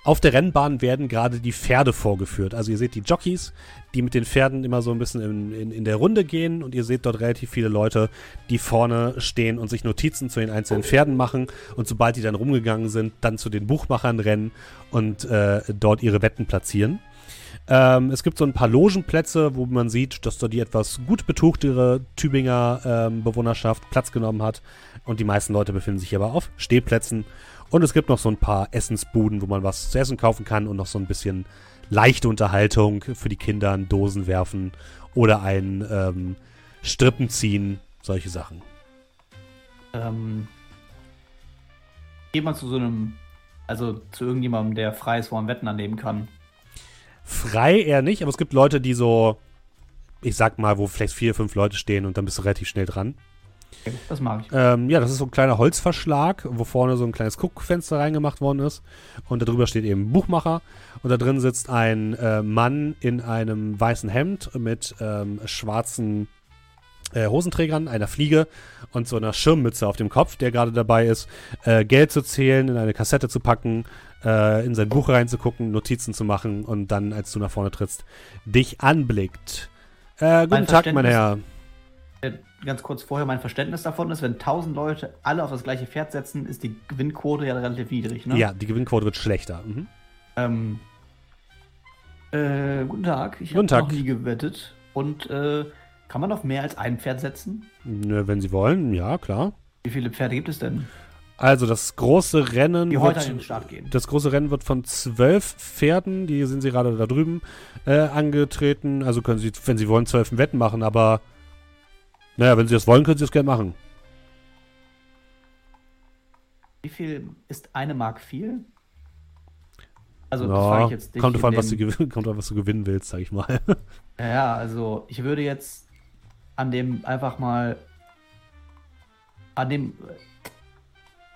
Auf der Rennbahn werden gerade die Pferde vorgeführt. Also ihr seht die Jockeys, die mit den Pferden immer so ein bisschen in, in, in, der Runde gehen und ihr seht dort relativ viele Leute, die vorne stehen und sich Notizen zu den einzelnen Pferden machen und sobald die dann rumgegangen sind, dann zu den Buchmachern rennen und äh, dort ihre Wetten platzieren. Ähm, es gibt so ein paar Logenplätze, wo man sieht, dass da die etwas gut betuchtere Tübinger ähm, Bewohnerschaft Platz genommen hat. Und die meisten Leute befinden sich aber auf Stehplätzen. Und es gibt noch so ein paar Essensbuden, wo man was zu essen kaufen kann und noch so ein bisschen leichte Unterhaltung für die Kinder, ein Dosen werfen oder ein ähm, Strippen ziehen, solche Sachen. Ähm, geht man zu so einem, also zu irgendjemandem, der frei ist, wo man Wetten annehmen kann. Frei eher nicht, aber es gibt Leute, die so, ich sag mal, wo vielleicht vier, fünf Leute stehen und dann bist du relativ schnell dran. Das mag ich. Ähm, ja, das ist so ein kleiner Holzverschlag, wo vorne so ein kleines Guckfenster reingemacht worden ist. Und darüber steht eben Buchmacher. Und da drin sitzt ein äh, Mann in einem weißen Hemd mit ähm, schwarzen äh, Hosenträgern, einer Fliege und so einer Schirmmütze auf dem Kopf, der gerade dabei ist, äh, Geld zu zählen, in eine Kassette zu packen, äh, in sein Buch reinzugucken, Notizen zu machen und dann, als du nach vorne trittst, dich anblickt. Äh, guten Tag, mein Herr. Ganz kurz vorher, mein Verständnis davon ist, wenn 1000 Leute alle auf das gleiche Pferd setzen, ist die Gewinnquote ja relativ niedrig, ne? Ja, die Gewinnquote wird schlechter. Mhm. Ähm, äh, guten Tag. Ich habe noch nie gewettet. Und äh, kann man auf mehr als ein Pferd setzen? Ne, wenn Sie wollen, ja, klar. Wie viele Pferde gibt es denn? Also das große Rennen die heute wird, an den Start gehen. Das große Rennen wird von zwölf Pferden, die sind sie gerade da drüben, äh, angetreten. Also können sie, wenn sie wollen, zwölf Wetten machen, aber naja, wenn sie das wollen, können sie das gerne machen. Wie viel ist eine Mark viel? Also, ja, frage ich jetzt dich. Kommt davon, was du, kommt auf, was du gewinnen willst, sag ich mal. Ja, also ich würde jetzt an dem einfach mal an dem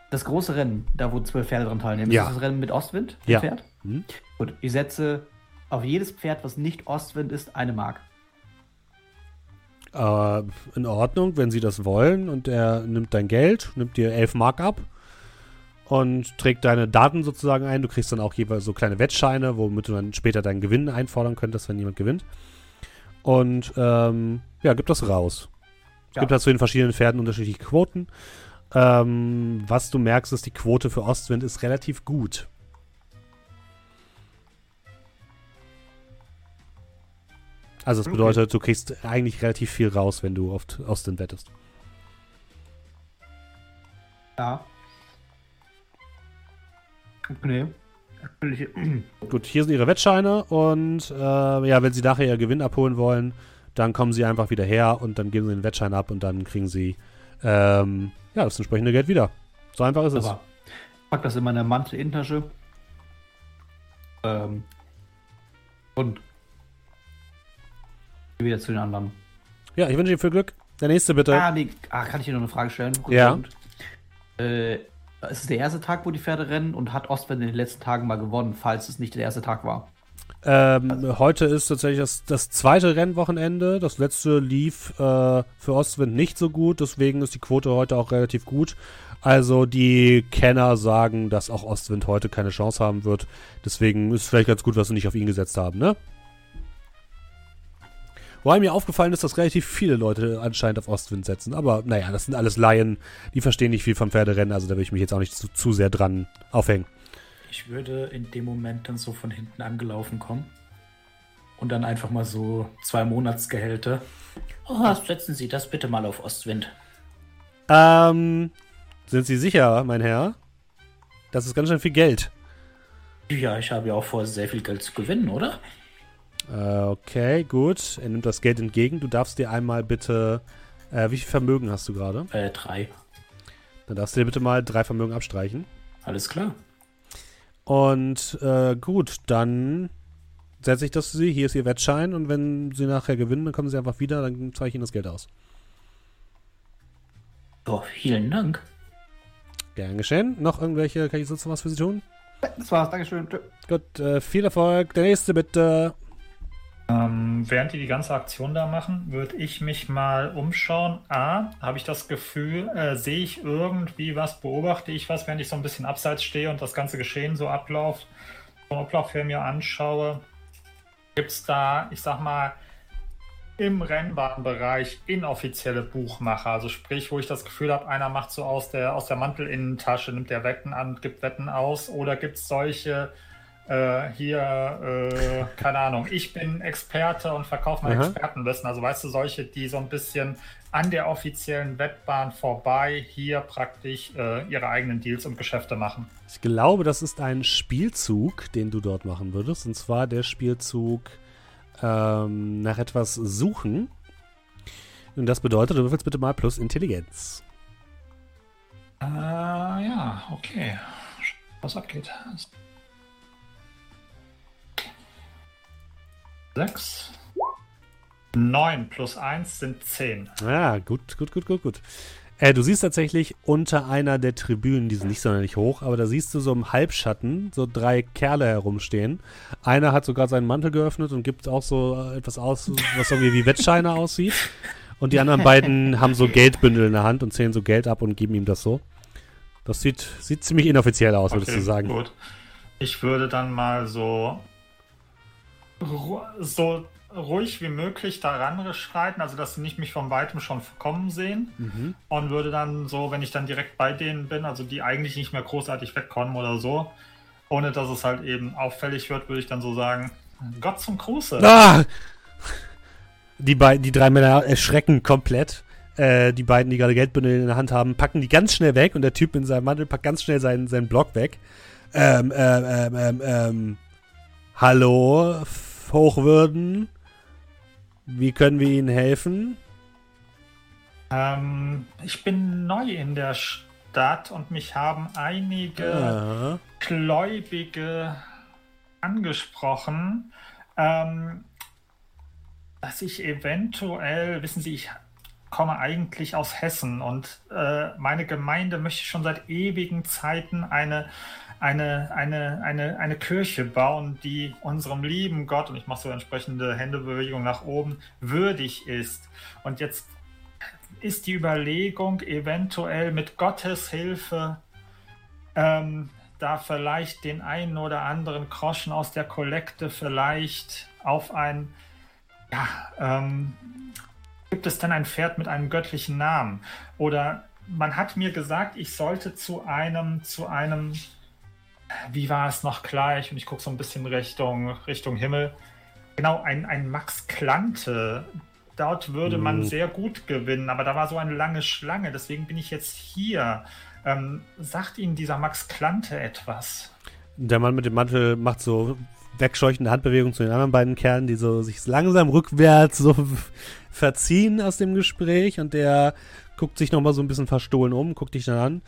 das große Rennen, da wo zwölf Pferde dran teilnehmen, ja. ist das Rennen mit Ostwind? Ja. Pferd? Hm. Gut, ich setze auf jedes Pferd, was nicht Ostwind ist, eine Mark. Äh, in Ordnung, wenn sie das wollen und er nimmt dein Geld, nimmt dir elf Mark ab und trägt deine Daten sozusagen ein. Du kriegst dann auch jeweils so kleine Wettscheine, womit du dann später deinen Gewinn einfordern könntest, wenn jemand gewinnt. Und ähm, ja, gibt das raus. Es ja. gibt halt zu den verschiedenen Pferden unterschiedliche Quoten. Ähm, was du merkst, ist, die Quote für Ostwind ist relativ gut. Also das bedeutet, okay. du kriegst eigentlich relativ viel raus, wenn du oft Ostwind wettest. Ja. Okay. Gut, hier sind ihre Wettscheine und äh, ja, wenn sie nachher ihr Gewinn abholen wollen, dann kommen sie einfach wieder her und dann geben sie den Wettschein ab und dann kriegen sie ähm, ja, das entsprechende Geld wieder. So einfach ist Aber es. Ich pack das in meine Mantel-Innentasche. Ähm, und wieder zu den anderen. Ja, ich wünsche dir viel Glück. Der nächste bitte. Ah, nee. ah kann ich dir noch eine Frage stellen? Gut, ja. Äh, es ist der erste Tag, wo die Pferde rennen und hat Ostwind in den letzten Tagen mal gewonnen, falls es nicht der erste Tag war? Ähm, heute ist tatsächlich das, das zweite Rennwochenende. Das letzte lief äh, für Ostwind nicht so gut, deswegen ist die Quote heute auch relativ gut. Also die Kenner sagen, dass auch Ostwind heute keine Chance haben wird. Deswegen ist es vielleicht ganz gut, was sie nicht auf ihn gesetzt haben, ne? Wobei mir aufgefallen ist, dass relativ viele Leute anscheinend auf Ostwind setzen. Aber naja, das sind alles Laien, die verstehen nicht viel vom Pferderennen, also da will ich mich jetzt auch nicht zu, zu sehr dran aufhängen. Ich würde in dem Moment dann so von hinten angelaufen kommen und dann einfach mal so zwei Monatsgehälter. Oh, setzen Sie das bitte mal auf Ostwind. Ähm, sind Sie sicher, mein Herr? Das ist ganz schön viel Geld. Ja, ich habe ja auch vor, sehr viel Geld zu gewinnen, oder? Äh, okay, gut. Er nimmt das Geld entgegen. Du darfst dir einmal bitte. Äh, wie viel Vermögen hast du gerade? Äh, drei. Dann darfst du dir bitte mal drei Vermögen abstreichen. Alles klar. Und äh, gut, dann setze ich das für Sie. Hier ist Ihr Wettschein und wenn Sie nachher gewinnen, dann kommen Sie einfach wieder, dann zeige ich Ihnen das Geld aus. Oh, vielen Dank. Gern geschehen. Noch irgendwelche, kann ich sonst noch was für Sie tun? Das war's, Dankeschön. Tschö. Gut, äh, viel Erfolg. Der nächste bitte. Ähm, während die die ganze Aktion da machen, würde ich mich mal umschauen. A, habe ich das Gefühl, äh, sehe ich irgendwie was, beobachte ich was, während ich so ein bisschen abseits stehe und das ganze Geschehen so abläuft, vom Ablauf her mir anschaue. Gibt es da, ich sag mal, im Rennbahnbereich inoffizielle Buchmacher? Also sprich, wo ich das Gefühl habe, einer macht so aus der, aus der Mantelinnentasche, nimmt der Wetten an, gibt Wetten aus. Oder gibt es solche äh, hier, äh, keine Ahnung, ich bin Experte und verkaufe mein Aha. Expertenwissen. Also weißt du, solche, die so ein bisschen an der offiziellen Wettbahn vorbei hier praktisch äh, ihre eigenen Deals und Geschäfte machen. Ich glaube, das ist ein Spielzug, den du dort machen würdest. Und zwar der Spielzug ähm, nach etwas suchen. Und das bedeutet, du würfelst bitte mal plus Intelligenz. Äh, ja, okay. Was abgeht. Sechs. Neun plus eins sind zehn. Ja, gut, gut, gut, gut, gut. Äh, du siehst tatsächlich unter einer der Tribünen, die sind nicht sonderlich hoch, aber da siehst du so im Halbschatten so drei Kerle herumstehen. Einer hat so gerade seinen Mantel geöffnet und gibt auch so etwas aus, was irgendwie wie Wettscheine aussieht. Und die anderen beiden haben so Geldbündel in der Hand und zählen so Geld ab und geben ihm das so. Das sieht, sieht ziemlich inoffiziell aus, würdest du sagen. Gut. Ich würde dann mal so, so ruhig wie möglich daran schreiten, also dass sie nicht mich von weitem schon kommen sehen. Mhm. Und würde dann so, wenn ich dann direkt bei denen bin, also die eigentlich nicht mehr großartig wegkommen oder so, ohne dass es halt eben auffällig wird, würde ich dann so sagen, Gott zum Gruße. Ah! Die, beiden, die drei Männer erschrecken komplett. Äh, die beiden, die gerade Geldbündel in der Hand haben, packen die ganz schnell weg und der Typ in seinem Mantel packt ganz schnell seinen, seinen Block weg. Ähm, ähm, ähm, ähm, ähm, hallo, Hochwürden. Wie können wir Ihnen helfen? Ähm, ich bin neu in der Stadt und mich haben einige Ja. Gläubige angesprochen, ähm, dass ich eventuell, wissen Sie, ich komme eigentlich aus Hessen und äh, meine Gemeinde möchte schon seit ewigen Zeiten eine, eine, eine, eine, eine Kirche bauen, die unserem lieben Gott, und ich mache so entsprechende Händebewegung nach oben, würdig ist. Und jetzt ist die Überlegung, eventuell mit Gottes Hilfe ähm, da vielleicht den einen oder anderen Groschen aus der Kollekte vielleicht auf ein, ja, ähm, gibt es denn ein Pferd mit einem göttlichen Namen? Oder man hat mir gesagt, ich sollte zu einem, zu einem, wie war es noch gleich? Und ich gucke so ein bisschen Richtung, Richtung Himmel. Genau, ein, ein Max Klante. Dort würde man Mhm. sehr gut gewinnen, aber da war so eine lange Schlange, deswegen bin ich jetzt hier. Ähm, sagt Ihnen dieser Max Klante etwas? Der Mann mit dem Mantel macht so wegscheuchende Handbewegungen zu den anderen beiden Kerlen, die so sich langsam rückwärts so verziehen aus dem Gespräch und der guckt sich nochmal so ein bisschen verstohlen um, guckt dich dann an.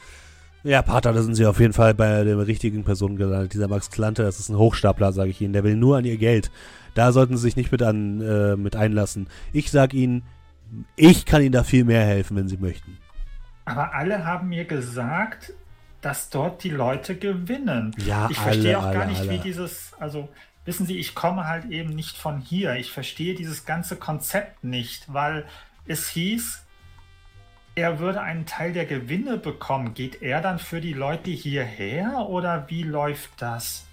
Ja, Pater, da sind Sie auf jeden Fall bei der richtigen Person gelandet. Dieser Max Klante, das ist ein Hochstapler, sage ich Ihnen. Der will nur an Ihr Geld. Da sollten Sie sich nicht mit, an, äh, mit einlassen. Ich sag Ihnen, ich kann Ihnen da viel mehr helfen, wenn Sie möchten. Aber alle haben mir gesagt, dass dort die Leute gewinnen. Ja, ich verstehe alle, auch gar alle, nicht, alle. wie dieses, also wissen Sie, ich komme halt eben nicht von hier. Ich verstehe dieses ganze Konzept nicht, weil es hieß, er würde einen Teil der Gewinne bekommen. Geht er dann für die Leute hierher oder wie läuft das?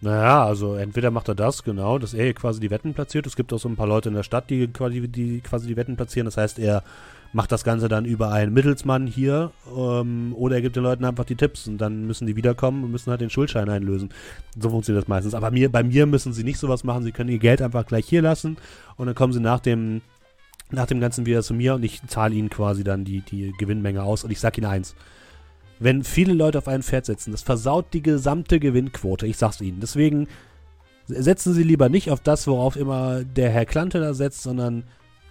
Naja, also entweder macht er das, genau, dass er hier quasi die Wetten platziert. Es gibt auch so ein paar Leute in der Stadt, die quasi die, quasi die Wetten platzieren. Das heißt, er macht das Ganze dann über einen Mittelsmann hier ähm, oder er gibt den Leuten einfach die Tipps und dann müssen die wiederkommen und müssen halt den Schuldschein einlösen. So funktioniert das meistens. Aber mir, bei mir müssen sie nicht sowas machen. Sie können ihr Geld einfach gleich hier lassen und dann kommen sie nach dem, nach dem Ganzen wieder zu mir und ich zahle ihnen quasi dann die, die Gewinnmenge aus und ich sag ihnen eins wenn viele Leute auf ein Pferd setzen. Das versaut die gesamte Gewinnquote, ich sag's Ihnen. Deswegen setzen Sie lieber nicht auf das, worauf immer der Herr Klante da setzt, sondern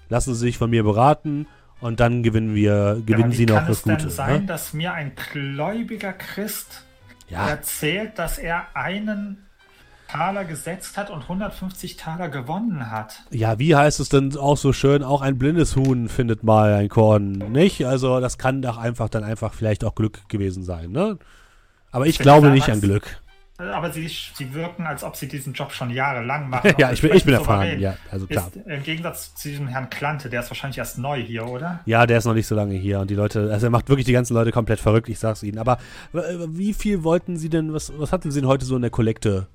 lassen Sie sich von mir beraten und dann gewinnen wir, gewinnen ja, Sie noch das Gute. Kann es denn sein, ne? dass mir ein gläubiger Christ ja. erzählt, dass er einen Taler gesetzt hat und 150 Taler gewonnen hat. Ja, wie heißt es denn auch so schön, auch ein blindes Huhn findet mal ein Korn, nicht? Also das kann doch einfach dann einfach vielleicht auch Glück gewesen sein, ne? Aber ich, ich glaube nicht an Glück. Aber sie, sie wirken, als ob sie diesen Job schon jahrelang machen. ja, ich bin, ich bin erfahren, ja, also klar. Ist, Im Gegensatz zu diesem Herrn Klante, der ist wahrscheinlich erst neu hier, oder? Ja, der ist noch nicht so lange hier und die Leute, also er macht wirklich die ganzen Leute komplett verrückt, ich sag's Ihnen. Aber wie viel wollten Sie denn, was, was hatten Sie denn heute so in der Kollekte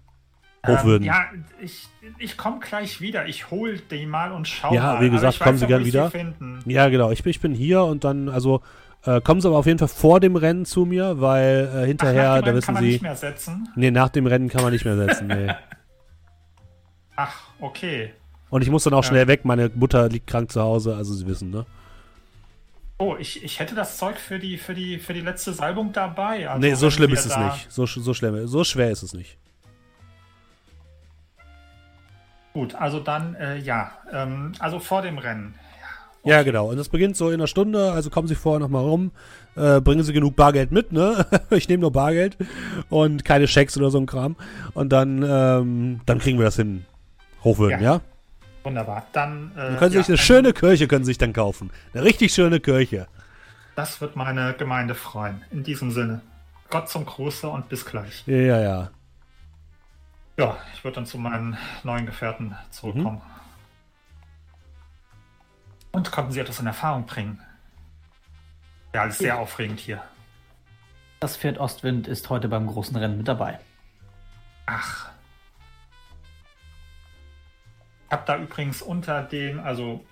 hochwürden. Ähm, ja, ich, ich komme gleich wieder. Ich hole den mal und schaue Ja, wie gesagt, kommen Sie gern wieder. Sie ja, genau. Ich, ich bin hier und dann, also äh, kommen Sie aber auf jeden Fall vor dem Rennen zu mir, weil äh, hinterher, Ach, da wissen kann man Sie. nicht mehr setzen? Nee, nach dem Rennen kann man nicht mehr setzen. Nee. Ach, okay. Und ich muss dann auch ja. schnell weg. Meine Mutter liegt krank zu Hause, also Sie wissen, ne? Oh, ich, ich hätte das Zeug für die, für die, für die letzte Salbung dabei. Also nee, so schlimm ist es nicht. So, so, schlimm, so schwer ist es nicht. Gut, also dann, äh, ja, ähm, also vor dem Rennen. Ja, genau. Und das beginnt so in einer Stunde, also kommen Sie vorher nochmal rum, äh, bringen Sie genug Bargeld mit, ne? ich nehme nur Bargeld und keine Schecks oder so ein Kram. Und dann, ähm, dann kriegen wir das hin. Hochwürden, ja? ja? Wunderbar. Dann, äh, dann können Sie ja, sich eine schöne Kirche können Sie sich dann kaufen. Eine richtig schöne Kirche. Das wird meine Gemeinde freuen. In diesem Sinne. Gott zum Gruße und bis gleich. Ja, ja. Ja, ich würde dann zu meinen neuen Gefährten zurückkommen. Mhm. Und konnten sie etwas in Erfahrung bringen? Ja, alles sehr aufregend hier. Das Pferd Ostwind ist heute beim großen Rennen mit dabei. Ach. Ich habe da übrigens unter dem, also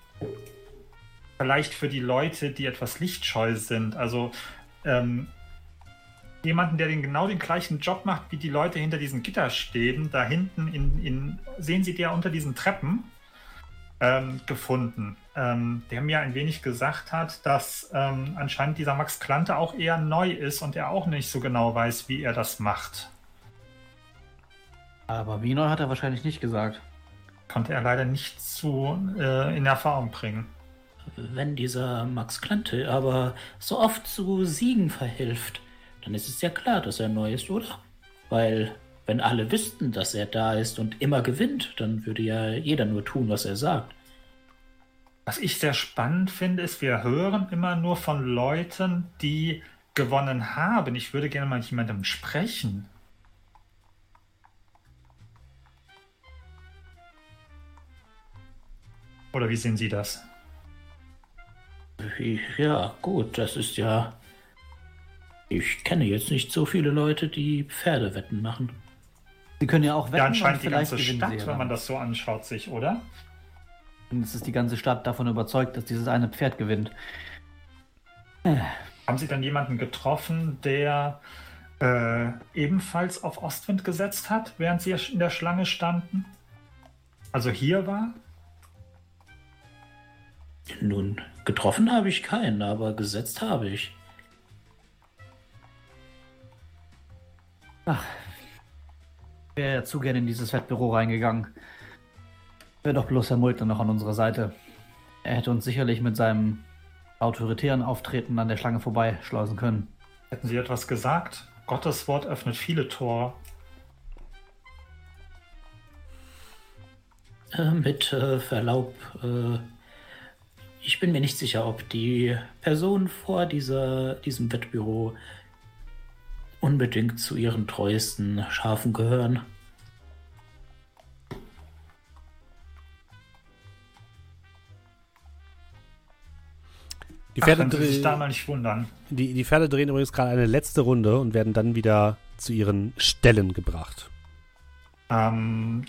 vielleicht für die Leute, die etwas lichtscheu sind, also ähm, jemanden, der den genau den gleichen Job macht, wie die Leute hinter diesen Gitter stehen. Da hinten in, in sehen Sie der unter diesen Treppen ähm, gefunden, ähm, der mir ein wenig gesagt hat, dass ähm, anscheinend dieser Max Klante auch eher neu ist und er auch nicht so genau weiß, wie er das macht. Aber wie neu hat er wahrscheinlich nicht gesagt. Konnte er leider nicht zu äh, in Erfahrung bringen. Wenn dieser Max Klante aber so oft zu Siegen verhilft, dann ist es ja klar, dass er neu ist, oder? Weil wenn alle wüssten, dass er da ist und immer gewinnt, dann würde ja jeder nur tun, was er sagt. Was ich sehr spannend finde, ist, wir hören immer nur von Leuten, die gewonnen haben. Ich würde gerne mal mit jemandem sprechen. Oder wie sehen Sie das? Ja, gut, das ist ja ich kenne jetzt nicht so viele Leute, die Pferdewetten machen. Sie können ja auch wetten. Ja, anscheinend die ganze Stadt, wenn man das so anschaut, sich, oder? Und es ist die ganze Stadt davon überzeugt, dass dieses eine Pferd gewinnt. Haben Sie dann jemanden getroffen, der äh, ebenfalls auf Ostwind gesetzt hat, während Sie in der Schlange standen? Also hier war? Nun, getroffen habe ich keinen, aber gesetzt habe ich. Ach, wäre ja zu gerne in dieses Wettbüro reingegangen. Wäre doch bloß Herr Multner noch an unserer Seite. Er hätte uns sicherlich mit seinem autoritären Auftreten an der Schlange vorbeischleusen können. Hätten Sie etwas gesagt? Gottes Wort öffnet viele Tore. Äh, mit äh, Verlaub, äh, ich bin mir nicht sicher, ob die Personen vor dieser, diesem Wettbüro unbedingt zu ihren treuesten Schafen gehören. Die Pferde, Ach, sich da mal nicht wundern. Die, die Pferde drehen übrigens gerade eine letzte Runde und werden dann wieder zu ihren Stellen gebracht. Ähm,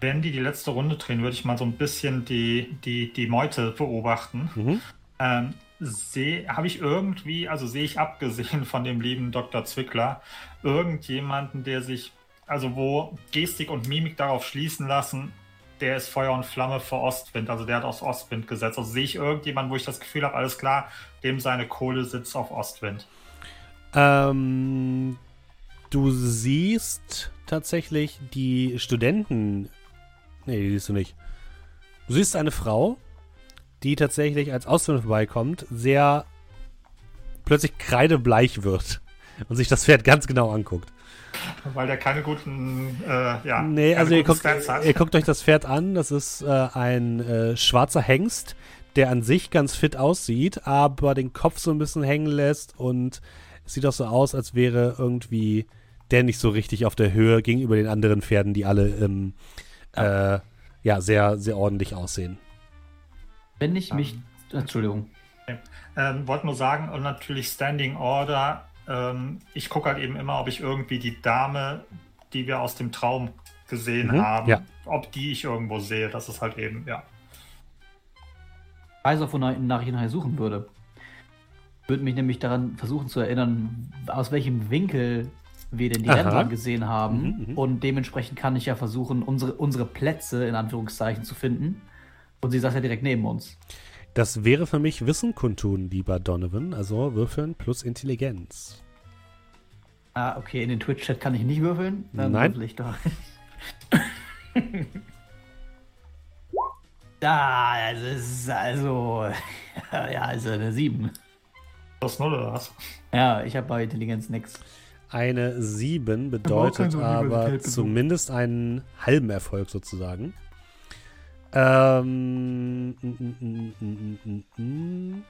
wenn die die letzte Runde drehen, würde ich mal so ein bisschen die, die, die Meute beobachten. Mhm. Ähm, habe ich irgendwie, also sehe ich abgesehen von dem lieben Dr. Zwickler, irgendjemanden, der sich, also wo Gestik und Mimik darauf schließen lassen, der ist Feuer und Flamme für Ostwind, also der hat aus Ostwind gesetzt. Also sehe ich irgendjemanden, wo ich das Gefühl habe, alles klar, dem seine Kohle sitzt auf Ostwind. Ähm, du siehst tatsächlich die Studenten. Nee, die siehst du nicht. Du siehst eine Frau, die tatsächlich als Ausländer vorbeikommt, sehr plötzlich kreidebleich wird und sich das Pferd ganz genau anguckt. Weil der keine guten, äh, ja, Nee, keine also ihr guckt, ihr guckt euch das Pferd an. Das ist äh, ein äh, schwarzer Hengst, der an sich ganz fit aussieht, aber den Kopf so ein bisschen hängen lässt und es sieht auch so aus, als wäre irgendwie der nicht so richtig auf der Höhe gegenüber den anderen Pferden, die alle ähm, äh, ja sehr, sehr ordentlich aussehen. Wenn ich mich. Entschuldigung. Ähm, Wollte nur sagen, und natürlich Standing Order. Ähm, ich gucke halt eben immer, ob ich irgendwie die Dame, die wir aus dem Traum gesehen Mhm, haben, ja. ob die ich irgendwo sehe. Das ist halt eben, ja. Ich weiß auch, wonach ich nachher suchen würde. Würde mich nämlich daran versuchen zu erinnern, aus welchem Winkel wir denn die. Rennbahn gesehen haben. Mhm, mhm. Und dementsprechend kann ich ja versuchen, unsere, unsere Plätze in Anführungszeichen zu finden. Und sie saß ja direkt neben uns. Das wäre für mich Wissen kundtun, lieber Donovan. Also würfeln plus Intelligenz. Ah, okay, in den Twitch-Chat kann ich nicht würfeln. Dann Nein. würfel ich da. Da, das ist also. Ja, also eine 7. Das Null oder was? Ja, ich habe bei Intelligenz nix. Eine 7 auch bedeutet aber zumindest einen halben Erfolg sozusagen. Ähm, mm, mm, mm.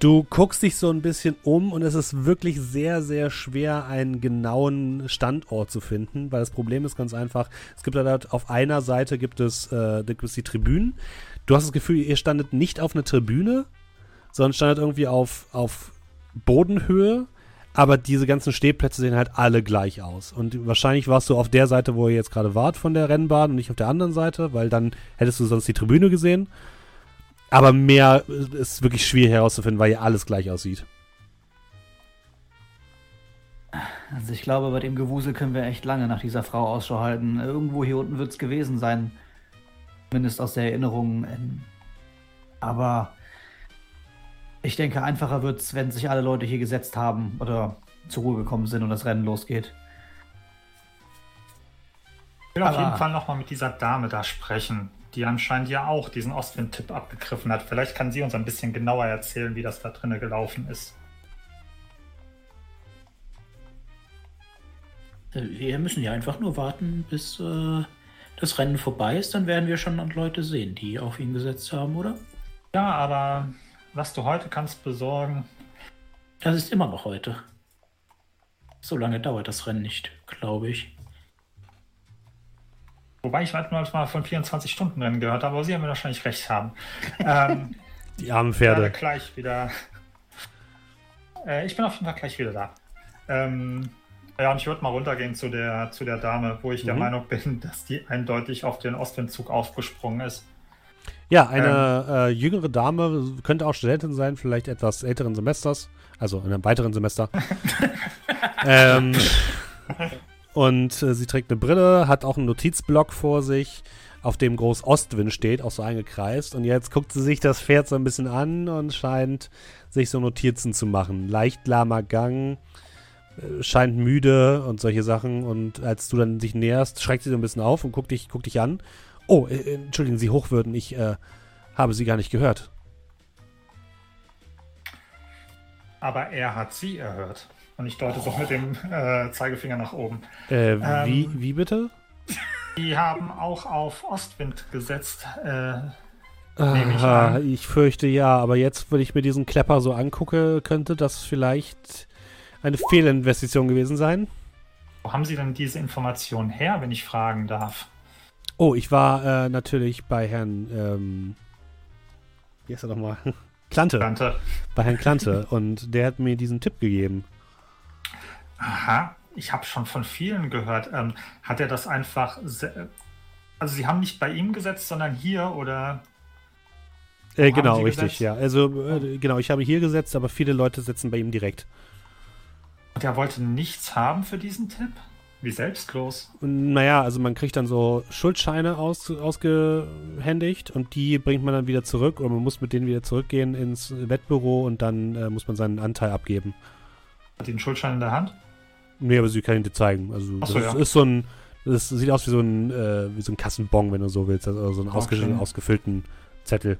Du guckst dich so ein bisschen um und es ist wirklich sehr, sehr schwer, einen genauen Standort zu finden, weil das Problem ist ganz einfach, es gibt da auf einer Seite gibt es, äh, gibt es die Tribünen. Du hast das Gefühl, ihr standet nicht auf einer Tribüne, sondern standet irgendwie auf, auf Bodenhöhe aber diese ganzen Stehplätze sehen halt alle gleich aus. Und wahrscheinlich warst du auf der Seite, wo ihr jetzt gerade wart von der Rennbahn und nicht auf der anderen Seite, weil dann hättest du sonst die Tribüne gesehen. Aber mehr ist wirklich schwierig herauszufinden, weil hier alles gleich aussieht. Also ich glaube, bei dem Gewusel können wir echt lange nach dieser Frau Ausschau halten. Irgendwo hier unten wird es gewesen sein. Zumindest aus der Erinnerung. Ähm, Aber ich denke, einfacher wird es, wenn sich alle Leute hier gesetzt haben oder zur Ruhe gekommen sind und das Rennen losgeht. Ich will auf Aber- jeden Fall nochmal mit dieser Dame da sprechen, die anscheinend ja auch diesen Ostwind-Tipp abgegriffen hat. Vielleicht kann sie uns ein bisschen genauer erzählen, wie das da drinnen gelaufen ist. Äh, Wir müssen ja einfach nur warten, bis äh, das Rennen vorbei ist. Dann werden wir schon Leute sehen, die auf ihn gesetzt haben, oder? Ja, aber was du heute kannst besorgen, Das ist immer noch heute. So lange dauert das Rennen nicht, glaube ich. wobei ich manchmal mal von 24-Stunden-Rennen gehört habe, aber Sie haben mir wahrscheinlich recht haben. Ähm, Die armen Ich Pferde. gleich wieder. Äh, ich bin auf jeden Fall gleich wieder da. Ähm, ja, und ich würde mal runtergehen zu der, zu der Dame, wo ich der Mhm. Meinung bin, dass die eindeutig auf den Ostwindzug aufgesprungen ist. Ja, eine äh, jüngere Dame, könnte auch Studentin sein, vielleicht etwas älteren Semesters, also in einem weiteren Semester. ähm, und äh, sie trägt eine Brille, hat auch einen Notizblock vor sich, auf dem groß Ostwind steht, auch so eingekreist. Und jetzt guckt sie sich das Pferd so ein bisschen an und scheint sich so Notizen zu machen. Leicht lahmer Gang, äh, scheint müde und solche Sachen. Und als du dann dich näherst, schreckt sie so ein bisschen auf und guckt dich, guckt dich an. Oh, äh, entschuldigen Sie, Hochwürden, ich äh, habe Sie gar nicht gehört. Aber er hat sie erhört. Und ich deute so mit dem äh, Zeigefinger nach oben. Äh, Ähm. wie, wie bitte? Die haben auch auf Ostwind gesetzt. Äh, nehme ich ich fürchte ja, aber jetzt, wenn ich mir diesen Klepper so angucke, könnte das vielleicht eine Fehlinvestition gewesen sein. wo haben Sie denn diese Information her, wenn ich fragen darf? Oh, ich war äh, natürlich bei Herrn, ähm, wie heißt er nochmal? Klante. Klante. Bei Herrn Klante. Und der hat mir diesen Tipp gegeben. Aha, ich habe schon von vielen gehört. Ähm, hat er das einfach. Also, Sie haben nicht bei ihm gesetzt, sondern hier oder. Äh, genau, richtig, gesetzt? ja. Also, äh, genau, ich habe hier gesetzt, aber viele Leute setzen bei ihm direkt. Und er wollte nichts haben für diesen Tipp? Wie selbstlos? Naja, also man kriegt dann so Schuldscheine aus, ausgehändigt und die bringt man dann wieder zurück oder man muss mit denen wieder zurückgehen ins Wettbüro und dann äh, muss man seinen Anteil abgeben. Hat die einen Schuldschein in der Hand? Nee, aber sie kann ihn dir zeigen. Also so, das ja. ist so ein, das sieht aus wie so ein, äh, wie so ein Kassenbon, wenn du so willst, also so einen okay. ausgefüllten Zettel.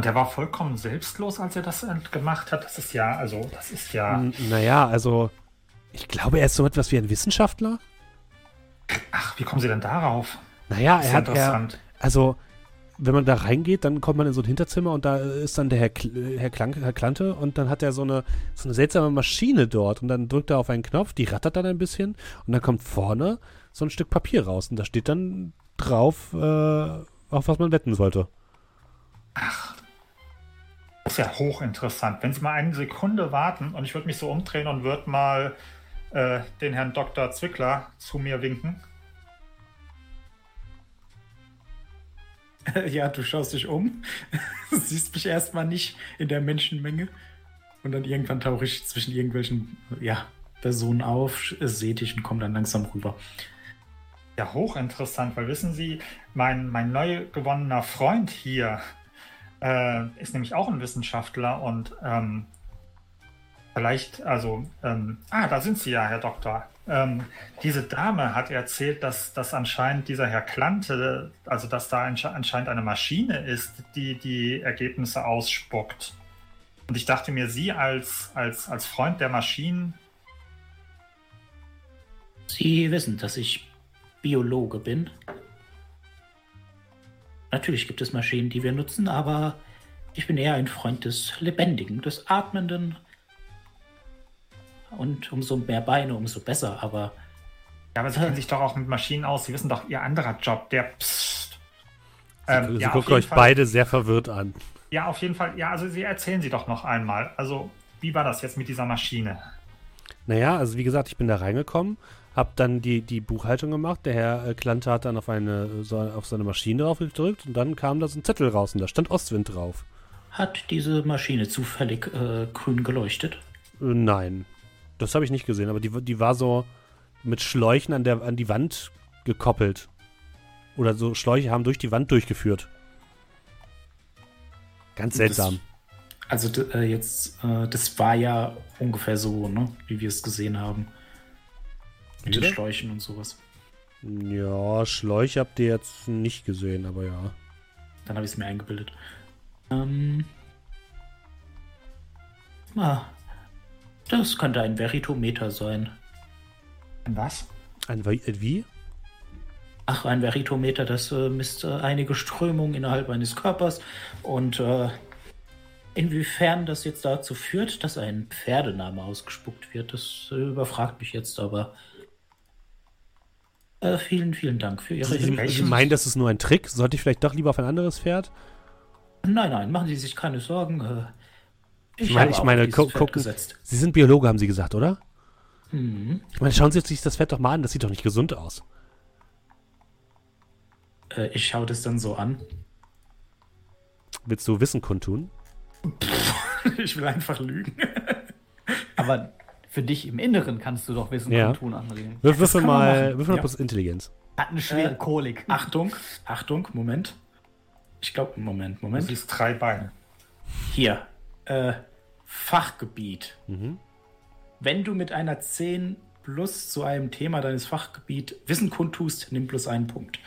Und er war vollkommen selbstlos, als er das gemacht hat. Das ist ja, also, das ist ja. N naja, also, ich glaube, er ist so etwas wie ein Wissenschaftler. Ach, wie kommen Sie denn darauf? Naja, er hat. Er, also, wenn man da reingeht, dann kommt man in so ein Hinterzimmer und da ist dann der Herr, Herr, Klank, Herr Klante und dann hat er so eine, so eine seltsame Maschine dort und dann drückt er auf einen Knopf, die rattert dann ein bisschen und dann kommt vorne so ein Stück Papier raus und da steht dann drauf, äh, auf was man wetten sollte. Ach, ist ja hochinteressant. Wenn Sie mal eine Sekunde warten und ich würde mich so umdrehen und würde mal äh, den Herrn Dr. Zwickler zu mir winken. Ja, du schaust dich um, siehst mich erstmal nicht in der Menschenmenge und dann irgendwann tauche ich zwischen irgendwelchen ja, Personen auf, sehe dich und komme dann langsam rüber. Ja, hochinteressant, weil wissen Sie, mein, mein neu gewonnener Freund hier, äh, ist nämlich auch ein Wissenschaftler und ähm, vielleicht, also, ähm, ah, da sind Sie ja, Herr Doktor. Ähm, diese Dame hat erzählt, dass, dass anscheinend dieser Herr Klante, also dass da anscheinend eine Maschine ist, die die Ergebnisse ausspuckt. Und ich dachte mir, Sie als, als, als Freund der Maschinen. Sie wissen, dass ich Biologe bin. Natürlich gibt es Maschinen, die wir nutzen, aber ich bin eher ein Freund des Lebendigen, des Atmenden. Und umso mehr Beine, umso besser, aber. Ja, aber Sie kennen sich doch auch mit Maschinen aus. Sie wissen doch, Ihr anderer Job, der Psst. Ähm, Sie, ja, gucken euch Fall, beide sehr verwirrt an. Ja, auf jeden Fall. Ja, also Sie erzählen Sie doch noch einmal. Also, wie war das jetzt mit dieser Maschine? Naja, also wie gesagt, ich bin da reingekommen hab dann die, die Buchhaltung gemacht. Der Herr äh, Klante hat dann auf, eine, so, auf seine Maschine drauf gedrückt und dann kam da so ein Zettel raus und da stand Ostwind drauf. Hat diese Maschine zufällig äh, grün geleuchtet? Äh, nein, das habe ich nicht gesehen, aber die, die war so mit Schläuchen an, der, an die Wand gekoppelt. Oder so Schläuche haben durch die Wand durchgeführt. Ganz seltsam. Das, also äh, jetzt, äh, das war ja ungefähr so, ne, wie wir es gesehen haben. Mit den Schläuchen und sowas. Ja, Schläuche habt ihr jetzt nicht gesehen, aber ja. Dann habe ich es mir eingebildet. Ähm. Ah, das könnte ein Veritometer sein. Ein was? Ein wie? Ach, ein Veritometer, das äh, misst äh, einige Strömungen innerhalb eines Körpers und äh, inwiefern das jetzt dazu führt, dass ein Pferdename ausgespuckt wird, das äh, überfragt mich jetzt, aber äh, vielen, vielen Dank für Ihre Hilfe. Sie meinen, das ist nur ein Trick? Sollte ich vielleicht doch lieber auf ein anderes Pferd? Nein, nein, machen Sie sich keine Sorgen. Äh, ich, ich meine, ich meine gucken, Sie sind Biologe, haben Sie gesagt, oder? Mhm. Ich meine, schauen Sie sich das Pferd doch mal an, das sieht doch nicht gesund aus. Äh, ich schaue das dann so an. Willst du Wissen kundtun? ich will einfach lügen. Aber für dich im Inneren kannst du doch Wissen ja. tun anregen. Wirf, würfel mal, würfel mal ja. Intelligenz. Hat eine schwere äh, Kolik. Achtung, Achtung, Moment. Ich glaube, Moment, Moment. Du siehst drei Beine. Hier. Äh, Fachgebiet. Mhm. Wenn du mit einer 10 plus zu einem Thema deines Fachgebiet Wissen kundtust, nimm plus einen Punkt.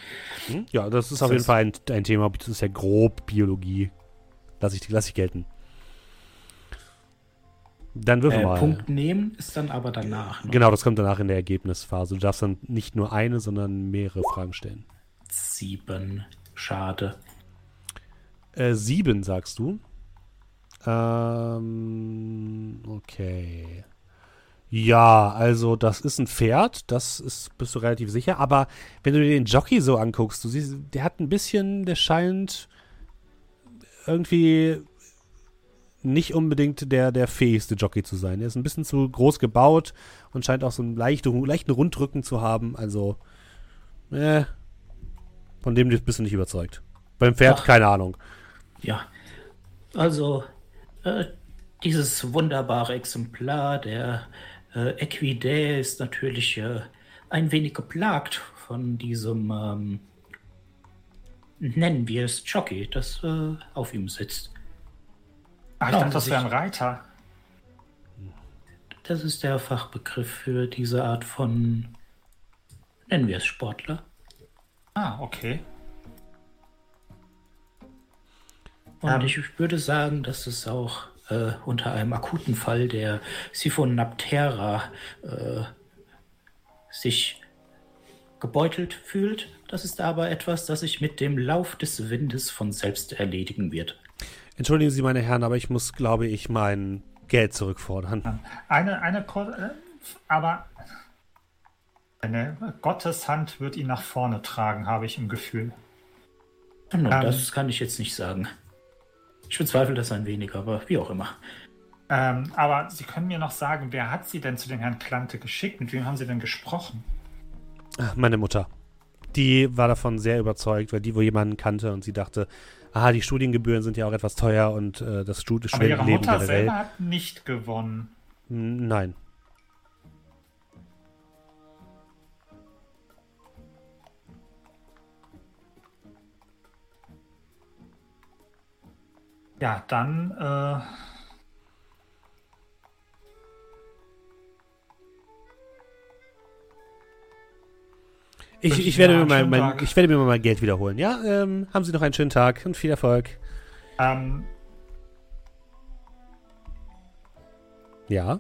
Mhm. Ja, das ist das auf jeden Fall ein, ein, Thema, das ist ja grob Biologie. Lass ich, lass ich gelten. Dann würfel äh, mal. Punkt nehmen ist dann aber danach. Ne? Genau, das kommt danach in der Ergebnisphase. Du darfst dann nicht nur eine, sondern mehrere Fragen stellen. Sieben. Schade. Äh, sieben, sagst du? Ähm, okay. Ja, also das ist ein Pferd, das ist, bist du relativ sicher. Aber wenn du dir den Jockey so anguckst, du siehst, der hat ein bisschen, der scheint irgendwie nicht unbedingt der, der fähigste Jockey zu sein. Er ist ein bisschen zu groß gebaut und scheint auch so einen leichten, leichten Rundrücken zu haben. Also, äh, von dem bist du nicht überzeugt. Beim Pferd, Ach, keine Ahnung. Ja, also, äh, dieses wunderbare Exemplar, der äh, Equidä, ist natürlich äh, ein wenig geplagt von diesem, ähm, nennen wir es Jockey, das äh, auf ihm sitzt. Ach, ich dachte, das wäre ein Reiter. Das ist der Fachbegriff für diese Art von, nennen wir es Sportler. Ah, okay. Und ähm, ich würde sagen, dass es auch äh, unter einem akuten Fall der Siphonaptera äh, sich gebeutelt fühlt. Das ist aber etwas, das sich mit dem Lauf des Windes von selbst erledigen wird. Entschuldigen Sie, meine Herren, aber ich muss, glaube ich, mein Geld zurückfordern. Eine, eine, äh, aber eine Gotteshand wird ihn nach vorne tragen, habe ich im Gefühl. No, ähm, das kann ich jetzt nicht sagen. Ich bezweifle das ein wenig, aber wie auch immer. Ähm, aber Sie können mir noch sagen, wer hat Sie denn zu dem Herrn Klante geschickt? Mit wem haben Sie denn gesprochen? Meine Mutter. Die war davon sehr überzeugt, weil die wohl jemanden kannte und sie dachte, aha, die Studiengebühren sind ja auch etwas teuer und äh, das Studienleben Aber ihre Mutter generell. selber hat nicht gewonnen. Nein. Ja, dann äh Ich, ich, werde mir mal, mein, ich werde mir mal mein Geld wiederholen. Ja, ähm, haben Sie noch einen schönen Tag und viel Erfolg. Ähm. Ja.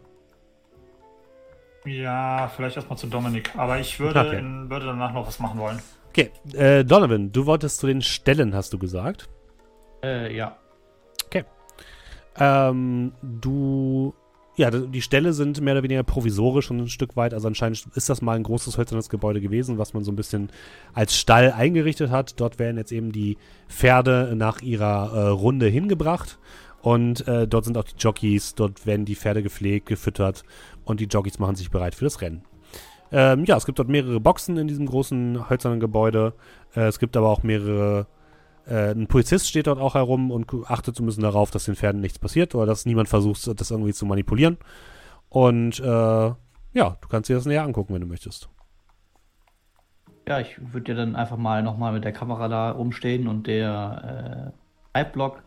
Ja, vielleicht erstmal zu Dominik. Aber ich würde, okay. in, würde danach noch was machen wollen. Okay, äh, Donovan, du wolltest zu den Stellen, hast du gesagt? Äh, ja. Okay. Ähm, du ja, die Ställe sind mehr oder weniger provisorisch und ein Stück weit. Also anscheinend ist das mal ein großes hölzernes Gebäude gewesen, was man so ein bisschen als Stall eingerichtet hat. Dort werden jetzt eben die Pferde nach ihrer äh, Runde hingebracht. Und äh, dort sind auch die Jockeys, dort werden die Pferde gepflegt, gefüttert und die Jockeys machen sich bereit für das Rennen. Ähm, ja, es gibt dort mehrere Boxen in diesem großen hölzernen Gebäude. Äh, es gibt aber auch mehrere äh, ein Polizist steht dort auch herum und achtet so ein bisschen darauf, dass den Pferden nichts passiert oder dass niemand versucht, das irgendwie zu manipulieren. Und äh, ja, du kannst dir das näher angucken, wenn du möchtest. Ja, ich würde dir dann einfach mal nochmal mit der Kamera da rumstehen und der äh, Halbblock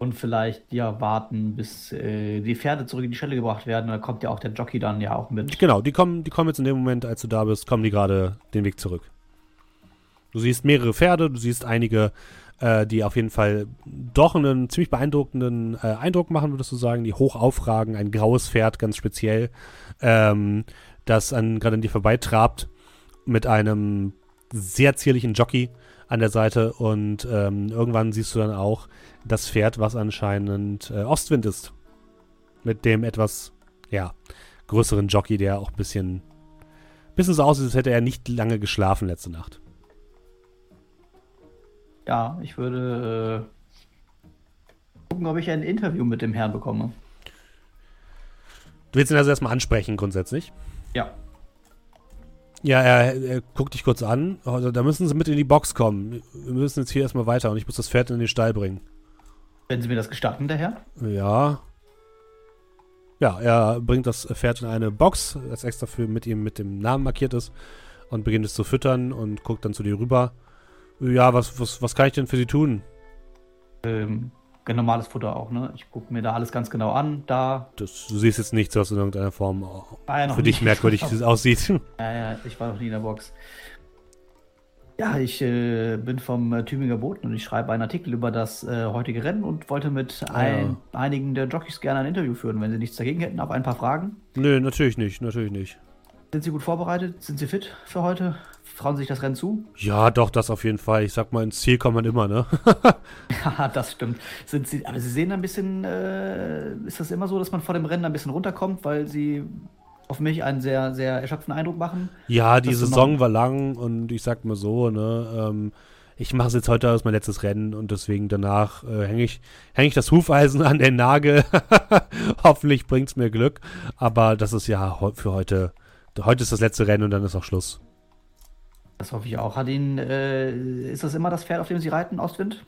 und vielleicht ja warten, bis äh, die Pferde zurück in die Stelle gebracht werden. Da kommt ja auch der Jockey dann ja auch mit. Genau, die kommen, die kommen jetzt in dem Moment, als du da bist, kommen die gerade den Weg zurück. Du siehst mehrere Pferde, du siehst einige, äh, die auf jeden Fall doch einen ziemlich beeindruckenden äh, Eindruck machen, würdest du sagen, die hoch aufragen. Ein graues Pferd ganz speziell, ähm, das gerade an dir vorbeitrabt mit einem sehr zierlichen Jockey an der Seite und ähm, irgendwann siehst du dann auch das Pferd, was anscheinend äh, Ostwind ist. Mit dem etwas, ja, größeren Jockey, der auch ein bisschen, bisschen so aussieht, als hätte er nicht lange geschlafen letzte Nacht. Ja, ich würde äh, gucken, ob ich ein Interview mit dem Herrn bekomme. Du willst ihn also erstmal ansprechen, grundsätzlich? Ja. Ja, er, er, guckt dich kurz an. Also, da müssen Sie mit in die Box kommen. Wir müssen jetzt hier erstmal weiter und ich muss das Pferd in den Stall bringen. Wenn Sie mir das gestatten, der Herr? Ja. Ja, er bringt das Pferd in eine Box, das extra für mit ihm mit dem Namen markiert ist und beginnt es zu füttern und guckt dann zu dir rüber. Ja, was, was, was kann ich denn für Sie tun? Ähm, normales Futter auch, ne? Ich gucke mir da alles ganz genau an. Da. Das, du siehst jetzt nichts, was in irgendeiner Form ah, ja, für dich merkwürdig aussieht. Ja, ja, ich war noch nie in der Box. Ja, ich äh, bin vom äh, Tübinger Boten und ich schreibe einen Artikel über das äh, heutige Rennen und wollte mit ah, ein, einigen der Jockeys gerne ein Interview führen, wenn Sie nichts dagegen hätten, auf ein paar Fragen. Nö, natürlich nicht, natürlich nicht. Sind Sie gut vorbereitet? Sind Sie fit für heute? Trauen Sie sich das Rennen zu? Ja, doch, das auf jeden Fall. Ich sag mal, ins Ziel kommt man immer, ne? ja, das stimmt. Sind Sie, aber Sie sehen ein bisschen, äh, ist das immer so, dass man vor dem Rennen ein bisschen runterkommt, weil Sie auf mich einen sehr, sehr erschöpfenden Eindruck machen? Ja, die Saison war lang und ich sag mal so, ne, ähm, ich mache es jetzt heute als mein letztes Rennen und deswegen danach äh, hänge ich, häng ich das Hufeisen an den Nagel. Hoffentlich bringt es mir Glück. Aber das ist ja für heute, heute ist das letzte Rennen und dann ist auch Schluss. Das hoffe ich auch. Hat ihn, äh, ist das immer das Pferd, auf dem Sie reiten, Ostwind?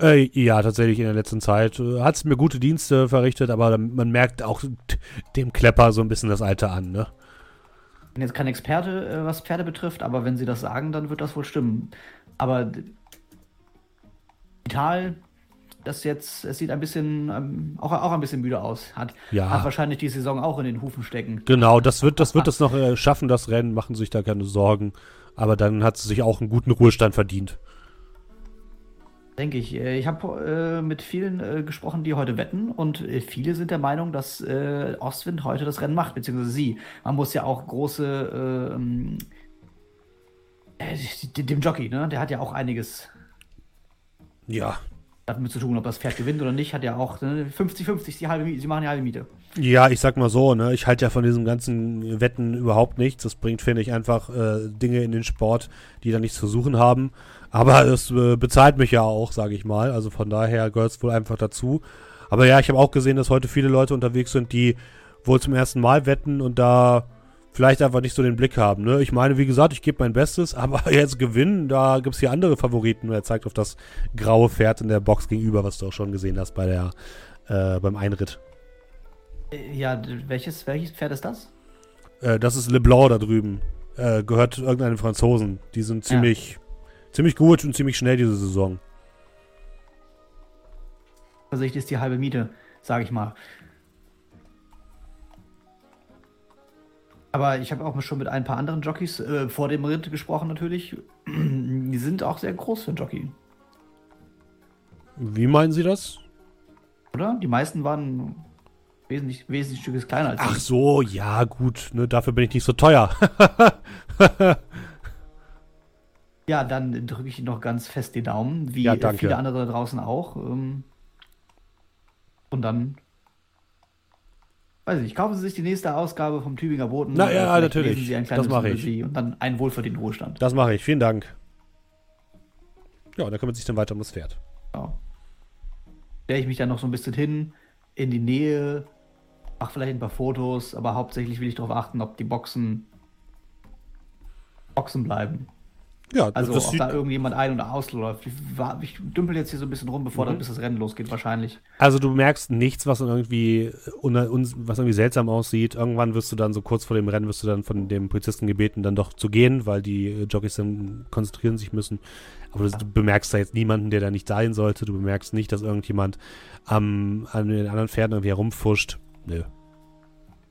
Äh, ja, tatsächlich in der letzten Zeit. Äh, Hat es mir gute Dienste verrichtet, aber man merkt auch dem Klepper so ein bisschen das Alter an, ne? Ich bin jetzt kein Experte, äh, was Pferde betrifft, aber wenn Sie das sagen, dann wird das wohl stimmen. Aber Vital, das jetzt, es sieht ein bisschen, ähm, auch, auch ein bisschen müde aus. Hat, Ja. hat wahrscheinlich die Saison auch in den Hufen stecken. Genau, das wird das, wird das noch äh, schaffen, das Rennen, machen sich da keine Sorgen. Aber dann hat sie sich auch einen guten Ruhestand verdient. Denke ich. Äh, Ich habe äh, mit vielen äh, gesprochen, die heute wetten und äh, viele sind der Meinung, dass äh, Ostwind heute das Rennen macht, beziehungsweise sie. Man muss ja auch große, äh, ähm, äh, dem Jockey, ne? Der hat ja auch einiges Ja. Damit zu tun, ob das Pferd gewinnt oder nicht, hat ja auch ne, 50-50 ist die halbe Miete. Sie machen die halbe Miete. Ja, ich sag mal so, ne, ich halte ja von diesem ganzen Wetten überhaupt nichts. Das bringt, finde ich, einfach äh, Dinge in den Sport, die da nichts zu suchen haben. Aber es äh, bezahlt mich ja auch, sage ich mal. Also von daher gehört es wohl einfach dazu. Aber ja, ich habe auch gesehen, dass heute viele Leute unterwegs sind, die wohl zum ersten Mal wetten und da vielleicht einfach nicht so den Blick haben. Ne? Ich meine, wie gesagt, ich gebe mein Bestes, aber jetzt gewinnen, da gibt es hier andere Favoriten. Er zeigt auf das graue Pferd in der Box gegenüber, was du auch schon gesehen hast bei der, äh, beim Einritt. Äh, Ja, welches, welches Pferd ist das? Äh, das ist LeBlanc da drüben. Äh, gehört irgendeinem Franzosen. Die sind ziemlich, ziemlich gut und ziemlich schnell diese Saison. Versicht ist die halbe Miete, sage ich mal. Aber ich habe auch schon mit ein paar anderen Jockeys äh, vor dem Ritt gesprochen natürlich. Die sind auch sehr groß für einen Jockey, Wie meinen Sie das? oder? Die meisten waren wesentlich, wesentlich Stückes kleiner als Ach ich. so, ja, gut. Ne, dafür bin ich nicht so teuer. Ja, dann drücke ich Ihnen noch ganz fest die Daumen, wie Ja, viele andere da draußen auch. ähm. Und dann, weiß ich nicht, kaufen Sie sich die nächste Ausgabe vom Tübinger Boten. Na ja, natürlich. lesen Sie ein Das mache ich. Und dann einen wohlverdienten Ruhestand. das mache ich. Vielen Dank. Ja, da kümmert sich dann weiter um das Pferd. Ja. Stelle ich mich dann noch so ein bisschen hin, in die Nähe, mache vielleicht ein paar Fotos, aber hauptsächlich will ich darauf achten, ob die Boxen Boxen bleiben. Ja, Also das ob da irgendjemand ein- oder ausläuft. Ich, ich dümpel jetzt hier so ein bisschen rum, bevor Mhm. dann bis das Rennen losgeht, wahrscheinlich. also du merkst nichts, was irgendwie, was irgendwie seltsam aussieht. Irgendwann wirst du dann so kurz vor dem Rennen, wirst du dann von dem Polizisten gebeten, dann doch zu gehen, weil die äh, Jockeys dann konzentrieren sich müssen. Aber du, du bemerkst da jetzt niemanden, der da nicht sein sollte. Du bemerkst nicht, dass irgendjemand am, an den anderen Pferden irgendwie herumfuscht. Nö.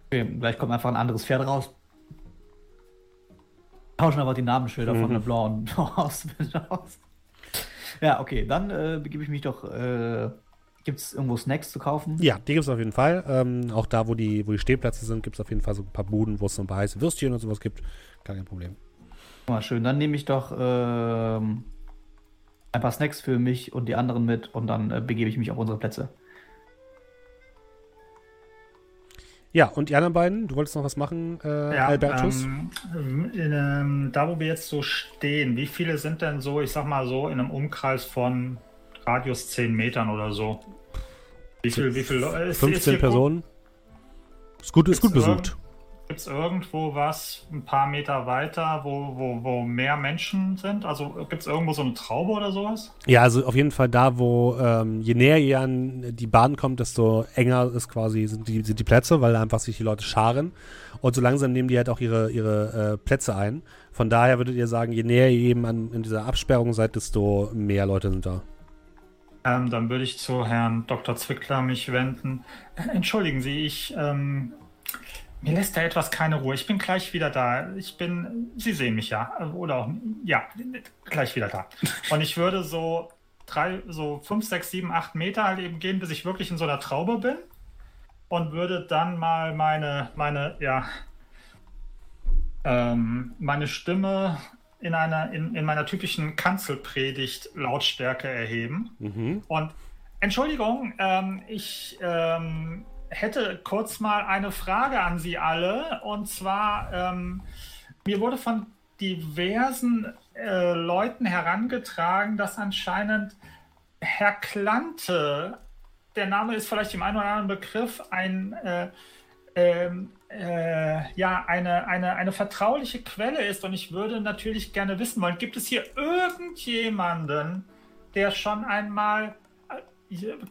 Okay, vielleicht kommt einfach ein anderes Pferd raus. Tauschen einfach die Namensschilder von Mhm. LeBlanc und aus. aus. Ja, okay, dann äh, begebe ich mich doch. Äh, Gibt es irgendwo Snacks zu kaufen? Ja, die gibt es auf jeden Fall. Ähm, auch da, wo die, wo die Stehplätze sind, gibt es auf jeden Fall so ein paar Buden, wo es so ein paar heiße Würstchen und sowas gibt. Gar kein Problem. Mal schön, dann nehme ich doch ähm, ein paar Snacks für mich und die anderen mit und dann äh, begebe ich mich auf unsere Plätze. Ja, und die anderen beiden, du wolltest noch was machen, äh, Ja, Albertus? ähm, in, ähm, da wo wir jetzt so stehen, wie viele sind denn so, ich sag mal so, in einem Umkreis von Radius 10 Metern oder so? Wie viel, wie viel Leute? 15 Personen. Ist gut, ist gut besucht. Gibt es irgendwo was ein paar Meter weiter, wo, wo, wo mehr Menschen sind? Also gibt es irgendwo so eine Traube oder sowas? Ja, also auf jeden Fall da, wo ähm, je näher ihr an die Bahn kommt, desto enger ist quasi sind die, sind die Plätze, weil einfach sich die Leute scharen. Und so langsam nehmen die halt auch ihre, ihre äh, Plätze ein. Von daher würdet ihr sagen, je näher ihr eben an in dieser Absperrung seid, desto mehr Leute sind da. Ähm, dann würde ich zu Herrn Dr. Zwickler mich wenden. Äh, Entschuldigen Sie, ich ähm, mir lässt da etwas keine Ruhe. Ich bin gleich wieder da. Ich bin, Sie sehen mich ja, oder auch, ja, gleich wieder da. Und ich würde so drei, so fünf, sechs, sieben, acht Meter halt eben gehen, bis ich wirklich in so einer Traube bin. Und würde dann mal meine, meine, ja, ähm, meine Stimme in einer, in, in meiner typischen Kanzelpredigt Lautstärke erheben. Mhm. Und Entschuldigung, ähm, ich ähm, hätte kurz mal eine Frage an Sie alle. Und zwar, ähm, mir wurde von diversen äh, Leuten herangetragen, dass anscheinend Herr Klante, der Name ist vielleicht im einen oder anderen Begriff, ein äh, ähm, äh, ja, eine, eine, eine vertrauliche Quelle ist. Und ich würde natürlich gerne wissen wollen, gibt es hier irgendjemanden, der schon einmal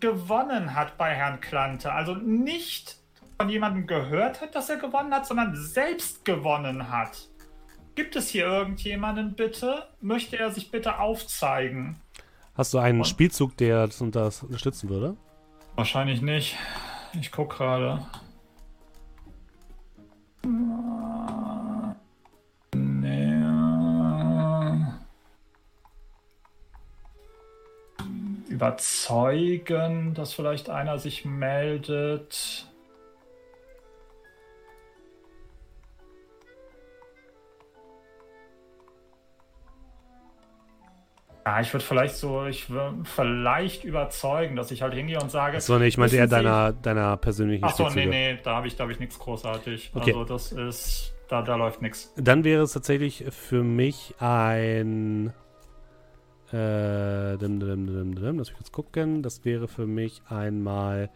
gewonnen hat bei Herrn Klante? Also nicht von jemandem gehört hat, dass er gewonnen hat, sondern selbst gewonnen hat. Gibt es hier irgendjemanden bitte? Möchte er sich bitte aufzeigen? Hast du einen Und? Spielzug, der das unterstützen würde? Wahrscheinlich nicht. Ich gucke gerade. Nee. Überzeugen, dass vielleicht einer sich meldet. Ja, ich würde vielleicht so, ich würde vielleicht überzeugen, dass ich halt hingehe und sage. So, nee, ich meinte eher deiner, deiner persönlichen Achso, nee, nee, da habe ich, hab ich nichts großartig. Okay. Also, das ist, da, da läuft nichts. Dann wäre es tatsächlich für mich ein. Äh, dim, dim, dim, dim, lass mich kurz gucken. Das wäre für mich einmal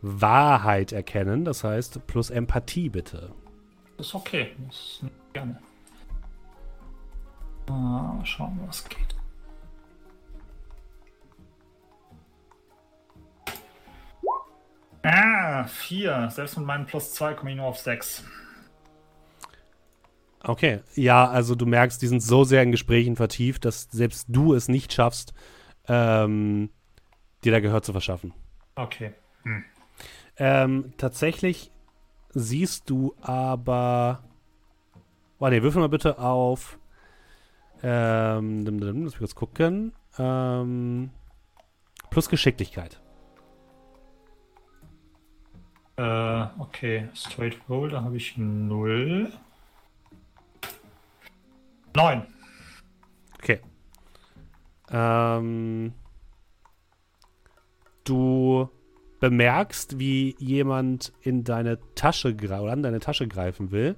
Wahrheit erkennen. Das heißt, plus Empathie bitte. Das ist okay. Das ist gerne. Ah, schauen, was geht. Ah, vier. Selbst mit meinem plus zwei komme ich nur auf sechs. Okay, ja, also du merkst, die sind so sehr in Gesprächen vertieft, dass selbst du es nicht schaffst, ähm, dir da Gehör zu verschaffen. Okay. Hm. Ähm, tatsächlich siehst du aber. Oh ne, würfel mal bitte auf. Ähm, lass mich kurz gucken. Ähm, plus Geschicklichkeit. Äh, okay, Straight Roll, da habe ich 0. 9. Okay. Ähm, du bemerkst, wie jemand in deine Tasche oder an deine Tasche greifen will.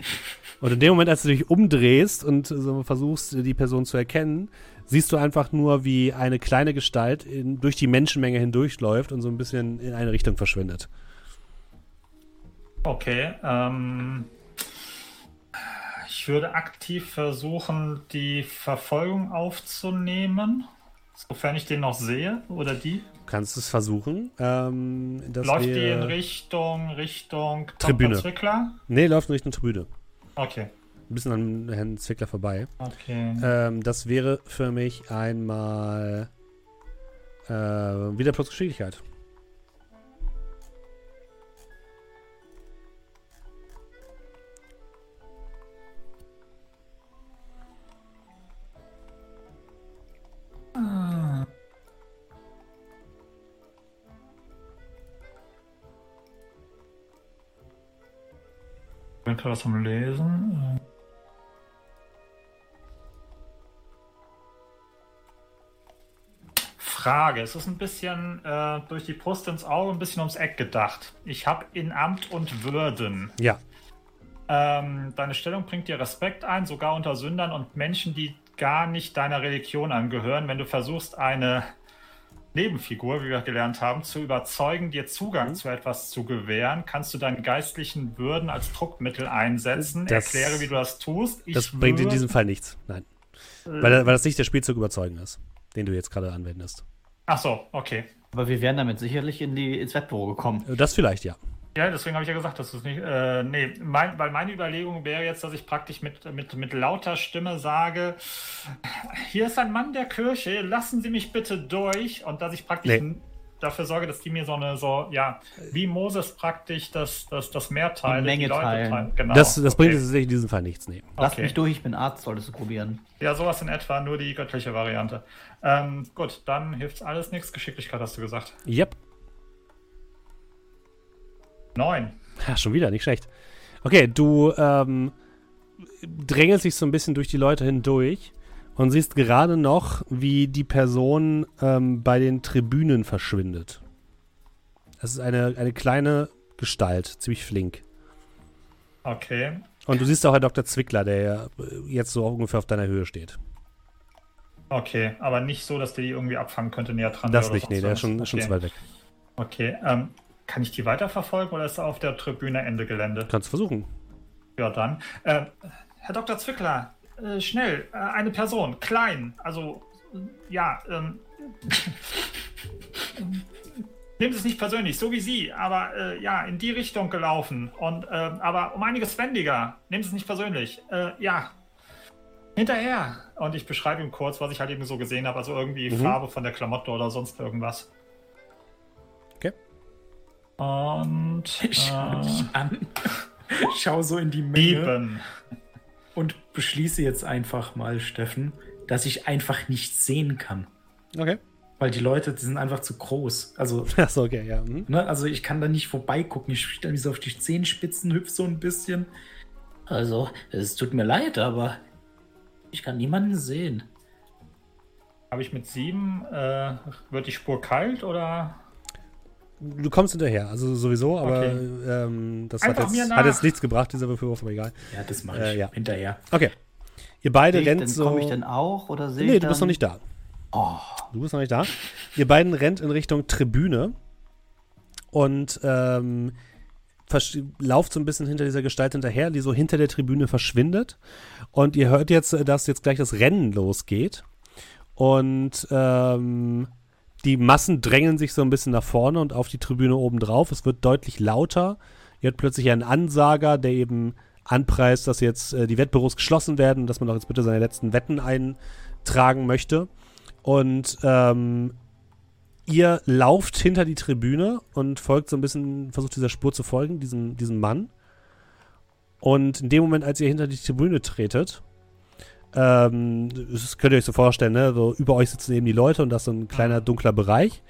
Und in dem Moment, als du dich umdrehst und so versuchst, die Person zu erkennen, siehst du einfach nur, wie eine kleine Gestalt in, durch die Menschenmenge hindurchläuft und so ein bisschen in eine Richtung verschwindet. Okay. Ähm, ich würde aktiv versuchen, die Verfolgung aufzunehmen, sofern ich den noch sehe oder die. Du kannst es versuchen. Ähm, läuft die in Richtung Richtung Tribüne? Zwickler? Nee, läuft in Richtung Tribüne. Okay. Ein bisschen an Herrn Zwickler vorbei. Okay. Ähm, das wäre für mich einmal äh, wieder plus Geschicklichkeit. Bin gerade am Lesen. Frage. Es ist ein bisschen äh, durch die Brust ins Auge, ein bisschen ums Eck gedacht. Ich habe in Amt und Würden. Ja. Ähm, deine Stellung bringt dir Respekt ein, sogar unter Sündern und Menschen, die gar nicht deiner Religion angehören. Wenn du versuchst, eine Nebenfigur, wie wir gelernt haben, zu überzeugen, dir Zugang mhm. zu etwas zu gewähren, kannst du deine geistlichen Würden als Druckmittel einsetzen. Das, Erkläre, wie du das tust. Ich das bringt in diesem Fall nichts. Nein. Äh, weil, weil das nicht der Spielzug überzeugen ist, den du jetzt gerade anwendest. Ach so, okay. Aber wir wären damit sicherlich in die, ins Wettbüro gekommen. Das vielleicht, ja. Ja, deswegen habe ich ja gesagt, dass es nicht. Äh, nee, mein, weil meine Überlegung wäre jetzt, dass ich praktisch mit, mit, mit lauter Stimme sage: Hier ist ein Mann der Kirche, lassen Sie mich bitte durch. Und dass ich praktisch nee. dafür sorge, dass die mir so eine, so, ja, wie Moses praktisch das, das, das Meer teilen. Menge die Leute teilen. Genau. Das, das okay. bringt in diesem Fall nichts. Nee. Lass okay. mich durch, ich bin Arzt, solltest du probieren. Ja, sowas in etwa, nur die göttliche Variante. Ähm, gut, dann hilft alles nichts. Geschicklichkeit hast du gesagt. Yep. Neun. Ja, schon wieder, nicht schlecht. Okay, du ähm, drängelst dich so ein bisschen durch die Leute hindurch und siehst gerade noch, wie die Person ähm, bei den Tribünen verschwindet. Das ist eine, eine kleine Gestalt, ziemlich flink. Okay. Und du siehst auch Herr Dr. Zwickler, der jetzt so ungefähr auf deiner Höhe steht. Okay, aber nicht so, dass der die irgendwie abfangen könnte, näher dran. Das nicht, nee, der ist schon, was. schon okay. zu weit weg. Okay, ähm, kann ich die weiterverfolgen oder ist er auf der Tribüne Ende Gelände? Kannst versuchen. Ja, dann. Äh, Herr Dr. Zwickler, äh, schnell, äh, eine Person, klein, also, äh, ja, ähm, Nehmen Sie es nicht persönlich, so wie Sie, aber äh, ja, in die Richtung gelaufen. Und ähm, aber um einiges wendiger. Nehmen Sie es nicht persönlich. Äh, ja. Hinterher. Und ich beschreibe ihm kurz, was ich halt eben so gesehen habe. Also irgendwie Mhm. Farbe von der Klamotte oder sonst irgendwas. Und Ich schau äh, dich an, schau so in die Menge sieben. und beschließe jetzt einfach mal, Steffen, dass ich einfach nichts sehen kann. Okay. Weil die Leute, die sind einfach zu groß. Also, Achso, okay, ja. Mhm. ne, also ich kann da nicht vorbeigucken. Ich stelle mich so auf die Zehenspitzen, hüpf so ein bisschen. Also, es tut mir leid, aber ich kann niemanden sehen. Habe ich mit sieben, äh, wird die Spur kalt oder? Du kommst hinterher, also sowieso, aber Okay. ähm, das hat jetzt, hat jetzt nichts gebracht, dieser Würfelwurf, aber egal. Ja, das mache Äh, ich ja. hinterher. Okay. Ihr beide ich rennt denn, so. Komme ich denn auch oder sehe nee, ich du bist noch nicht da. Oh, Du bist noch nicht da. Ihr beiden rennt in Richtung Tribüne und ähm, lauft so ein bisschen hinter dieser Gestalt hinterher, die so hinter der Tribüne verschwindet. Und ihr hört jetzt, äh, dass jetzt gleich das Rennen losgeht. Und ähm, die Massen drängen sich so ein bisschen nach vorne und auf die Tribüne oben drauf. Es wird deutlich lauter. Ihr hört plötzlich einen Ansager, der eben anpreist, dass jetzt äh, die Wettbüros geschlossen werden dass man doch jetzt bitte seine letzten Wetten eintragen möchte. Und ähm, ihr lauft hinter die Tribüne und folgt so ein bisschen, versucht dieser Spur zu folgen, diesem, diesem Mann. Und in dem Moment, als ihr hinter die Tribüne tretet, ähm, das könnt ihr euch so vorstellen, ne? So über euch sitzen eben die Leute und das ist so ein kleiner dunkler Bereich.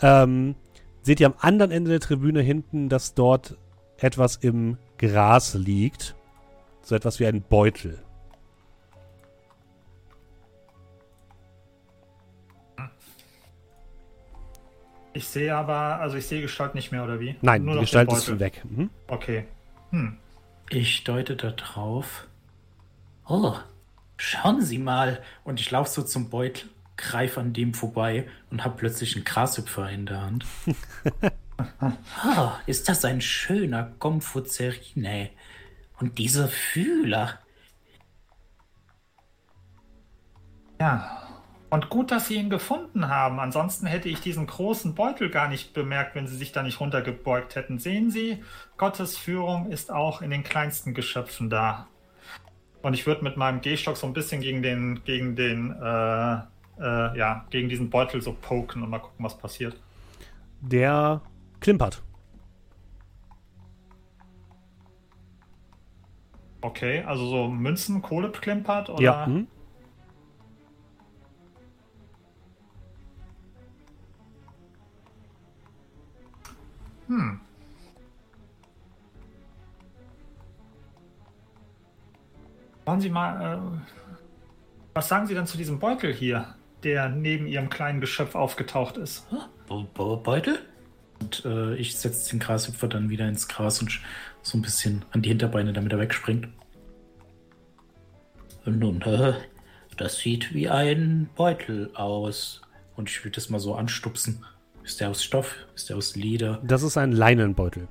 Ähm, seht ihr am anderen Ende der Tribüne hinten, dass dort etwas im Gras liegt. So etwas wie ein Beutel. Ich sehe aber, also ich sehe Gestalt nicht mehr, oder wie? Nein, Nur die Gestalt ist weg. Mhm. Okay. Hm. Ich deute da drauf Oh, schauen Sie mal. und ich laufe so zum Beutel, greife an dem vorbei und habe plötzlich einen Grashüpfer in der Hand. Oh, ist das ein schöner Konfuzerine. Und diese Fühler. Ja. Und gut, dass Sie ihn gefunden haben. Ansonsten hätte ich diesen großen Beutel gar nicht bemerkt, wenn Sie sich da nicht runtergebeugt hätten. Sehen Sie, Gottes Führung ist auch in den kleinsten Geschöpfen da. Und ich würde mit meinem Gehstock so ein bisschen gegen den, gegen den, äh, äh, ja, gegen diesen Beutel so poken und mal gucken, was passiert. Der klimpert. Okay, also so Münzen, Kohle klimpert oder? Ja. Mhm. Hm. Wollen Sie mal, äh, was sagen Sie denn zu diesem Beutel hier, der neben Ihrem kleinen Geschöpf aufgetaucht ist? Be Be Beutel? Und äh, ich setze den Grashüpfer dann wieder ins Gras und so ein bisschen an die Hinterbeine, damit er wegspringt. Nun, äh, das sieht wie ein Beutel aus. Und ich will das mal so anstupsen. Ist der aus Stoff? Ist der aus Leder? Das ist ein Leinenbeutel.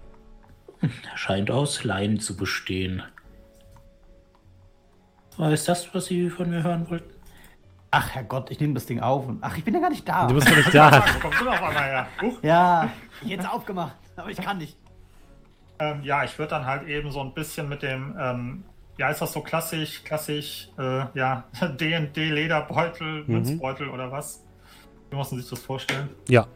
Er scheint aus Leinen zu bestehen. War es das, was Sie von mir hören wollten? ach Herrgott, ich nehme das Ding auf und ach, ich bin ja gar nicht da. Du bist noch nicht da. Wo kommst du noch einmal her? Huch. ja, ich hätte es aufgemacht, aber ich kann nicht. Ähm, ja, ich würde dann halt eben so ein bisschen mit dem, ähm, ja, ist das so klassisch, klassisch, äh, ja, D&D Lederbeutel, Münzbeutel oder was? Wie muss man sich das vorstellen? Ja.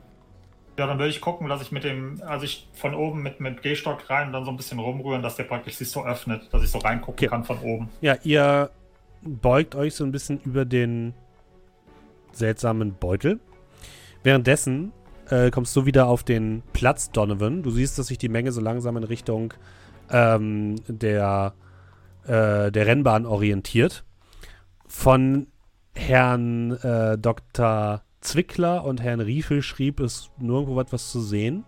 Ja, dann würde ich gucken, dass ich mit dem, also ich von oben mit, mit Gehstock rein und dann so ein bisschen rumrühren, dass der praktisch sich so öffnet, dass ich so reingucken Okay. kann von oben. Ja, ihr beugt euch so ein bisschen über den seltsamen Beutel. Währenddessen äh, kommst du wieder auf den Platz, Donovan. Du siehst, dass sich die Menge so langsam in Richtung ähm, der, äh, der Rennbahn orientiert. Von Herrn äh, Dr. Zwickler und Herrn Riefel schrieb es nirgendwo etwas zu sehen.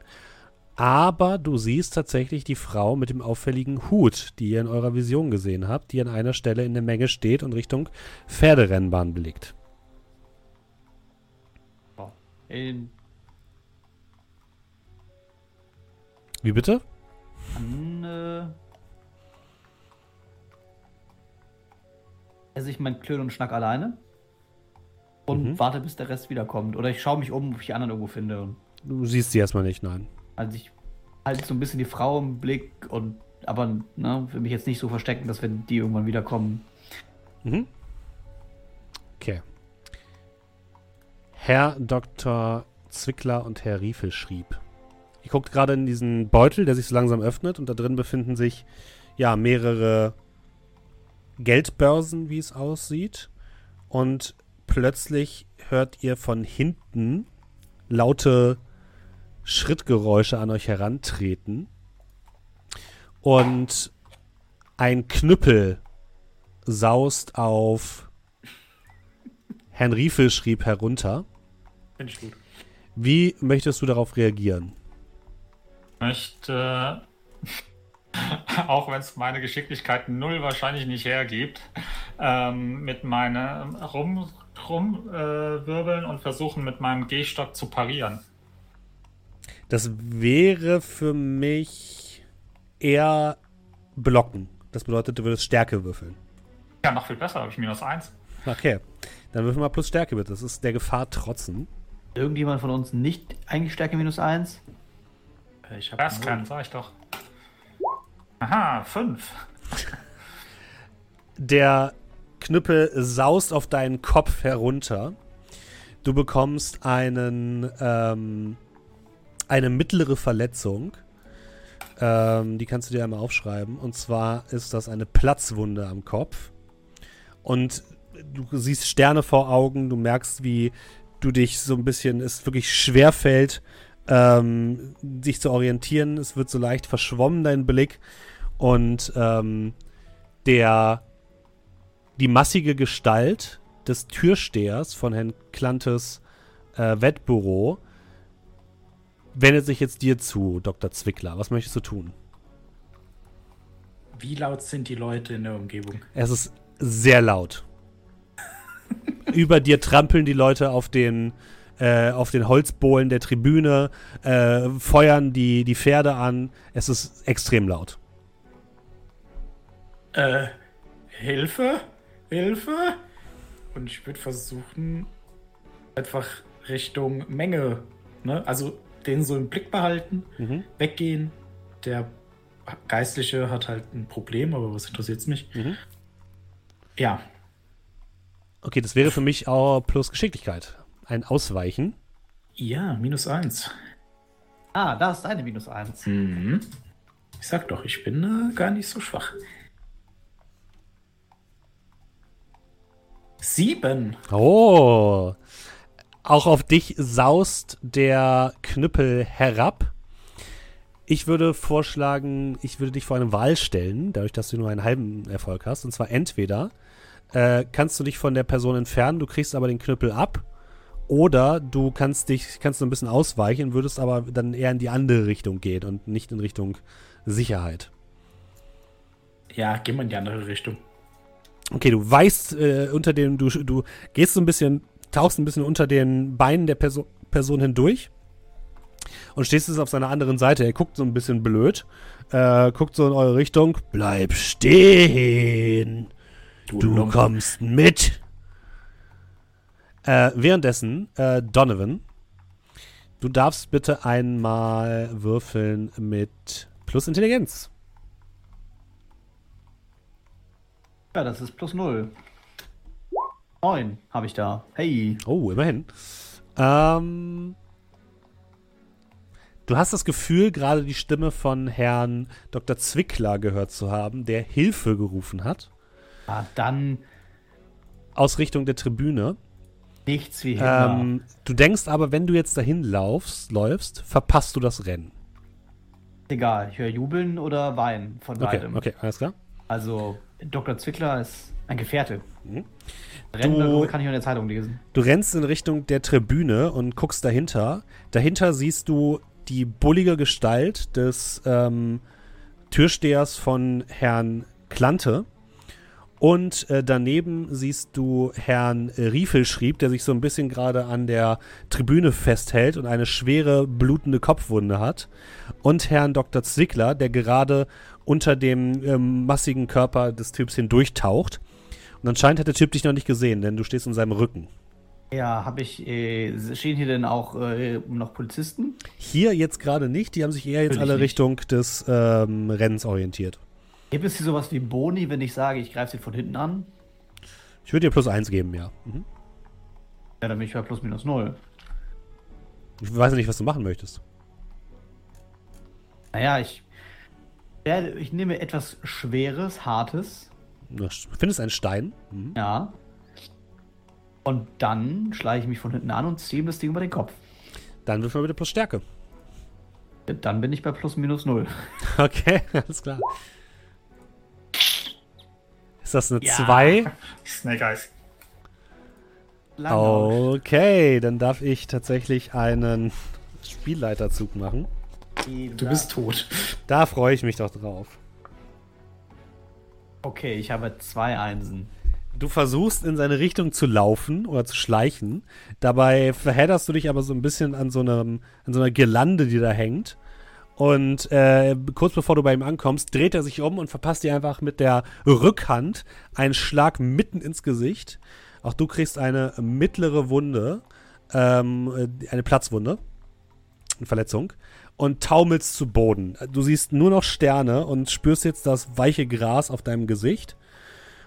Aber du siehst tatsächlich die Frau mit dem auffälligen Hut, die ihr in eurer Vision gesehen habt, die an einer Stelle in der Menge steht und Richtung Pferderennbahn blickt. In, Wie bitte? dann, äh, esse ich mein Klön und Schnack alleine. Und Mhm. warte, bis der Rest wiederkommt. Oder ich schaue mich um, ob ich die anderen irgendwo finde. Du siehst sie erstmal nicht, nein. Also ich halte so ein bisschen die Frau im Blick und aber ne, will mich jetzt nicht so verstecken, dass wenn die irgendwann wiederkommen. Mhm. Okay. Herr Dr. Zwickler und Herr Riefel schrieb. Ihr guckt gerade in diesen Beutel, der sich so langsam öffnet und da drin befinden sich ja mehrere Geldbörsen, wie es aussieht. Und plötzlich hört ihr von hinten laute Schrittgeräusche an euch herantreten. Und ein Knüppel saust auf Herrn Riefel schrieb herunter. Finde ich gut. Wie möchtest du darauf reagieren? möchte, auch wenn es meine Geschicklichkeit null wahrscheinlich nicht hergibt, ähm, mit meinem rum, rumwirbeln äh, wirbeln und versuchen mit meinem Gehstock zu parieren. Das wäre für mich eher blocken. Das bedeutet, du würdest Stärke würfeln. Ja, noch viel besser, habe ich minus eins. Okay. Dann würfel mal plus Stärke bitte. Das ist der Gefahr trotzen. Irgendjemand von uns nicht eigentlich Stärke minus 1? Äh, Ich habe Das kann, sag ich doch. Aha, fünf. Der Knüppel saust auf deinen Kopf herunter. Du bekommst einen, ähm, eine mittlere Verletzung. Ähm, die kannst du dir einmal aufschreiben. Und zwar ist das eine Platzwunde am Kopf. Und du siehst Sterne vor Augen. Du merkst, wie du dich so ein bisschen, es wirklich schwer fällt, ähm, dich zu orientieren. Es wird so leicht verschwommen, dein Blick. Und ähm, der die massige Gestalt des Türstehers von Herrn Klantes äh, Wettbüro wendet sich jetzt dir zu, Dr. Zwickler. Was möchtest du tun? Wie laut sind die Leute in der Umgebung? Es ist sehr laut. Über dir trampeln die Leute auf den, äh, auf den Holzbohlen der Tribüne, äh, feuern die, die Pferde an. Es ist extrem laut. Äh, Hilfe? Hilfe? Und ich würde versuchen, einfach Richtung Menge, ne? Also den so im Blick behalten, Mhm. weggehen. Der Geistliche hat halt ein Problem, aber was interessiert's mich? Mhm. Ja, Okay, das wäre für mich auch plus Geschicklichkeit. Ein Ausweichen. ja, minus eins. Ah, da ist eine minus 1. Mhm. Ich sag doch, ich bin äh, gar nicht so schwach. Sieben. Oh. Auch auf dich saust der Knüppel herab. Ich würde vorschlagen, ich würde dich vor eine Wahl stellen, dadurch, dass du nur einen halben Erfolg hast. Und zwar entweder äh, kannst du dich von der Person entfernen, du kriegst aber den Knüppel ab. Oder du kannst dich, kannst so ein bisschen ausweichen, würdest aber dann eher in die andere Richtung gehen und nicht in Richtung Sicherheit. Ja, gehen wir in die andere Richtung. Okay, du weißt äh, unter dem, du, du gehst so ein bisschen, tauchst ein bisschen unter den Beinen der Perso Person hindurch und stehst jetzt auf seiner anderen Seite. Er guckt so ein bisschen blöd, äh, guckt so in eure Richtung. Bleib stehen, du Lump. kommst mit. Äh, währenddessen, äh, Donovan, du darfst bitte einmal würfeln mit plus Intelligenz. Ja, das ist plus 0. 9 habe ich da. Hey. Oh, immerhin. Ähm, du hast das Gefühl, gerade die Stimme von Herrn Dr. Zwickler gehört zu haben, der Hilfe gerufen hat. Ah, dann Aus Richtung der Tribüne. nichts wie Hitler. Ähm, du denkst aber, wenn du jetzt dahin laufst, läufst, verpasst du das Rennen. Egal, ich höre Jubeln oder Weinen von Okay, beidem. okay, alles klar. Also, Dr. Zwickler ist ein Gefährte. Mhm. Rennen Du- kann ich in der Zeitung lesen. Du rennst in Richtung der Tribüne und guckst dahinter. Dahinter siehst du die bullige Gestalt des ähm, Türstehers von Herrn Klante. Und äh, daneben siehst du Herrn äh, Riefelschrieb, der sich so ein bisschen gerade an der Tribüne festhält und eine schwere, blutende Kopfwunde hat. Und Herrn Dr. Zwickler, der gerade unter dem ähm, massigen Körper des Typs hindurchtaucht. Und anscheinend hat der Typ dich noch nicht gesehen, denn du stehst in seinem Rücken. Ja, habe ich, äh, stehen hier denn auch äh, noch Polizisten? Hier jetzt gerade nicht, die haben sich eher jetzt Natürlich alle nicht. Richtung des ähm, Rennens orientiert. Gibt es hier sowas wie Boni, wenn ich sage, ich greife sie von hinten an? Ich würde dir plus eins geben, ja. Mhm. Ja, dann bin ich bei plus minus null. Ich weiß nicht, was du machen möchtest. Naja, ich ich nehme etwas Schweres, Hartes, Du findest einen Stein. Mhm. ja. Und dann schlage ich mich von hinten an und ziehe ihm das Ding über den Kopf. Dann wirf mal bitte plus Stärke. Dann bin ich bei plus minus null. Okay, alles klar. Ist das eine Ja. 2? Snake Eyes. Okay, dann darf ich tatsächlich einen Spielleiterzug machen. Du bist tot. Da freue ich mich doch drauf. Okay, ich habe zwei Einsen. Du versuchst in seine Richtung zu laufen oder zu schleichen. Dabei verhedderst du dich aber so ein bisschen an so, einem, an so einer Girlande, die da hängt. Und äh, kurz bevor du bei ihm ankommst, dreht er sich um und verpasst dir einfach mit der Rückhand einen Schlag mitten ins Gesicht. Auch du kriegst eine mittlere Wunde, ähm, äh, eine Platzwunde, eine Verletzung und taumelst zu Boden. Du siehst nur noch Sterne und spürst jetzt das weiche Gras auf deinem Gesicht.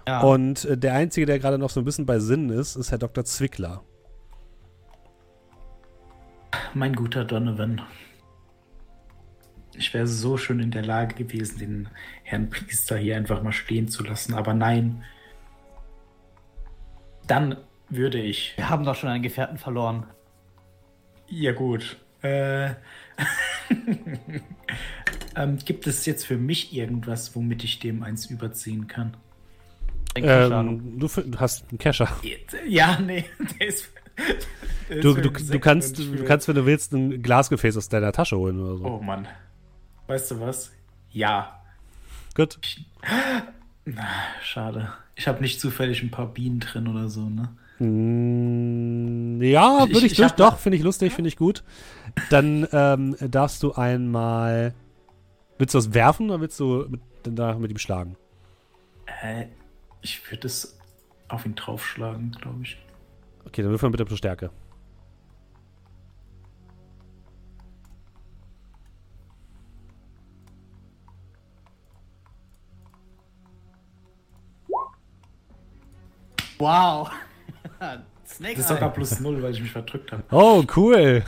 Ja. Und äh, der Einzige, der gerade noch so ein bisschen bei Sinnen ist, ist Herr Dr. Zwickler. Mein guter Donovan. Ich wäre so schön in der Lage gewesen, den Herrn Priester hier einfach mal stehen zu lassen, aber nein. Dann würde ich. wir haben doch schon einen Gefährten verloren. Ja, gut. Äh, ähm, gibt es jetzt für mich irgendwas, womit ich dem eins überziehen kann? Ich. Ähm, du, du hast einen Kescher. Ja, nee, der ist. der Du, du, du, kannst, du kannst, wenn du willst, ein Glasgefäß aus deiner Tasche holen oder so. Oh Mann. Weißt du was? Ja. Gut. Schade. Ich habe nicht zufällig ein paar Bienen drin oder so, ne? Mm, ja, Ich- würde ich, ich durch. hab- Doch, finde ich lustig, finde ich gut. Dann ähm, darfst du einmal. Willst du das werfen oder willst du mit, danach mit ihm schlagen? Äh, ich würde es auf ihn draufschlagen, glaube ich. Okay, dann würfeln wir bitte pro Stärke. Wow. Snake Das ist sogar plus null, weil ich mich verdrückt habe. Oh, cool.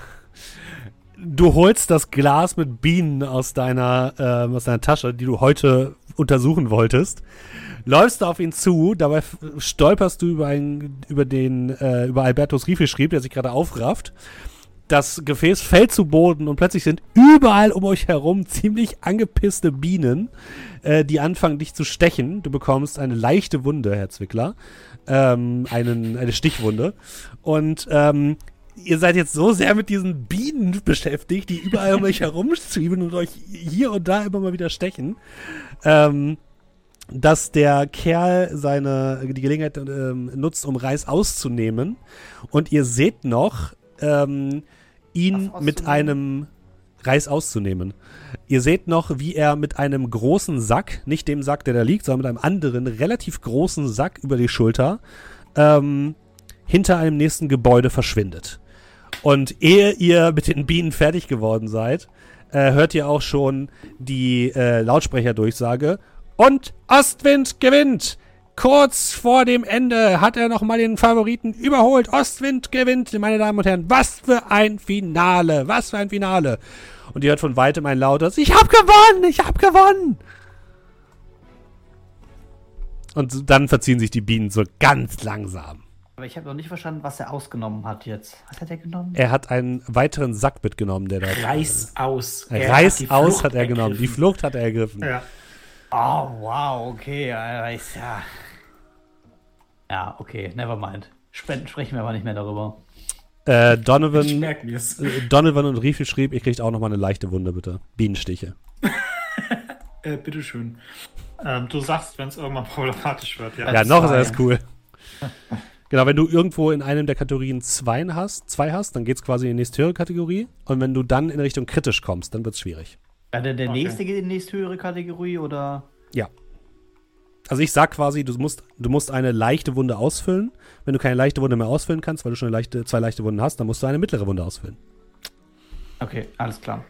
Du holst das Glas mit Bienen aus deiner, ähm, aus deiner Tasche, die du heute untersuchen wolltest. Läufst auf ihn zu, dabei stolperst du über, einen, über den, äh, über Albertus Riefelschrieb, der sich gerade aufrafft. Das Gefäß fällt zu Boden und plötzlich sind überall um euch herum ziemlich angepisste Bienen, äh, die anfangen dich zu stechen. Du bekommst eine leichte Wunde, Herr Zwickler. Ähm, einen, eine Stichwunde. Und ähm, ihr seid jetzt so sehr mit diesen Bienen beschäftigt, die überall um euch herumzwiebeln und euch hier und da immer mal wieder stechen, ähm, dass der Kerl seine die Gelegenheit ähm, nutzt, um Reis auszunehmen. Und ihr seht noch ähm, ihn mit einem Reis auszunehmen. Ihr seht noch, wie er mit einem großen Sack, nicht dem Sack, der da liegt, sondern mit einem anderen, relativ großen Sack über die Schulter, ähm, hinter einem nächsten Gebäude verschwindet. Und ehe ihr mit den Bienen fertig geworden seid, äh, hört ihr auch schon die äh, Lautsprecherdurchsage. Und Ostwind gewinnt! Kurz vor dem Ende hat er nochmal den Favoriten überholt. Ostwind gewinnt, meine Damen und Herren. Was für ein Finale! Was für ein Finale! Und ihr hört von weitem ein lautes Ich hab gewonnen! Ich hab gewonnen! Und dann verziehen sich die Bienen so ganz langsam. Aber ich habe noch nicht verstanden, was er ausgenommen hat jetzt. Was hat er genommen? Er hat einen weiteren Sack mitgenommen, der da. Reiß aus. Er Reiß hat aus Flucht hat er genommen. Die. Flucht hat er ergriffen. Ja. Oh, wow, okay. Ja, ist ja. Ja, okay, never mind. Spenden sprechen wir aber nicht mehr darüber. Äh, Ich Donovan, äh, Donovan und Riefel schrieb, ihr kriegt auch nochmal eine leichte Wunde, bitte. Bienenstiche. Äh, bitteschön. Ähm, du sagst, wenn es irgendwann problematisch wird, ja. Ja, noch ist alles cool. genau, wenn du irgendwo in einem der Kategorien zwei hast, zwei hast dann geht es quasi in die nächste höhere Kategorie. Und wenn du dann in Richtung kritisch kommst, dann wird es schwierig. Ja, der, der Okay. nächste geht in die nächsthöhere Kategorie oder? Ja. Also ich sag quasi, du musst, du musst eine leichte Wunde ausfüllen. Wenn du keine leichte Wunde mehr ausfüllen kannst, weil du schon eine leichte, zwei leichte Wunden hast, dann musst du eine mittlere Wunde ausfüllen. Okay, alles klar.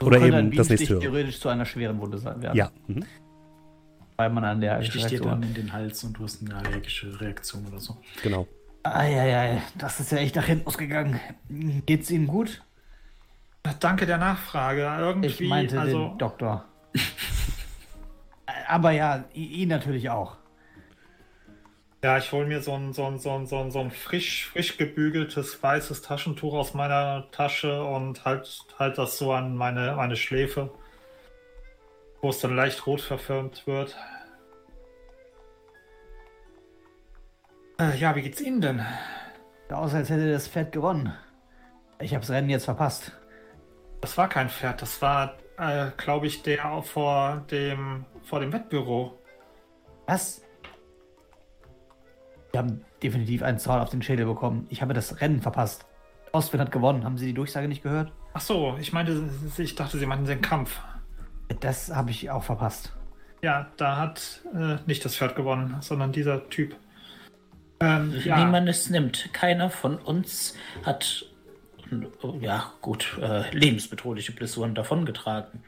So Oder eben das Bienenstich nächsthöhere. theoretisch zu einer schweren Wunde sein werden. Ja. Mhm. Weil man an der Stich dir dann in den Hals und du hast eine allergische Reaktion oder so. Genau. Eieiei, das ist ja echt nach hinten ausgegangen. Geht's Ihnen gut? Danke der Nachfrage. Irgendwie, Ich meinte also, den Doktor. Aber ja, ihn natürlich auch. ja, ich hole mir so ein, so ein, so ein, so ein, so ein frisch, frisch gebügeltes weißes Taschentuch aus meiner Tasche und halt, halt das so an meine, meine Schläfe, wo es dann leicht rot verfärbt wird. Äh, ja, wie geht's Ihnen denn? Außer als hätte das Pferd gewonnen. Ich hab's Rennen jetzt verpasst. Das war kein Pferd, das war, äh, glaube ich, der vor dem, vor dem Wettbüro. Was? Wir haben definitiv einen Zaun auf den Schädel bekommen. Ich habe das Rennen verpasst. Ostwind hat gewonnen. Haben Sie die Durchsage nicht gehört? Ach so, ich meinte, ich dachte, Sie meinten den Kampf. Das habe ich auch verpasst. Ja, da hat äh, nicht das Pferd gewonnen, sondern dieser Typ. Ähm, ja, Niemand es nimmt. Keiner von uns hat, ja gut, äh, lebensbedrohliche Blessuren davongetragen.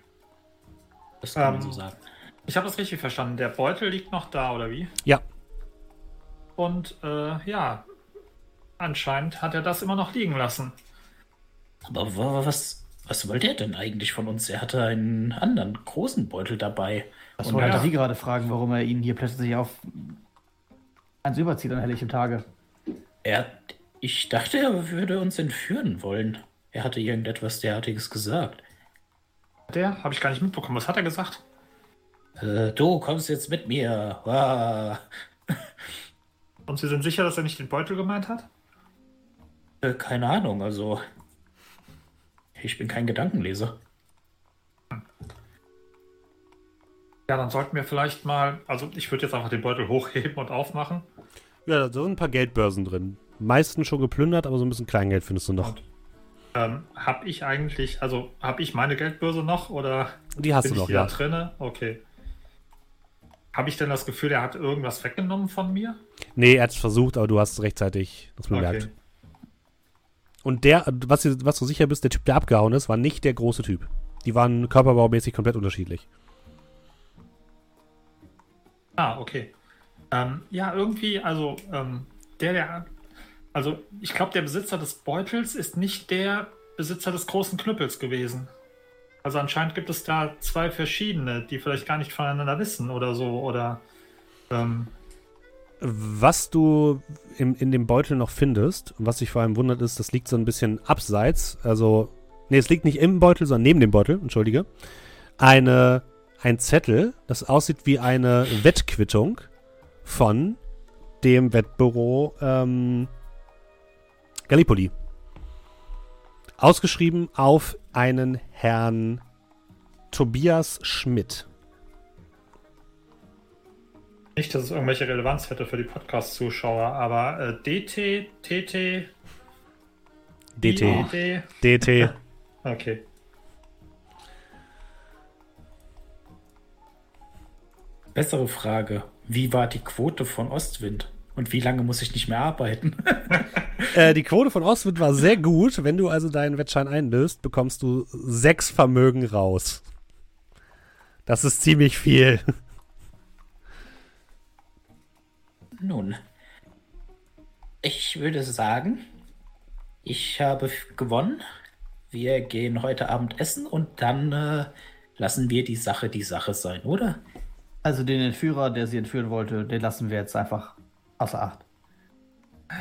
Das kann man Ähm. so sagen. Ich habe das richtig verstanden. Der Beutel liegt noch da, oder wie? Ja. Und äh, ja, anscheinend hat er das immer noch liegen lassen. Aber wa- was, was wollte er denn eigentlich von uns? Er hatte einen anderen großen Beutel dabei. Das Und wollte ja. Sie gerade fragen, warum er Ihnen hier plötzlich auf eins überzieht an helllichem Tage. er, ich dachte, er würde uns entführen wollen. Er hatte irgendetwas derartiges gesagt. Der habe ich gar nicht mitbekommen. Was hat er gesagt? Äh, du kommst jetzt mit mir. Ah. Und Sie sind sicher, dass er nicht den Beutel gemeint hat? Äh, keine Ahnung, also. Ich bin kein Gedankenleser. Ja, dann sollten wir vielleicht mal. Also, ich würde jetzt einfach den Beutel hochheben und aufmachen. Ja, da sind ein paar Geldbörsen drin. Meisten schon geplündert, aber so ein bisschen Kleingeld findest du noch. Und, ähm, habe ich eigentlich, also habe ich meine Geldbörse noch oder Die hast bin du ich noch, wieder ja. drinne? Okay. Habe ich denn das Gefühl, er hat irgendwas weggenommen von mir? Nee, er hat es versucht, aber du hast rechtzeitig das bemerkt. Okay. Und der, was, du- was du sicher bist, der Typ, der abgehauen ist, war nicht der große Typ. Die waren körperbaumäßig komplett unterschiedlich. Ah, okay. Ähm, ja, irgendwie, also ähm, der, der, also ich glaube, der Besitzer des Beutels ist nicht der Besitzer des großen Knüppels gewesen. Also anscheinend gibt es da zwei verschiedene, die vielleicht gar nicht voneinander wissen oder so oder ähm, Was du im, in dem Beutel noch findest, was dich vor allem wundert, ist, das liegt so ein bisschen abseits. Also, nee, es liegt nicht im Beutel, sondern neben dem Beutel, entschuldige. Eine, ein Zettel, das aussieht wie eine Wettquittung von dem Wettbüro ähm, Gallipoli. Ausgeschrieben auf einen Herrn Tobias Schmidt. nicht, dass es irgendwelche Relevanz hätte für die Podcast-Zuschauer, aber äh, DT, TT, DT. IED, DT. okay. Bessere Frage. Wie war die Quote von Ostwind? Und wie lange muss ich nicht mehr arbeiten? Äh, die Quote von Ostwind war sehr gut. Wenn du also deinen Wettschein einlöst, bekommst du sechs Vermögen raus. Das ist ziemlich viel. Nun, ich würde sagen, ich habe gewonnen. Wir gehen heute Abend essen und dann äh, lassen wir die Sache die Sache sein, oder? Also den Entführer, der sie entführen wollte, den lassen wir jetzt einfach außer Acht.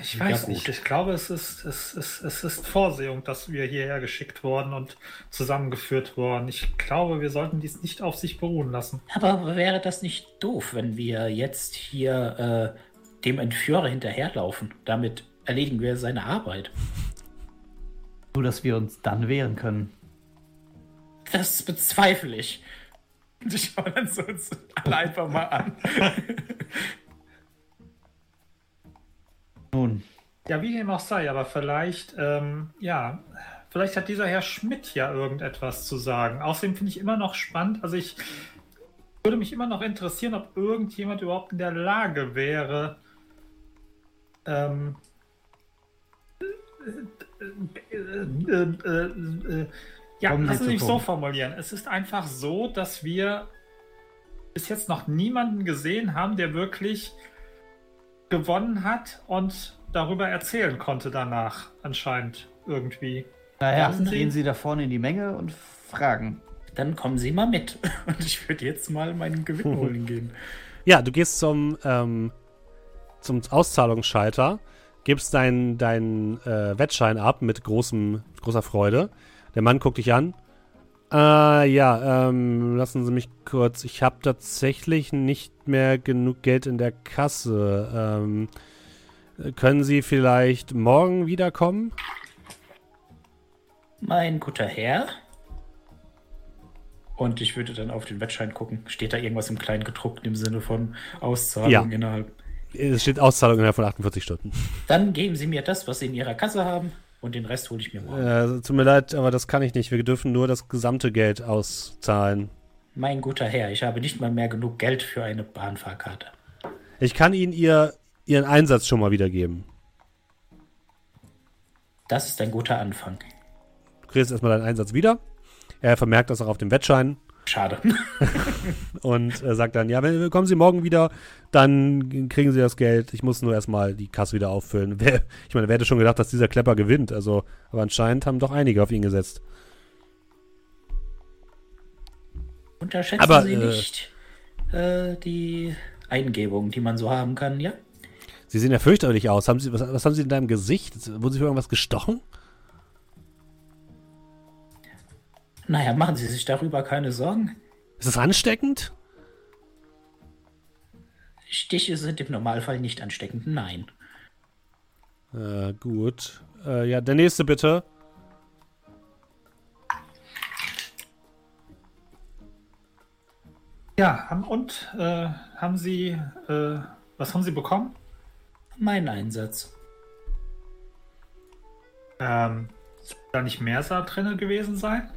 Ich Ja, weiß nicht. Ich glaube, es ist, es, ist, es ist Vorsehung, dass wir hierher geschickt worden und zusammengeführt worden. Ich glaube, wir sollten dies nicht auf sich beruhen lassen. Aber wäre das nicht doof, wenn wir jetzt hier äh, dem Entführer hinterherlaufen? Damit erledigen wir seine Arbeit. Nur, dass wir uns dann wehren können. Das bezweifle ich. Ich schaue dann so uns alle einfach mal an. Nun, Ja, wie dem auch sei, aber vielleicht, ähm, ja, vielleicht hat dieser Herr Schmidt ja irgendetwas zu sagen. Außerdem finde ich immer noch spannend, also ich würde mich immer noch interessieren, ob irgendjemand überhaupt in der Lage wäre, ähm, äh, äh, äh, äh, ja, Sie zu mich so formulieren. Es ist einfach so, dass wir bis jetzt noch niemanden gesehen haben, der wirklich gewonnen hat und darüber erzählen konnte danach, anscheinend irgendwie. naja, Sie- gehen Sie da vorne in die Menge und fragen. Dann kommen Sie mal mit. Und ich würde jetzt mal meinen Gewinn holen gehen. Ja, du gehst zum, ähm, zum Auszahlungsschalter, gibst deinen deinen äh, Wettschein ab mit großem, großer Freude. Der Mann guckt dich an. Äh, ja, ähm, lassen Sie mich kurz. Ich habe tatsächlich nicht mehr genug Geld in der Kasse. Ähm, können Sie vielleicht morgen wiederkommen? Mein guter Herr, Und ich würde dann auf den Wettschein gucken. Steht da irgendwas im Kleinen gedruckt im Sinne von Auszahlung Ja. innerhalb? Es steht Auszahlung innerhalb von 48 Stunden. dann geben Sie mir das, was Sie in Ihrer Kasse haben, und den Rest hole ich mir morgen. Äh, tut mir leid, aber das kann ich nicht. Wir dürfen nur das gesamte Geld auszahlen. Mein guter Herr, ich habe nicht mal mehr genug Geld für eine Bahnfahrkarte. Ich kann Ihnen ihr, Ihren Einsatz schon mal wiedergeben. Das ist ein guter Anfang. Du kriegst erstmal deinen Einsatz wieder. Er vermerkt das auch auf dem Wettschein Schade. und äh, sagt dann, ja, wenn, kommen Sie morgen wieder, dann kriegen Sie das Geld. Ich muss nur erstmal die Kasse wieder auffüllen. Wer, ich meine, wer hätte schon gedacht, dass dieser Klepper gewinnt? Also, aber anscheinend haben doch einige auf ihn gesetzt. Unterschätzen Aber, Sie äh, nicht äh, die Eingebung, die man so haben kann, ja? Sie sehen ja fürchterlich aus. Haben Sie, was, was haben Sie in deinem Gesicht? Wurden Sie für irgendwas gestochen? Naja, machen Sie sich darüber keine Sorgen. Ist das ansteckend? Stiche sind im Normalfall nicht ansteckend, nein. Äh, gut. Äh, ja, der nächste bitte. Ja, haben, und äh, haben Sie, äh, was haben Sie bekommen? Mein Einsatz. Ähm, soll da nicht mehr da drin gewesen sein?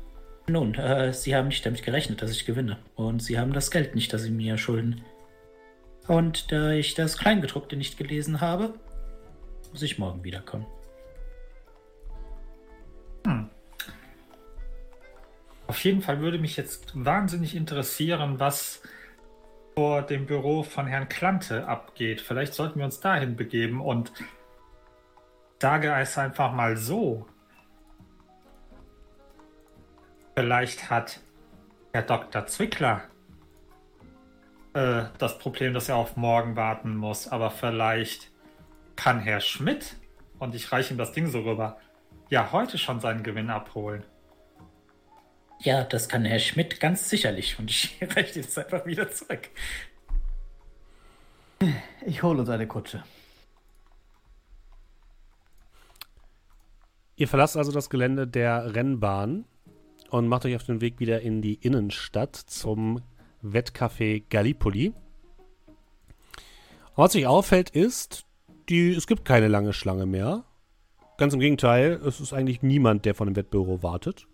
Nun, äh, Sie haben nicht damit gerechnet, dass ich gewinne. Und Sie haben das Geld nicht, das Sie mir schulden. Und da ich das Kleingedruckte nicht gelesen habe, muss ich morgen wiederkommen. Auf jeden Fall würde mich jetzt wahnsinnig interessieren, was vor dem Büro von Herrn Klante abgeht. Vielleicht sollten wir uns dahin begeben und sage es einfach mal so. Vielleicht hat Herr Dr. Zwickler äh, das Problem, dass er auf morgen warten muss, aber vielleicht kann Herr Schmidt, und ich reiche ihm das Ding so rüber, ja heute schon seinen Gewinn abholen. Ja, das kann Herr Schmidt ganz sicherlich. Und ich reiche jetzt einfach wieder zurück. Ich hole uns eine Kutsche. Ihr verlasst also das Gelände der Rennbahn und macht euch auf den Weg wieder in die Innenstadt zum Wettcafé Gallipoli. Und was euch auffällt ist, die, es gibt keine lange Schlange mehr. Ganz im Gegenteil, es ist eigentlich niemand, der von dem Wettbüro wartet.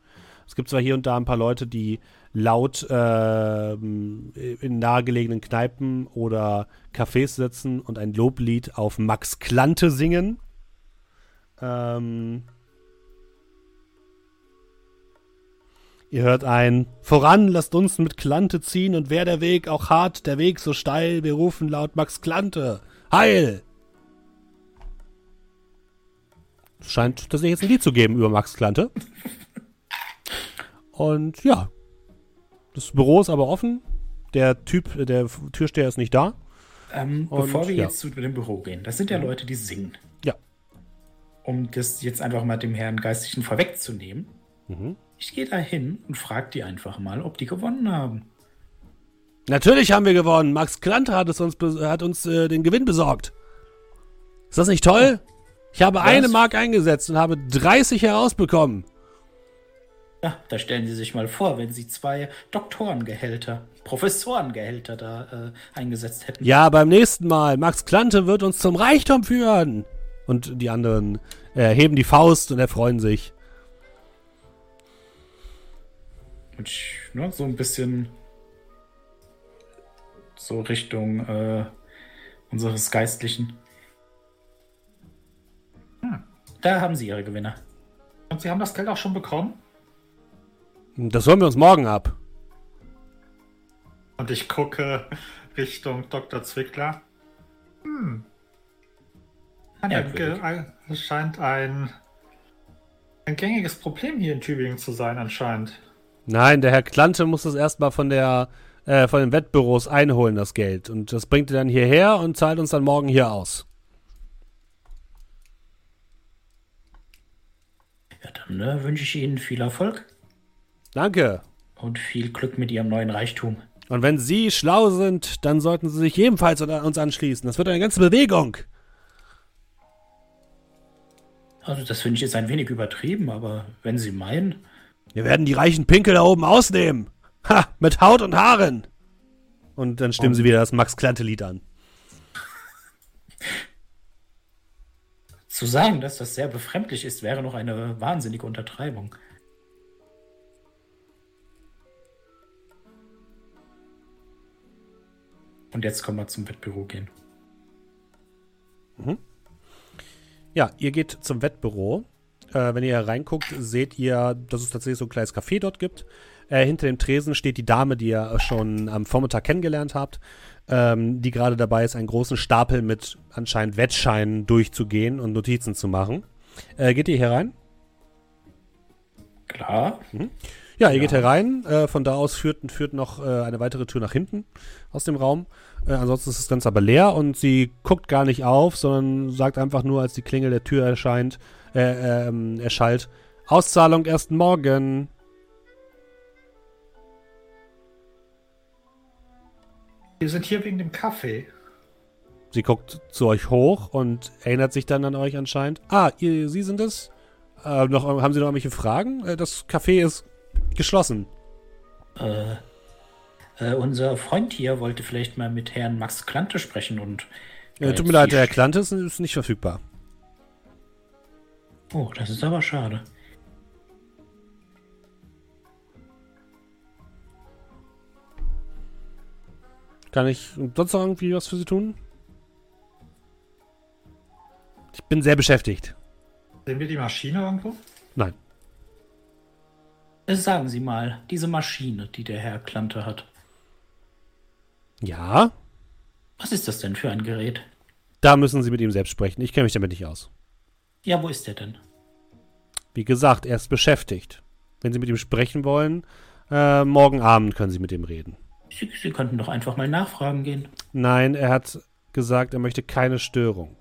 Es gibt zwar hier und da ein paar Leute, die laut ähm, in nahegelegenen Kneipen oder Cafés sitzen und ein Loblied auf Max Klante singen. Ähm, Ihr hört ein Voran, lasst uns mit Klante ziehen und wär der Weg auch hart, der Weg so steil, wir rufen laut Max Klante. Heil! Scheint tatsächlich jetzt ein Lied zu geben über Max Klante. Und ja, das Büro ist aber offen. Der Typ, der Türsteher ist nicht da. Ähm, Und, bevor wir ja. jetzt zu dem Büro gehen, das sind ja Leute, die singen. Ja. Um das jetzt einfach mal dem Herrn Geistlichen vorwegzunehmen, Mhm. Ich gehe da hin und frage die einfach mal, ob die gewonnen haben. Natürlich haben wir gewonnen. Max Klante hat, uns, hat uns äh, den Gewinn besorgt. Ist das nicht toll? Ich habe eine Mark eingesetzt und habe 30 herausbekommen. Ja, da stellen Sie sich mal vor, wenn Sie zwei Doktorengehälter, Professorengehälter da äh, eingesetzt hätten. Ja, beim nächsten Mal. Max Klante wird uns zum Reichtum führen. Und die anderen äh, heben die Faust und erfreuen sich. Und ich, ne, so ein bisschen so Richtung äh, unseres Geistlichen. Da haben Sie Ihre Gewinner. Und Sie haben das Geld auch schon bekommen? Das holen wir uns morgen ab. Und ich gucke Richtung Dr. Zwickler. Hm. Ein, es scheint ein, ein gängiges Problem hier in Tübingen zu sein, anscheinend. Nein, der Herr Klante muss das erstmal von der äh, von den Wettbüros einholen, das Geld. Und das bringt er dann hierher und zahlt uns dann morgen hier aus. Ja, dann äh, wünsche ich Ihnen viel Erfolg Danke. und viel Glück mit Ihrem neuen Reichtum. Und wenn Sie schlau sind, dann sollten Sie sich ebenfalls an uns anschließen. Das wird eine ganze Bewegung. Also das finde ich jetzt ein wenig übertrieben, aber wenn Sie meinen, Wir werden die reichen Pinkel da oben ausnehmen. Ha, mit Haut und Haaren. Und dann stimmen sie wieder das Max-Klante-Lied an. zu sagen, dass das sehr befremdlich ist, wäre noch eine wahnsinnige Untertreibung. Und jetzt können wir zum Wettbüro gehen. Ja, ihr geht zum Wettbüro. Äh, wenn ihr reinguckt, seht ihr, dass es tatsächlich so ein kleines Café dort gibt. Äh, hinter dem Tresen steht die Dame, die ihr schon am Vormittag kennengelernt habt, ähm, die gerade dabei ist, einen großen Stapel mit anscheinend Wettscheinen durchzugehen und Notizen zu machen. Äh, geht ihr hier rein? Klar. Ja, ihr geht herein. Äh, von da aus führt, führt noch äh, eine weitere Tür nach hinten aus dem Raum. Äh, ansonsten ist das Ganze aber leer und sie guckt gar nicht auf, sondern sagt einfach nur, als die Klingel der Tür erscheint, äh, ähm, erschallt, Auszahlung erst morgen. Wir sind hier wegen dem Kaffee. Sie guckt zu euch hoch und erinnert sich dann an euch anscheinend. Ah, ihr, Sie sind es? Äh, noch, haben Sie noch irgendwelche Fragen? Äh, das Café ist geschlossen. Äh, äh, unser Freund hier wollte vielleicht mal mit Herrn Max Klante sprechen und. Äh, tut mir leid, Herr Klante ist, ist nicht verfügbar. Oh, das ist aber schade. Kann ich sonst noch irgendwie was für Sie tun? Ich bin sehr beschäftigt. Sehen wir die Maschine irgendwo? Nein. Äh, Sagen Sie mal, diese Maschine, die der Herr Klante hat. Ja, Was ist das denn für ein Gerät? da müssen Sie mit ihm selbst sprechen. Ich kenne mich damit nicht aus. Ja, wo ist der denn? Wie gesagt, er ist beschäftigt. Wenn Sie mit ihm sprechen wollen, äh, morgen Abend können Sie mit ihm reden. Sie, Sie könnten doch einfach mal nachfragen gehen. Nein, er hat gesagt, er möchte keine Störung.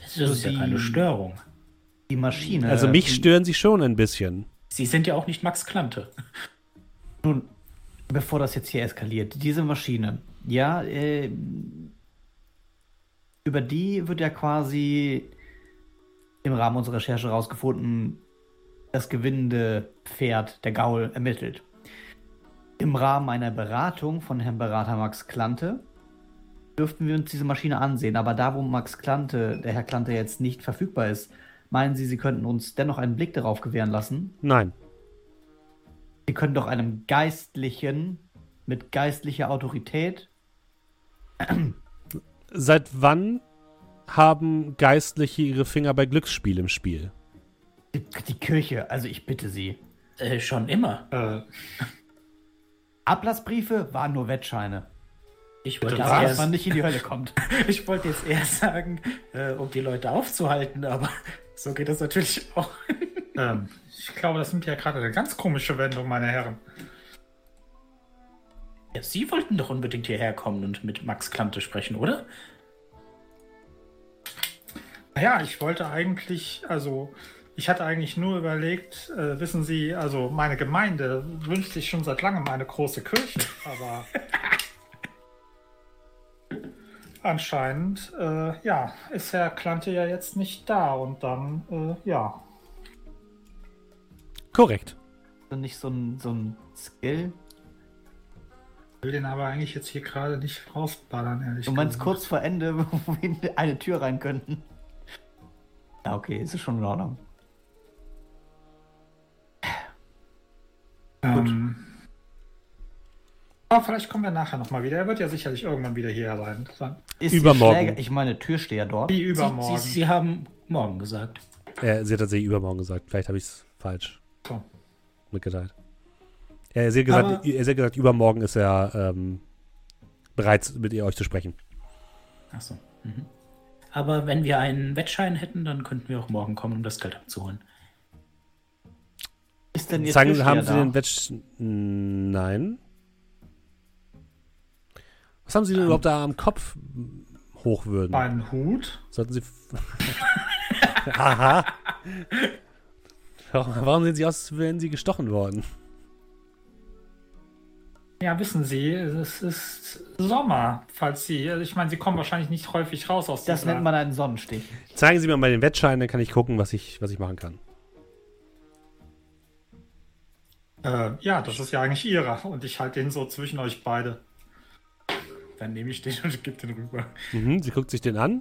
Das ist ja Sie- keine Störung. Die Maschine. Also mich die- stören Sie schon ein bisschen. Sie sind ja auch nicht Max Klante. Nun, bevor das jetzt hier eskaliert, diese Maschine, ja, äh, über die wird ja quasi im Rahmen unserer Recherche herausgefunden, das gewinnende Pferd, der Gaul, ermittelt. Im Rahmen einer Beratung von Herrn Berater Max Klante dürften wir uns diese Maschine ansehen. Aber da, wo Max Klante, der Herr Klante jetzt nicht verfügbar ist, meinen Sie, Sie könnten uns dennoch einen Blick darauf gewähren lassen? Nein. Sie können doch einem Geistlichen mit geistlicher Autorität. Seit wann haben Geistliche ihre Finger bei Glücksspiel im Spiel? Die, die Kirche, also ich bitte Sie. Äh, schon immer. Äh, Ablassbriefe waren nur Wettscheine. Ich wollte, Dass was? man eher, nicht in die Hölle kommt. ich wollte jetzt eher sagen, äh, um die Leute aufzuhalten, aber so geht das natürlich auch. ähm, ich glaube, das nimmt ja gerade eine ganz komische Wendung, meine Herren. Ja, Sie wollten doch unbedingt hierher kommen und mit Max Klante sprechen, oder? Naja, ich wollte eigentlich, also ich hatte eigentlich nur überlegt, äh, wissen Sie, also meine Gemeinde wünscht sich schon seit langem eine große Kirche, aber anscheinend, äh, ja, ist Herr Klante ja jetzt nicht da und dann, äh, ja. Korrekt. nicht so ein, so ein Skill? will den aber eigentlich jetzt hier gerade nicht rausballern, ehrlich Du meinst gesagt. kurz vor Ende, wo wir in eine Tür rein könnten? Ja, okay, ist schon in Ordnung. Ähm, aber vielleicht kommen wir nachher nochmal wieder. Er wird ja sicherlich irgendwann wieder hier sein. Ist Übermorgen. Schläger- ich meine, Türsteher dort. Wie Sie, übermorgen. Sie, Sie haben morgen gesagt. Äh, sie hat tatsächlich übermorgen gesagt. Vielleicht habe ich es falsch So. mitgeteilt. Ja, sie hat gesagt, Aber- sie hat gesagt, übermorgen ist er ähm, bereit, mit ihr euch zu sprechen. Achso. Mhm. Aber wenn wir einen Wettschein hätten, dann könnten wir auch morgen kommen, um das Geld abzuholen. Ist denn Ihr Sagen, haben sie da? den Wetsch... Nein. Was haben sie denn Ähm. überhaupt da am Kopf hochwürden? Mein Hut. Sollten sie... Aha. Warum warum sehen sie aus, als wären sie gestochen worden? Ja, wissen Sie, es ist Sommer, falls Sie. Also ich meine, Sie kommen wahrscheinlich nicht häufig raus aus Das nennt man einen Sonnenstich. Zeigen Sie mir mal den Wettschein, dann kann ich gucken, was ich, was ich machen kann. Äh, ja, das ist ja eigentlich Ihrer. Und ich halte den so zwischen euch beide. Dann nehme ich den und gebe den rüber. Mhm, sie guckt sich den an.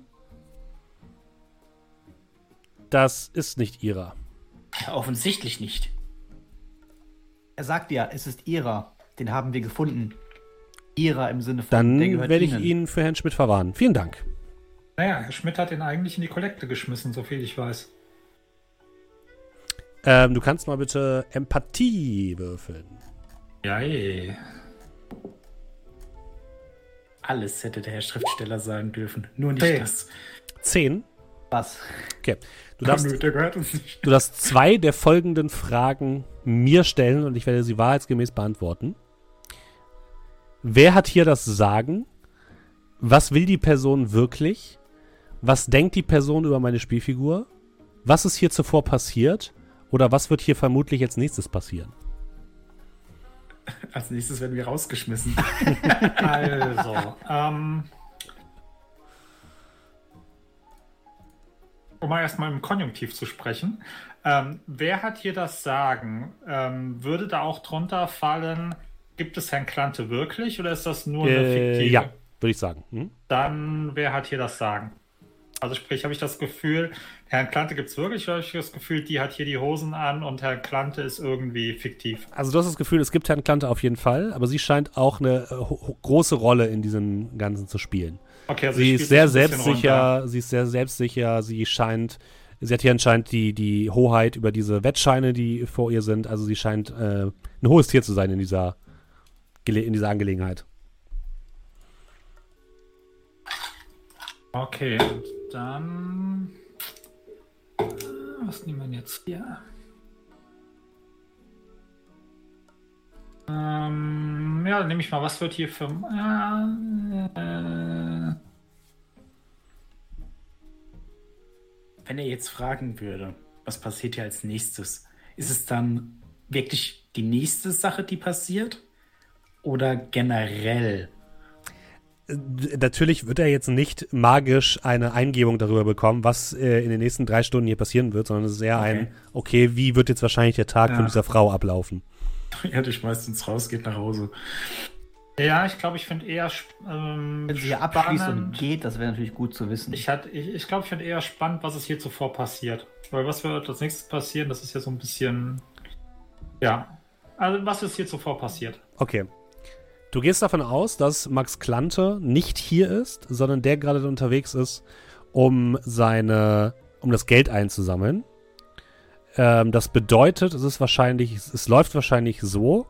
Das ist nicht ihrer. Offensichtlich nicht. Er sagt ja, es ist ihrer. Den haben wir gefunden. Ihrer im Sinne von, Dann werde ich Ihnen. ihn für Herrn Schmidt verwahren. Vielen Dank. Naja, Herr Schmidt hat den eigentlich in die Kollekte geschmissen, so viel ich weiß. Ähm, du kannst mal bitte Empathie würfeln. Ja, eh. Alles hätte der Herr Schriftsteller sagen dürfen. Nur nicht Hey. das. Zehn. Was? Okay. Du darfst, Nö, der gehört uns nicht. du darfst zwei der folgenden Fragen mir stellen und ich werde sie wahrheitsgemäß beantworten. Wer hat hier das Sagen? Was will die Person wirklich? Was denkt die Person über meine Spielfigur? Was ist hier zuvor passiert? Oder was wird hier vermutlich als nächstes passieren? Als nächstes werden wir rausgeschmissen. Also, ähm. Um mal erstmal im Konjunktiv zu sprechen. Ähm, wer hat hier das Sagen? Ähm, würde da auch drunter fallen, gibt es Herrn Klante wirklich oder ist das nur eine Äh, fiktive? ja, würde ich sagen. Hm? Dann, wer hat hier das Sagen? Also sprich, habe ich das Gefühl, Herrn Klante gibt es wirklich oder habe ich das Gefühl, die hat hier die Hosen an und Herr Klante ist irgendwie fiktiv? Also du hast das Gefühl, es gibt Herrn Klante auf jeden Fall, aber sie scheint auch eine äh, große Rolle in diesem Ganzen zu spielen. Okay, also sie ist sehr selbstsicher, sie ist sehr selbstsicher, sie scheint, sie hat hier anscheinend die, die Hoheit über diese Wettscheine, die vor ihr sind, also sie scheint äh, ein hohes Tier zu sein in dieser, in dieser Angelegenheit. Okay, und dann. äh, Was nehmen wir jetzt hier? Ähm, ja, dann nehme ich mal, was wird hier für. Äh, Wenn er jetzt fragen würde, was passiert hier als nächstes, ist es dann wirklich die nächste Sache, die passiert? Oder generell? D- Natürlich wird er jetzt nicht magisch eine Eingebung darüber bekommen, was äh, in den nächsten drei Stunden hier passieren wird, sondern es ist eher Okay. ein, okay, wie wird jetzt wahrscheinlich der Tag von Ja. dieser Frau ablaufen? Ja, du schmeißt uns raus, geht nach Hause. ja, ich glaube, ich finde eher. Ähm, Wenn sie hier abschließt und spannend- geht, das wäre natürlich gut zu wissen. Ich, hat- ich, ich glaube, ich finde eher spannend, was ist hier zuvor passiert. Weil was wird als nächstes passieren? Das ist ja so ein bisschen. Ja. Also, was ist hier zuvor passiert? Okay. Du gehst davon aus, dass Max Klante nicht hier ist, sondern der gerade unterwegs ist, um seine, um das Geld einzusammeln. Ähm, das bedeutet, es ist wahrscheinlich, es, läuft wahrscheinlich so.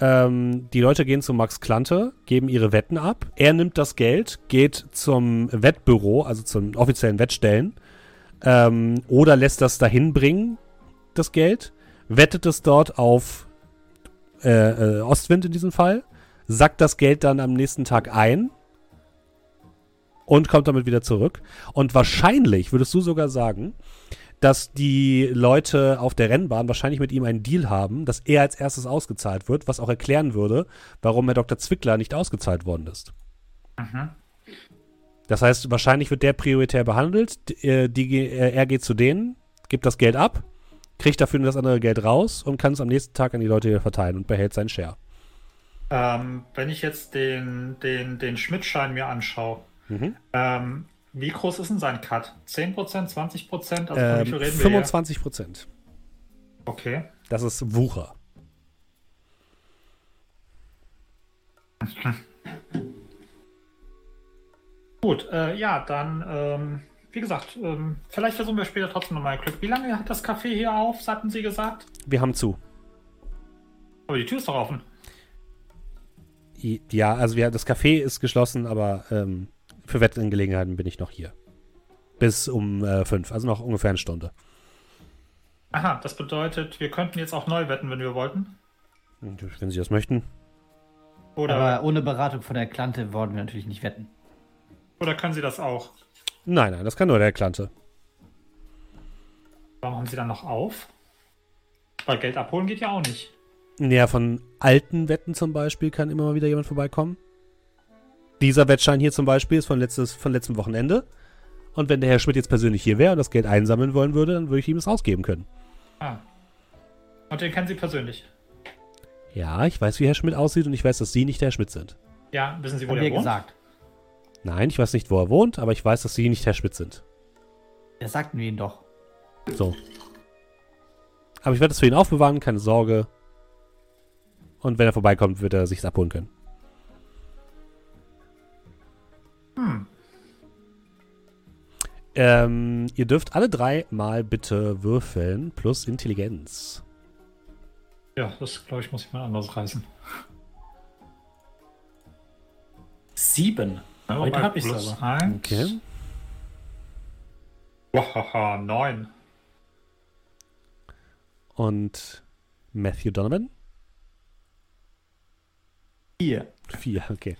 Ähm, die Leute gehen zu Max Klante, geben ihre Wetten ab. Er nimmt das Geld, geht zum Wettbüro, also zum offiziellen Wettstellen, ähm, oder lässt das dahin bringen, das Geld, wettet es dort auf äh, äh, Ostwind in diesem Fall, sackt das Geld dann am nächsten Tag ein und kommt damit wieder zurück. Und wahrscheinlich würdest du sogar sagen, dass die Leute auf der Rennbahn wahrscheinlich mit ihm einen Deal haben, dass er als erstes ausgezahlt wird, was auch erklären würde, warum Herr Dr. Zwickler nicht ausgezahlt worden ist. Mhm. Das heißt, wahrscheinlich wird der prioritär behandelt, äh, die, ge- äh, er geht zu denen, gibt das Geld ab, kriegt dafür das andere Geld raus und kann es am nächsten Tag an die Leute wieder verteilen und behält seinen Share. Ähm, wenn ich jetzt den, den, den Schmidt-Schein mir anschaue, Mhm. ähm, wie groß ist denn sein Cut? 10%, 20%? Also von wie Ähm, viel reden wir 25 Prozent. Okay. Das ist Wucher. Gut, äh, ja, dann, ähm, wie gesagt, ähm, vielleicht versuchen wir später trotzdem nochmal Glück. Wie lange hat das Café hier auf, hatten Sie gesagt? Wir haben zu. Aber die Tür ist doch offen. Ja, also wir, das Café ist geschlossen, aber ähm, für Wettangelegenheiten bin ich noch hier. Bis um äh, fünf, also noch ungefähr eine Stunde. Aha, das bedeutet, wir könnten jetzt auch neu wetten, wenn wir wollten. Wenn Sie das möchten. Oder, Aber ohne Beratung von der Klante wollen wir natürlich nicht wetten. oder können Sie das auch? Nein, nein, das kann nur der Klante. Warum haben Sie dann noch auf? Weil Geld abholen geht ja auch nicht. Ja, von alten Wetten zum Beispiel kann immer mal wieder jemand vorbeikommen. Dieser Wettschein hier zum Beispiel ist von, letztes, von letztem Wochenende. Und wenn der Herr Schmidt jetzt persönlich hier wäre und das Geld einsammeln wollen würde, dann würde ich ihm das ausgeben können. Ah. Und den kennen Sie persönlich? Ja, ich weiß, wie Herr Schmidt aussieht und ich weiß, dass Sie nicht der Herr Schmidt sind. Ja, wissen Sie, wo Haben der wir wohnt? gesagt. Nein, ich weiß nicht, wo er wohnt, aber ich weiß, dass Sie nicht Herr Schmidt sind. Das sagten wir ihn doch. So. Aber ich werde es für ihn aufbewahren, keine Sorge. Und wenn er vorbeikommt, wird er sich's abholen können. Hm. Ähm, ihr dürft alle drei mal bitte würfeln plus Intelligenz. Ja, das glaube ich, muss ich mal anders reißen. Sieben. Heute habe ich es aber. eins. Okay. Wahaha, neun. Und Matthew Donovan? Hier. Vier, okay.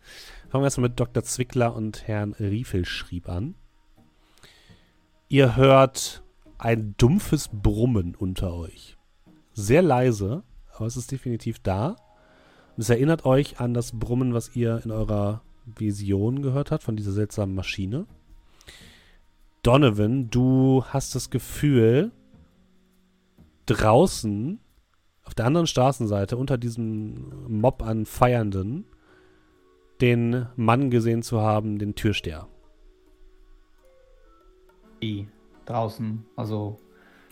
Fangen wir erstmal mit Dr. Zwickler und Herrn Riefelschrieb an. Ihr hört ein dumpfes Brummen unter euch. Sehr leise, aber es ist definitiv da. Und es erinnert euch an das Brummen, was ihr in eurer Vision gehört habt, von dieser seltsamen Maschine. Donovan, du hast das Gefühl, draußen auf der anderen Straßenseite unter diesem Mob an Feiernden den Mann gesehen zu haben, den Türsteher. Die. Draußen. Also.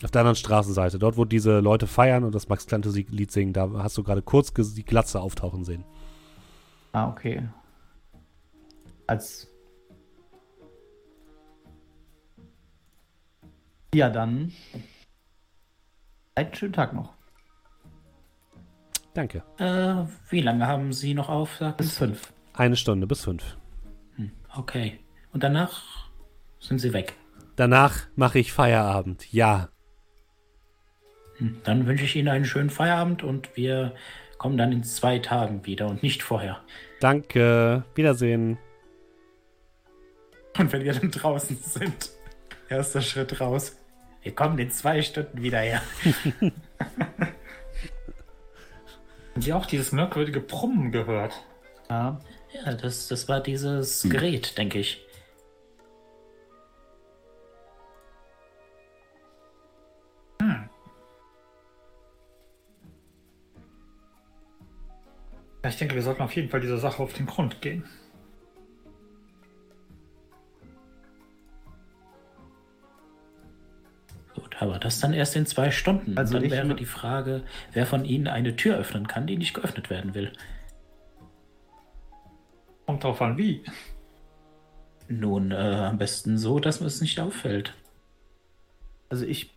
Auf der anderen Straßenseite, dort wo diese Leute feiern und das Max Klante Lied singen, da hast du gerade kurz die Glatze auftauchen sehen. Ah, okay. Als. Ja, dann. Einen schönen Tag noch. Danke. Äh, wie lange haben Sie noch auf? Bis fünf. Eine Stunde bis fünf. Okay. Und danach sind Sie weg. Danach mache ich Feierabend. Ja. Hm, Dann wünsche ich Ihnen einen schönen Feierabend und wir kommen dann in zwei Tagen wieder und nicht vorher. Danke. Wiedersehen. Und wenn wir dann draußen sind, erster Schritt raus. Wir kommen in zwei Stunden wieder her. Haben Sie auch dieses merkwürdige Brummen gehört? Ja. Ja, das, das war dieses Gerät, denke ich. Ja, ich denke, wir sollten auf jeden Fall dieser Sache auf den Grund gehen. Aber das dann erst in zwei Stunden. Also dann wäre die Frage, wer von Ihnen eine Tür öffnen kann, die nicht geöffnet werden will. Kommt drauf an, wie. Nun, äh, am besten so, dass es nicht auffällt. Also ich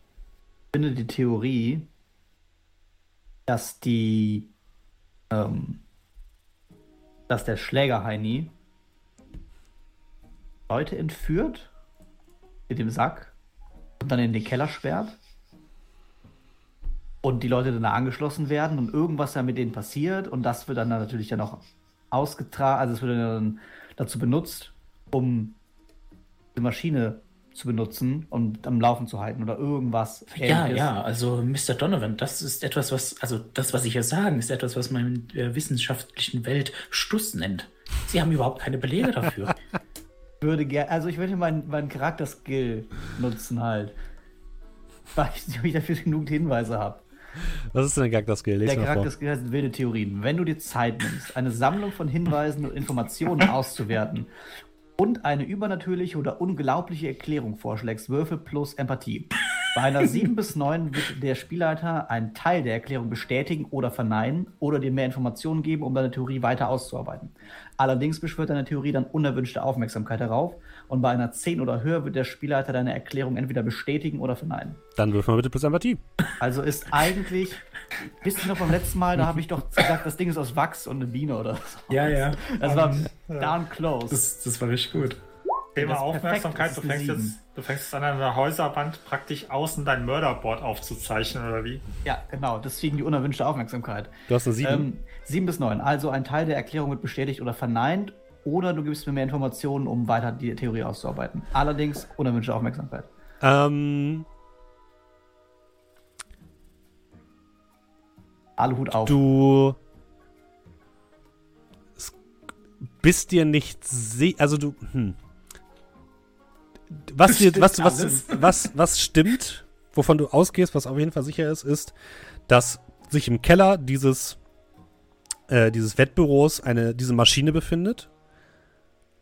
finde die Theorie, dass die, ähm, dass der Schläger Heini Leute entführt mit dem Sack und dann in den Keller sperrt und die Leute dann da angeschlossen werden und irgendwas da mit denen passiert und das wird dann natürlich dann auch ausgetragen, also es wird dann dazu benutzt, um die Maschine zu benutzen und am Laufen zu halten oder irgendwas. Ja, Ähnliches. ja, also Mr. Donovan, das ist etwas, was, also das, was Sie hier sagen, ist etwas, was man in der wissenschaftlichen Welt Stuss nennt. Sie haben überhaupt keine Belege dafür. würde gerne, also ich würde meinen meinen Charakter-Skill nutzen halt. weil ich nicht dafür genug Hinweise habe. Was ist denn der Charakter-Skill? Der Charakter-Skill heißt wilde Theorien. Wenn du dir Zeit nimmst, eine Sammlung von Hinweisen und Informationen auszuwerten und eine übernatürliche oder unglaubliche Erklärung vorschlägst, Würfel plus Empathie. Bei einer 7 bis 9 wird der Spielleiter einen Teil der Erklärung bestätigen oder verneinen oder dir mehr Informationen geben, um deine Theorie weiter auszuarbeiten. Allerdings beschwört deine Theorie dann unerwünschte Aufmerksamkeit darauf und bei einer 10 oder höher wird der Spielleiter deine Erklärung entweder bestätigen oder verneinen. Dann wirf mal bitte plus Empathie. Also ist eigentlich, wisst ihr noch beim letzten Mal, da habe ich doch gesagt, das Ding ist aus Wachs und eine Biene oder so. Ja, ja. Das war Ja. darn close. Das, das war richtig gut. Thema Aufmerksamkeit, du fängst, jetzt, du fängst jetzt an einer Häuserwand praktisch außen dein Mörderboard aufzuzeichnen, oder wie? Ja, genau, deswegen die unerwünschte Aufmerksamkeit. Du hast eine 7. Ähm, 7 bis 9. Also ein Teil der Erklärung wird bestätigt oder verneint oder du gibst mir mehr Informationen, um weiter die Theorie auszuarbeiten. Allerdings unerwünschte Aufmerksamkeit. Ähm, Aluhut auf. du bist dir nicht sicher, also du, hm. Was, dir, Stimmt was, was, was, was stimmt, wovon du ausgehst, was auf jeden Fall sicher ist, ist, dass sich im Keller dieses, äh, dieses Wettbüros eine, diese Maschine befindet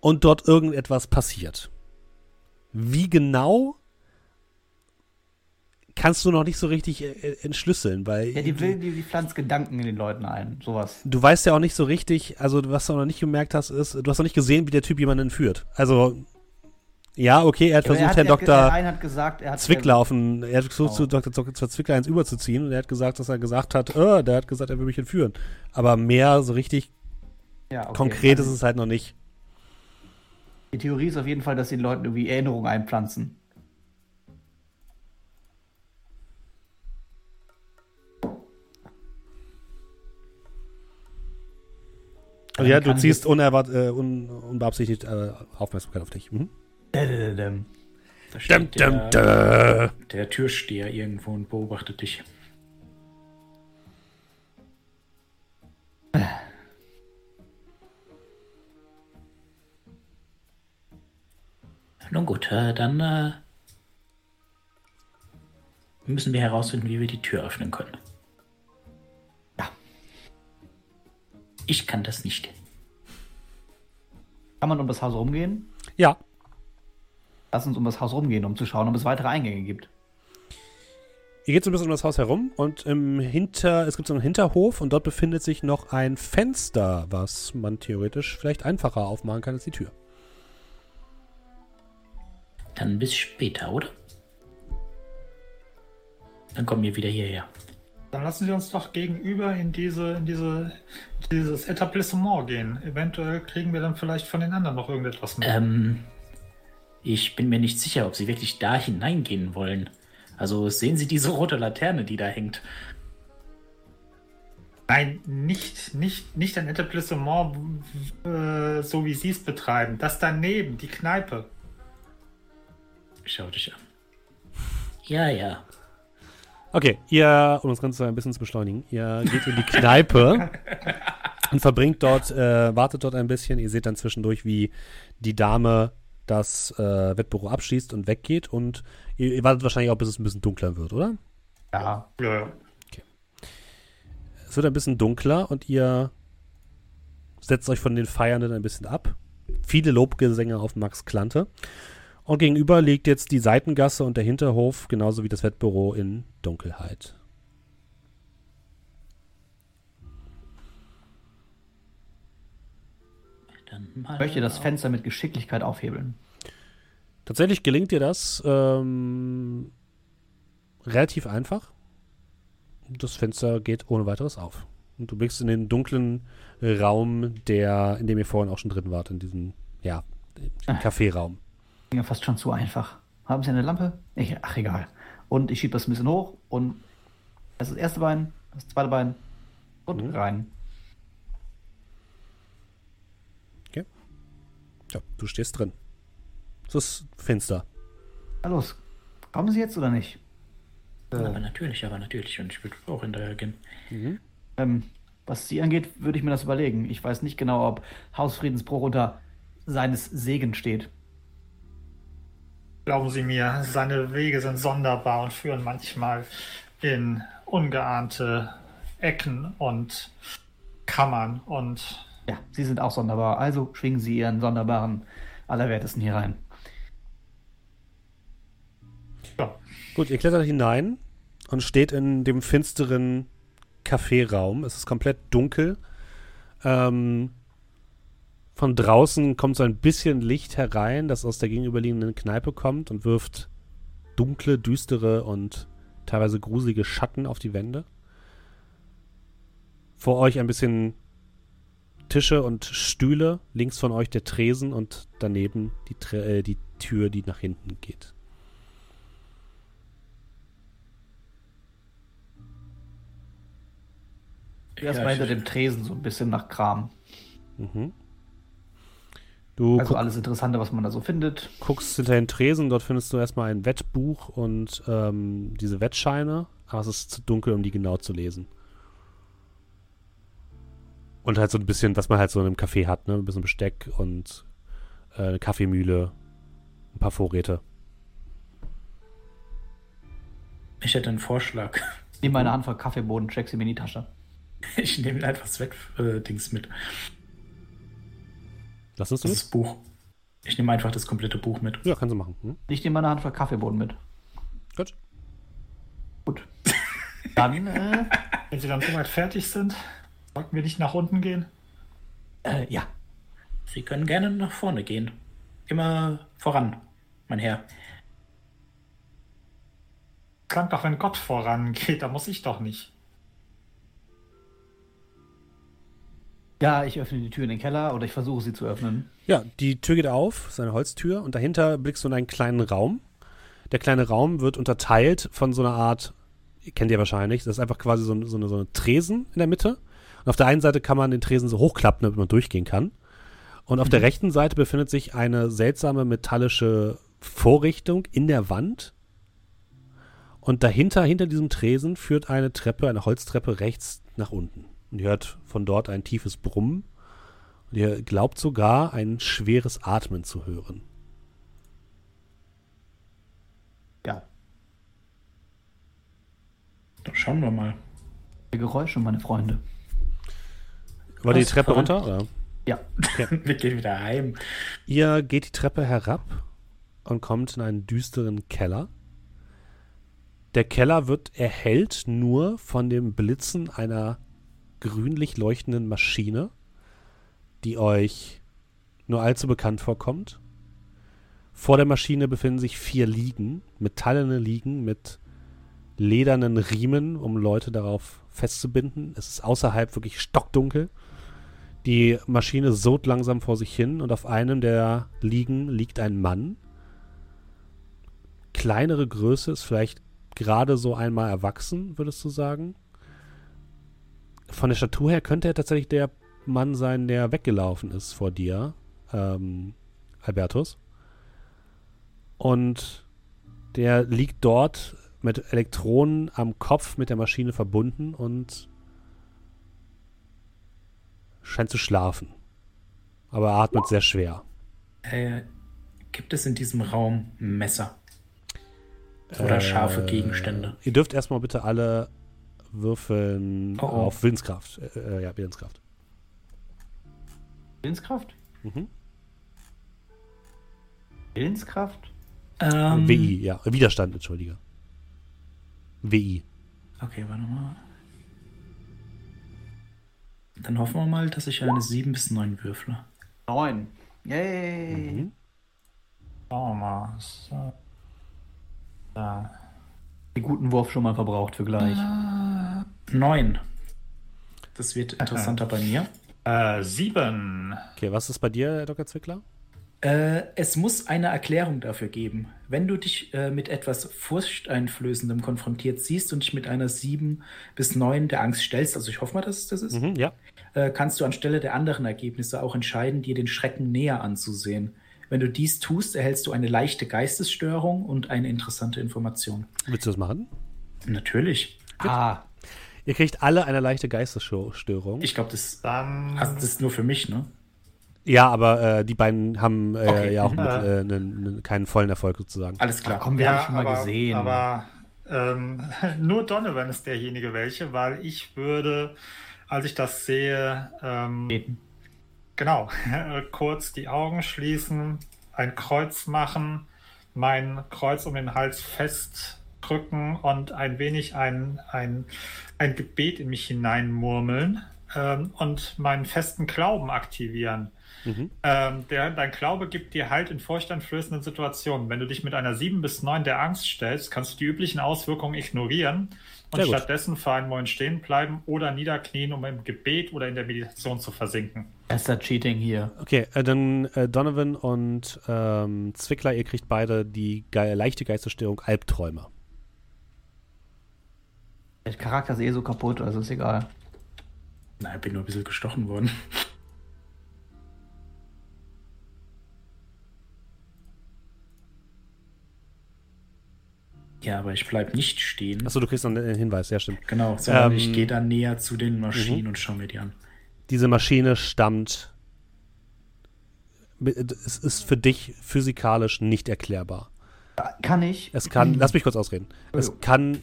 und dort irgendetwas passiert. Wie genau kannst du noch nicht so richtig äh, äh, entschlüsseln, weil ja, die will, die, die pflanzt Gedanken in den Leuten ein. Sowas. du weißt ja auch nicht so richtig, also was du noch nicht gemerkt hast, ist, du hast noch nicht gesehen, wie der Typ jemanden entführt. Also, ja, okay, er hat versucht, er Der Dr. hat gesagt, er hat Zwickler auf den, er hat versucht, Genau. zu Dr. Zwickler eins überzuziehen und er hat gesagt, dass er gesagt hat, äh, der hat gesagt, er will mich entführen. Aber mehr so richtig Ja, okay. konkret ist Also es halt noch nicht. Die Theorie ist auf jeden Fall, dass die den Leuten irgendwie Erinnerungen einpflanzen. Also, ja, du ziehst unerwart, äh, un, unbeabsichtigt äh, Aufmerksamkeit auf dich. Mhm. Dum, steht dum, der, dum. der Türsteher irgendwo und beobachtet dich. Nun gut, äh, dann äh, müssen wir herausfinden, wie wir die Tür öffnen können. Ja. Ich kann das nicht. Kann man um das Haus rumgehen? Ja, Lass uns um das Haus rumgehen, um zu schauen, ob es weitere Eingänge gibt. Ihr geht so ein bisschen um das Haus herum und im Hinter, es gibt so einen Hinterhof und dort befindet sich noch ein Fenster, was man theoretisch vielleicht einfacher aufmachen kann als die Tür. Dann bis später, oder? Dann kommen wir wieder hierher. Dann lassen Sie uns doch gegenüber in diese, in diese, dieses Etablissement gehen. Eventuell kriegen wir dann vielleicht von den anderen noch irgendetwas mit. Ähm, ich bin mir nicht sicher, ob Sie wirklich da hineingehen wollen. Also sehen Sie diese rote Laterne, die da hängt. Nein, nicht, nicht, nicht ein Etablissement, äh, so wie Sie es betreiben. Das daneben, die Kneipe. Ich schau dich an. Ja, ja. Okay, ihr, um das Ganze ein bisschen zu beschleunigen, ihr geht in die Kneipe und verbringt dort, äh, wartet dort ein bisschen. Ihr seht dann zwischendurch, wie die Dame das äh, Wettbüro abschließt und weggeht und ihr, ihr wartet wahrscheinlich auch, bis es ein bisschen dunkler wird, oder? Ja. Ja, ja. Es wird ein bisschen dunkler und ihr setzt euch von den Feiernden ein bisschen ab. Viele Lobgesänge auf Max Klante. Und gegenüber liegt jetzt die Seitengasse und der Hinterhof, genauso wie das Wettbüro in Dunkelheit. Möchte das Fenster mit Geschicklichkeit aufhebeln. Tatsächlich gelingt dir das ähm, relativ einfach. Das Fenster geht ohne weiteres auf. Und du blickst in den dunklen Raum, der, in dem ihr vorhin auch schon drin wart, in diesem, ja, im Caféraum. Ging ja fast schon zu einfach. Haben Sie eine Lampe? Ich, ach, egal. Und ich schiebe das ein bisschen hoch und das ist das erste Bein, das zweite Bein und Mhm. rein. Ja, du stehst drin. Es ist finster. Na los, kommen Sie jetzt oder nicht? Aber natürlich, aber natürlich. Und ich würde auch hinterher gehen. Ähm, was Sie angeht, würde ich mir das überlegen. Ich weiß nicht genau, ob Hausfriedensbruch unter seines Segen steht. Glauben Sie mir, seine Wege sind sonderbar und führen manchmal in ungeahnte Ecken und Kammern und Ja, Sie sind auch sonderbar. Also schwingen Sie Ihren sonderbaren Allerwertesten hier rein. ja, Gut, ihr klettert hinein und steht in dem finsteren Kaffeeraum. Es ist komplett dunkel. Ähm, von draußen kommt so ein bisschen Licht herein, das aus der gegenüberliegenden Kneipe kommt und wirft dunkle, düstere und teilweise gruselige Schatten auf die Wände. Vor euch ein bisschen Tische und Stühle, links von euch der Tresen und daneben die, Tre äh, die Tür, die nach hinten geht. Erstmal ich- hinter dem Tresen so ein bisschen nach Kram. Mhm. Du Also alles Interessante, was man da so findet. guckst hinter den Tresen, dort findest du erstmal ein Wettbuch und ähm, diese Wettscheine, aber es ist zu dunkel, um die genau zu lesen. Und halt so ein bisschen, was man halt so in einem Café hat, ne? Ein bisschen Besteck und äh, eine Kaffeemühle, ein paar Vorräte. Ich hätte einen Vorschlag. Nimm meine Hand vor Kaffeeboden, check sie mir in die Tasche. Ich nehme einfach das Wett-Dings mit. Lass uns Das das? ist Buch. Ich nehme einfach das komplette Buch mit. Ja, kannst du machen. Hm? Ich nehme meine Hand vor Kaffeeboden mit. Gut. Gut. Dann, äh, wenn Sie dann soweit fertig sind, sollten wir nicht nach unten gehen. äh, ja. Sie können gerne nach vorne gehen. Immer voran, mein Herr. Klang doch, wenn Gott vorangeht, da muss ich doch nicht. Ja, ich öffne die Tür in den Keller oder ich versuche sie zu öffnen. Ja, die Tür geht auf, es ist eine Holztür und dahinter blickst du in einen kleinen Raum. Der kleine Raum wird unterteilt von so einer Art, ihr kennt ihr wahrscheinlich, das ist einfach quasi so, so, eine, so eine Tresen in der Mitte. Und auf der einen Seite kann man den Tresen so hochklappen, damit man durchgehen kann. Und auf der rechten Seite befindet sich eine seltsame metallische Vorrichtung in der Wand. Und dahinter, hinter diesem Tresen, führt eine Treppe, eine Holztreppe rechts nach unten. Und ihr hört von dort ein tiefes Brummen. Und ihr glaubt sogar, ein schweres Atmen zu hören. Ja. Dann schauen wir mal. Die Geräusche, meine Freunde. Wollt ihr die? Treppe runter? Oder? Ja. Wir gehen wieder heim. Ihr geht die Treppe herab und kommt in einen düsteren Keller. Der Keller wird erhellt nur von dem Blitzen einer grünlich leuchtenden Maschine, die euch nur allzu bekannt vorkommt. Vor der Maschine befinden sich vier Liegen, metallene Liegen mit ledernen Riemen, um Leute darauf festzubinden. Es ist außerhalb wirklich stockdunkel. Die Maschine sot langsam vor sich hin und auf einem der Liegen liegt ein Mann. Kleinere Größe ist vielleicht gerade so einmal erwachsen, würdest du sagen? Von der Statur her könnte er tatsächlich der Mann sein, der weggelaufen ist vor dir, ähm, Albertus. Und der liegt dort mit Elektronen am Kopf mit der Maschine verbunden und scheint zu schlafen. Aber er atmet sehr schwer. Äh, gibt es in diesem Raum Messer? Oder scharfe Äh, Gegenstände? Ihr dürft erstmal bitte alle würfeln Oh, oh. auf Willenskraft. Äh, äh, ja, Willenskraft. Willenskraft? Mhm. Willenskraft? Ähm, WI, ja. Widerstand, entschuldige. WI. Okay, warte mal. Dann hoffen wir mal, dass ich eine 7 bis 9 würfle. Neun. Yay. Mhm. Schauen wir mal. So. Ja. Den guten Wurf schon mal verbraucht für gleich. 9. Das wird interessanter bei mir. Äh, sieben. Okay, was ist bei dir, Herr Dr. Zwickler? Äh, es muss eine Erklärung dafür geben. Wenn du dich äh, mit etwas Furchteinflößendem konfrontiert siehst und dich mit einer 7 bis 9 der Angst stellst, also ich hoffe mal, dass es das ist, Mhm, ja. äh, kannst du anstelle der anderen Ergebnisse auch entscheiden, dir den Schrecken näher anzusehen. Wenn du dies tust, erhältst du eine leichte Geistesstörung und eine interessante Information. Willst du das machen? Natürlich. Ah, Ihr kriegt alle eine leichte Geistesstörung. Ich glaube, das, Dann. das ist nur für mich, ne? Ja, aber äh, die beiden haben äh, Okay. ja auch mit, äh, nen- nen- keinen vollen Erfolg sozusagen. Alles klar. Ach, komm, wir haben schon mal aber, gesehen. Aber ähm, nur Donovan ist derjenige welche, weil ich würde, als ich das sehe, ähm, genau, kurz die Augen schließen, ein Kreuz machen, mein Kreuz um den Hals festdrücken und ein wenig ein, ein, ein Gebet in mich hineinmurmeln ähm, und meinen festen Glauben aktivieren. Mhm. Ähm, der, dein Glaube gibt dir Halt in furchteinflößenden Situationen. Wenn du dich mit einer 7 bis 9 der Angst stellst, kannst du die üblichen Auswirkungen ignorieren und stattdessen für einen Moment stehen bleiben oder niederknien, um im Gebet oder in der Meditation zu versinken. Erster Cheating hier. Okay, äh, dann äh, Donovan und ähm, Zwickler, ihr kriegt beide die ge leichte Geisterstörung Albträume. Der Charakter ist eh so kaputt, also ist egal. Nein, ich bin nur ein bisschen gestochen worden. Ja, aber ich bleib nicht stehen. Achso, du kriegst noch einen Hinweis, ja stimmt. Genau, sondern Ähm, ich gehe dann näher zu den Maschinen und schaue mir die an. Diese Maschine stammt. Es ist für dich physikalisch nicht erklärbar. Kann ich? Es kann, lass mich kurz ausreden. Es kann,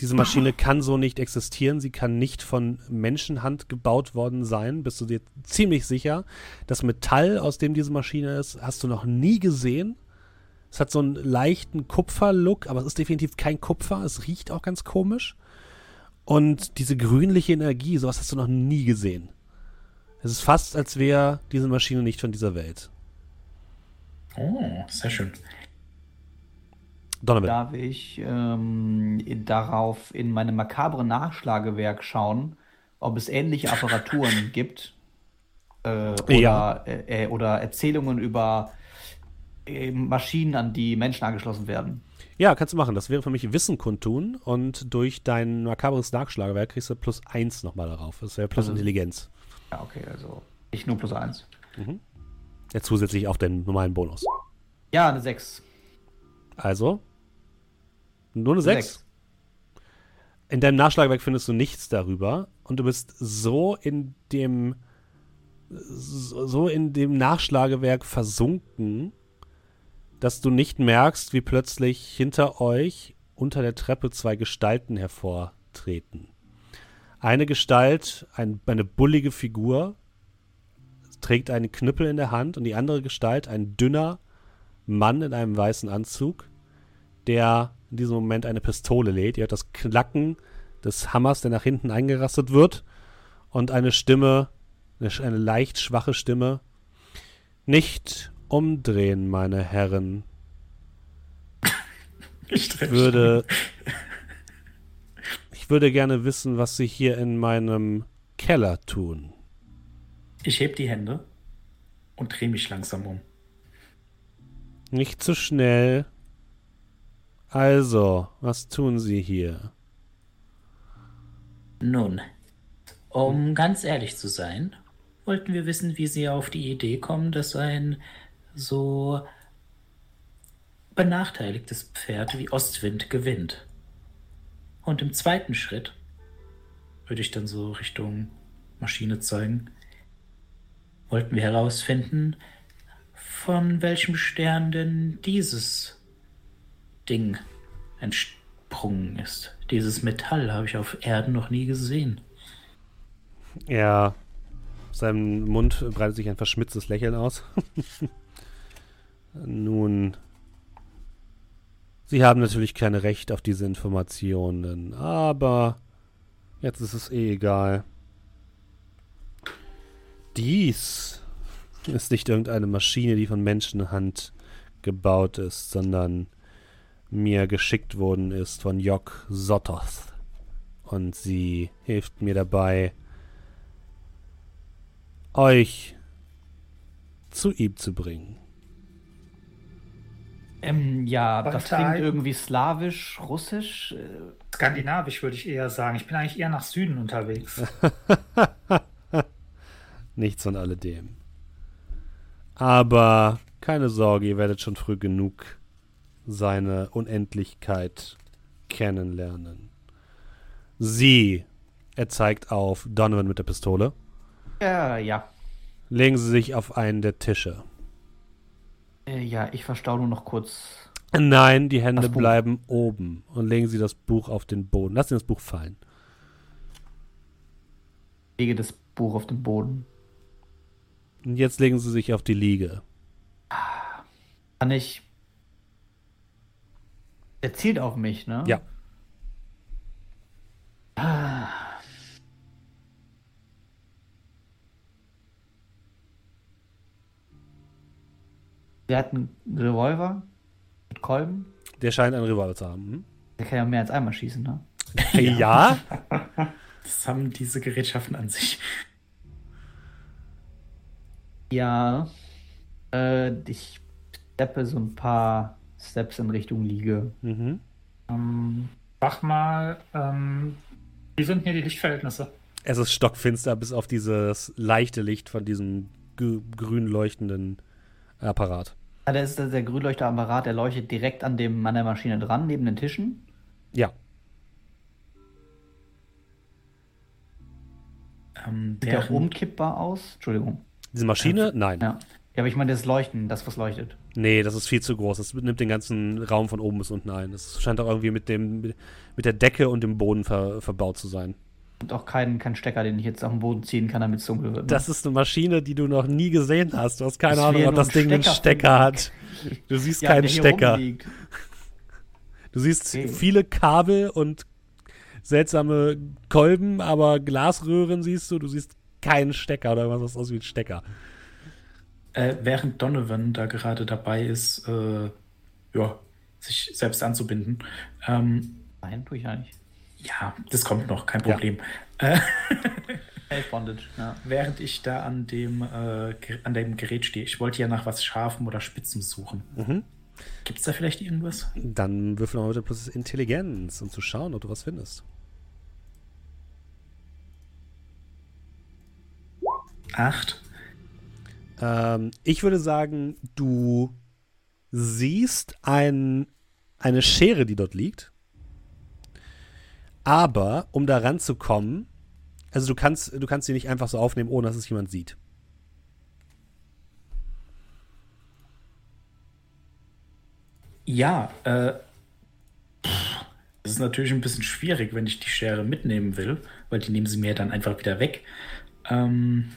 diese Maschine kann so nicht existieren. Sie kann nicht von Menschenhand gebaut worden sein. Bist du dir ziemlich sicher? Das Metall, aus dem diese Maschine ist, hast du noch nie gesehen. Es hat so einen leichten Kupferlook, aber es ist definitiv kein Kupfer. Es riecht auch ganz komisch. Und diese grünliche Energie, sowas hast du noch nie gesehen. Es ist fast, als wäre diese Maschine nicht von dieser Welt. Oh, sehr schön. Donovan. Darf ich ähm, darauf in meinem makabren Nachschlagewerk schauen, ob es ähnliche Apparaturen gibt äh, oder, Ja. äh, äh, oder Erzählungen über Maschinen, an die Menschen angeschlossen werden? Ja, kannst du machen. Das wäre für mich Wissen kundtun und durch dein makabres Nachschlagewerk kriegst du plus eins nochmal darauf. Das wäre plus Also- Intelligenz. Ja, okay, also ich nur plus eins. Ja, zusätzlich auf den normalen Bonus. Ja, eine 6. Also, nur eine 6. In deinem Nachschlagewerk findest du nichts darüber und du bist so in dem so in dem Nachschlagewerk versunken, dass du nicht merkst, wie plötzlich hinter euch unter der Treppe zwei Gestalten hervortreten. Eine Gestalt, ein, eine bullige Figur, trägt einen Knüppel in der Hand und die andere Gestalt, ein dünner Mann in einem weißen Anzug, der in diesem Moment eine Pistole lädt. Ihr hört das Klacken des Hammers, der nach hinten eingerastet wird und eine Stimme, eine, eine leicht schwache Stimme. Nicht umdrehen, meine Herren. Ich würde, ich würde gerne wissen, was Sie hier in meinem Keller tun. Ich heb die Hände und drehe mich langsam um. Nicht zu schnell. Also, was tun Sie hier? Nun, um ganz ehrlich zu sein, wollten wir wissen, wie Sie auf die Idee kommen, dass ein so benachteiligtes Pferd wie Ostwind gewinnt. Und im zweiten Schritt Würde ich dann so Richtung Maschine zeigen. wollten wir herausfinden, von welchem Stern denn dieses Ding entsprungen ist. Dieses Metall habe ich auf Erden noch nie gesehen. Ja, seinem Mund breitet sich ein verschmitztes Lächeln aus. Nun, Sie haben natürlich kein Recht auf diese Informationen, aber jetzt ist es eh egal. Dies ist nicht irgendeine Maschine, die von Menschenhand gebaut ist, sondern mir geschickt worden ist von Jok Sototh. Und sie hilft mir dabei, euch zu ihm zu bringen. Ähm, ja, das Weiter klingt irgendwie slawisch, russisch. Äh, Skandinavisch würde ich eher sagen. Ich bin eigentlich eher nach Süden unterwegs. Nichts von alledem. Aber keine Sorge, ihr werdet schon früh genug seine Unendlichkeit kennenlernen. Sie, er zeigt auf Donovan mit der Pistole. Ja, ja. Legen Sie sich auf einen der Tische. Äh, ja, ich verstau nur noch kurz. Nein, die Hände bleiben oben und legen Sie das Buch auf den Boden. Lassen Sie das Buch fallen. Lege das Buch auf den Boden. Und jetzt legen Sie sich auf die Liege. Kann ich. Er zielt auf mich, ne? Ja. Der hat einen Revolver mit Kolben. Der scheint einen Revolver zu haben. Der kann ja mehr als einmal schießen, ne? Hm? Ja. Das haben diese Gerätschaften an sich. Ja. Äh, ich steppe so ein paar Steps in Richtung Liege. mhm. Ähm, sag mal, ähm, wie sind hier die Lichtverhältnisse? Es ist stockfinster, bis auf dieses leichte Licht von diesem grün leuchtenden Apparat. Ah, da ist der, Grünleuchterapparat, der leuchtet direkt an, dem, an der Maschine dran, neben den Tischen. Ja. Ähm, Sieht der auch während- umkippbar aus? Entschuldigung. Diese Maschine? Nein. Ja. Ja, aber ich meine das Leuchten, das was leuchtet. Nee, das ist viel zu groß. Das nimmt den ganzen Raum von oben bis unten ein. Das scheint auch irgendwie mit dem mit der Decke und dem Boden ver, verbaut zu sein. Und auch kein, kein Stecker, den ich jetzt auf den Boden ziehen kann, damit es dunkel wird. ne? Das ist eine Maschine, die du noch nie gesehen hast. Du hast keine Ich Ahnung, ob das Ding einen Stecker hat. Du siehst Ja, keinen Stecker. rumliegt. Du siehst Okay. viele Kabel und seltsame Kolben, aber Glasröhren siehst du. Du siehst keinen Stecker oder irgendwas, was aussieht wie ein Stecker. Äh, während Donovan da gerade dabei ist, äh, ja, sich selbst anzubinden. Ähm, Nein, tue ich ja nicht. Ja, das kommt noch, kein Ja. Problem. Self Bondage, ja. während ich da an dem, äh, an dem Gerät stehe, ich wollte ja nach was Scharfem oder Spitzem suchen. Mhm. Gibt es da vielleicht irgendwas? Dann würfel mal bitte plus Intelligenz, um zu schauen, ob du was findest. Acht. Ähm, ich würde sagen, du siehst ein, eine Schere, die dort liegt. Aber um da ranzukommen, also du kannst, du kannst sie nicht einfach so aufnehmen, ohne dass es jemand sieht. Ja, äh, das ist natürlich ein bisschen schwierig, wenn ich die Schere mitnehmen will, weil die nehmen sie mir dann einfach wieder weg. Ähm,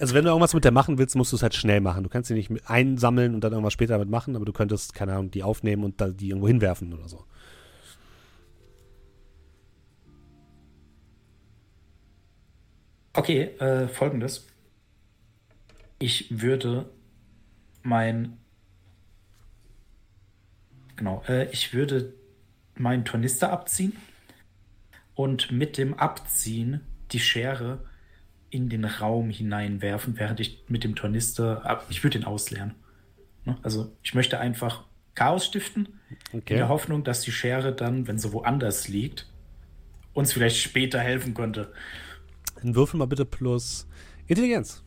Also wenn du irgendwas mit der machen willst, musst du es halt schnell machen. Du kannst sie nicht einsammeln und dann irgendwas später damit machen, aber du könntest, keine Ahnung, die aufnehmen und die irgendwo hinwerfen oder so. Okay, äh, folgendes. Ich würde mein. Genau, äh, ich würde meinen Tornister abziehen und mit dem Abziehen die Schere in den Raum hineinwerfen, während ich mit dem Tornister. ab- Ich würde ihn ausleeren. Ne? Also, ich möchte einfach Chaos stiften, in Okay. der Hoffnung, dass die Schere dann, wenn sie woanders liegt, uns vielleicht später helfen könnte. Dann würfel mal bitte plus Intelligenz.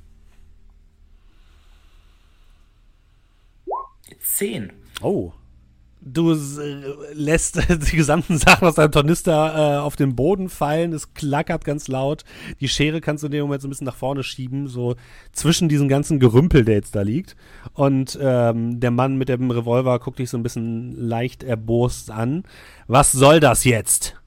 Zehn. Oh. Du äh, lässt die gesamten Sachen aus deinem Tornister äh, auf den Boden fallen. Es klackert ganz laut. Die Schere kannst du in dem Moment so ein bisschen nach vorne schieben, so zwischen diesen ganzen Gerümpel, der jetzt da liegt. Und ähm, der Mann mit dem Revolver guckt dich so ein bisschen leicht erbost an. Was soll das jetzt?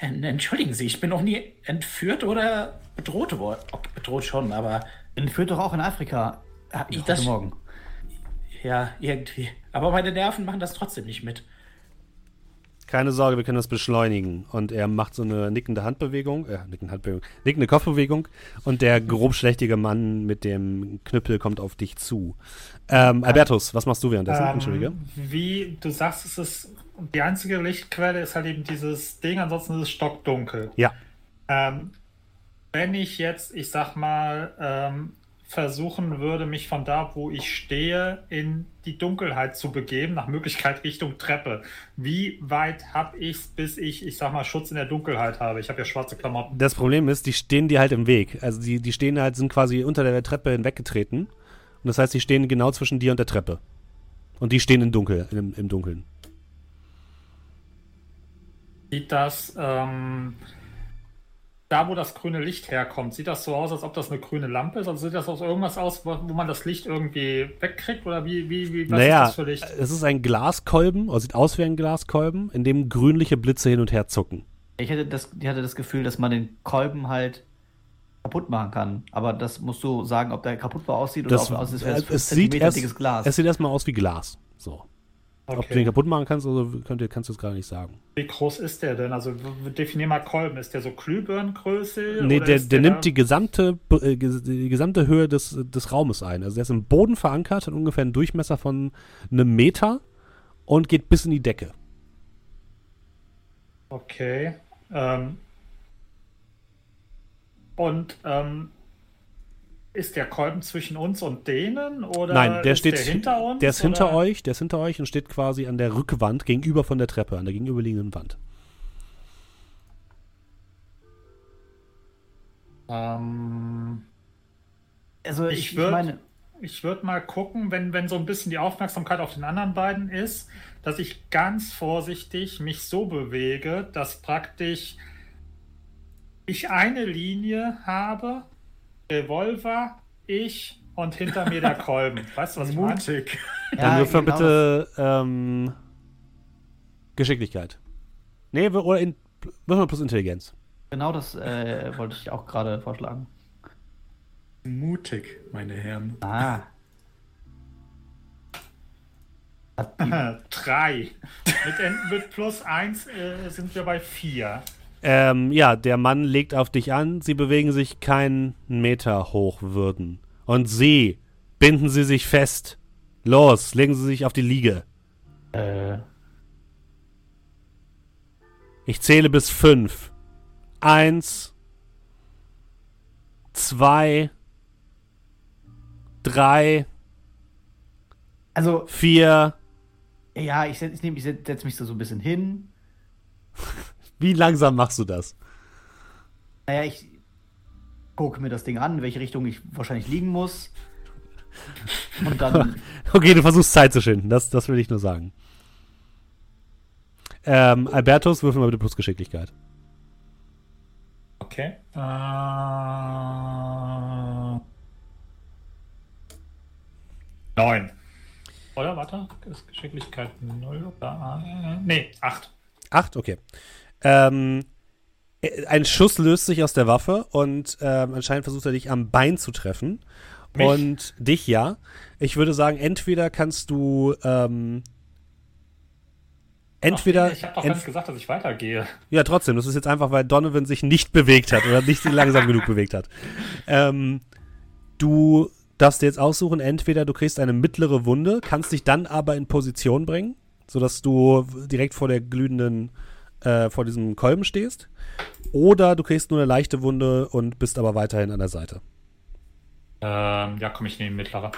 Entschuldigen Sie, ich bin noch nie entführt oder bedroht worden. Okay, bedroht schon, aber Entführt doch auch in Afrika. Ah, Ich- heute das- Morgen. ja, irgendwie. Aber meine Nerven machen das trotzdem nicht mit. Keine Sorge, wir können das beschleunigen. Und er macht so eine nickende Handbewegung, äh, nickende Handbewegung, nickende Kopfbewegung. Und der grobschlächtige Mann mit dem Knüppel kommt auf dich zu. Ähm, Albertus, was machst du währenddessen? Entschuldige. Ähm, wie du sagst, es ist die einzige Lichtquelle ist halt eben dieses Ding, ansonsten ist es stockdunkel. Ja. Ähm, wenn ich jetzt, ich sag mal, ähm, versuchen würde, mich von da, wo ich stehe, in die Dunkelheit zu begeben, nach Möglichkeit Richtung Treppe. Wie weit habe ich bis ich, ich sag mal, Schutz in der Dunkelheit habe? Ich habe ja schwarze Klamotten. Das Problem ist, die stehen dir halt im Weg. Also die, die stehen halt, sind quasi unter der Treppe hinweggetreten. Und das heißt, die stehen genau zwischen dir und der Treppe. Und die stehen im Dunkel, im, im Dunkeln. Sieht das, ähm, da, wo das grüne Licht herkommt, sieht das so aus, als ob das eine grüne Lampe ist? Also sieht das aus irgendwas aus, wo, wo man das Licht irgendwie wegkriegt? Oder wie, wie, wie was naja, ist das für Licht? es ist ein Glaskolben, oder sieht aus wie ein Glaskolben, in dem grünliche Blitze hin und her zucken. Ich hätte das, ich hatte das Gefühl, dass man den Kolben halt kaputt machen kann. Aber das musst du sagen, ob der kaputtbar aussieht oder Das, ob aus äh, ist es, sieht erst, Glas. es sieht erstmal aus wie Glas. So. Ob du den kaputt machen kannst, oder könnt ihr, kannst du es gerade nicht sagen. Wie groß ist der denn? Also definier mal Kolben. Ist der so Glühbirnengröße? Nee, oder der, ist der nimmt die gesamte, äh, die gesamte Höhe des, des Raumes ein. Also der ist im Boden verankert, hat ungefähr einen Durchmesser von einem Meter und geht bis in die Decke. Okay. Ähm, und ähm, ist der Kolben zwischen uns und denen? Oder Nein, der ist steht der hinter uns? Der ist hinter oder? euch, der ist hinter euch und steht quasi an der Rückwand gegenüber von der Treppe, an der gegenüberliegenden Wand. Ähm, also ich ich, ich würd- meine, ich würde mal gucken, wenn, wenn so ein bisschen die Aufmerksamkeit auf den anderen beiden ist, dass ich ganz vorsichtig mich so bewege, dass praktisch ich eine Linie habe, Revolver, ich und hinter mir der Kolben. Weißt du, was ich meine? Mutig. Dann ja, wirf mal genau bitte ähm, Geschicklichkeit. Nee, oder in, wirf mal plus Intelligenz. Genau das äh, wollte ich auch gerade vorschlagen. Mutig, meine Herren. Ah. Drei. Mit, mit plus eins äh, sind wir bei vier. Ähm, ja, der Mann legt auf dich an. Sie bewegen sich keinen Meter hoch würden. Und Sie, binden Sie sich fest. Los, legen Sie sich auf die Liege. äh, Ich zähle bis fünf. Eins, zwei, drei, also, vier. ja, ich, setz- ich, ich setze mich so, so ein bisschen hin. Wie langsam machst du das? Naja, ich gucke mir das Ding an, in welche Richtung ich wahrscheinlich liegen muss. Und dann, Okay, du versuchst Zeit zu schinden. Das, das will ich nur sagen. Ähm, Albertus, würfel mal bitte plus Geschicklichkeit. Okay. Äh, neun. Oder, warte, ist Geschicklichkeit null oder? Äh, nee, acht. Acht, okay. Ähm, äh, ein Schuss löst sich aus der Waffe und ähm, anscheinend versucht er dich am Bein zu treffen. Mich? Und dich ja. Ich würde sagen, entweder kannst du ähm, entweder Ach, ich habe doch ent- ganz gesagt, dass ich weitergehe. Ja, trotzdem. Das ist jetzt einfach, weil Donovan sich nicht bewegt hat oder nicht langsam genug bewegt hat. Ähm, du darfst dir jetzt aussuchen, entweder du kriegst eine mittlere Wunde, kannst dich dann aber in Position bringen, sodass du direkt vor der glühenden, äh, vor diesem Kolben stehst. Oder du kriegst nur eine leichte Wunde und bist aber weiterhin an der Seite. Ähm, ja, komm, ich nehme mittlere.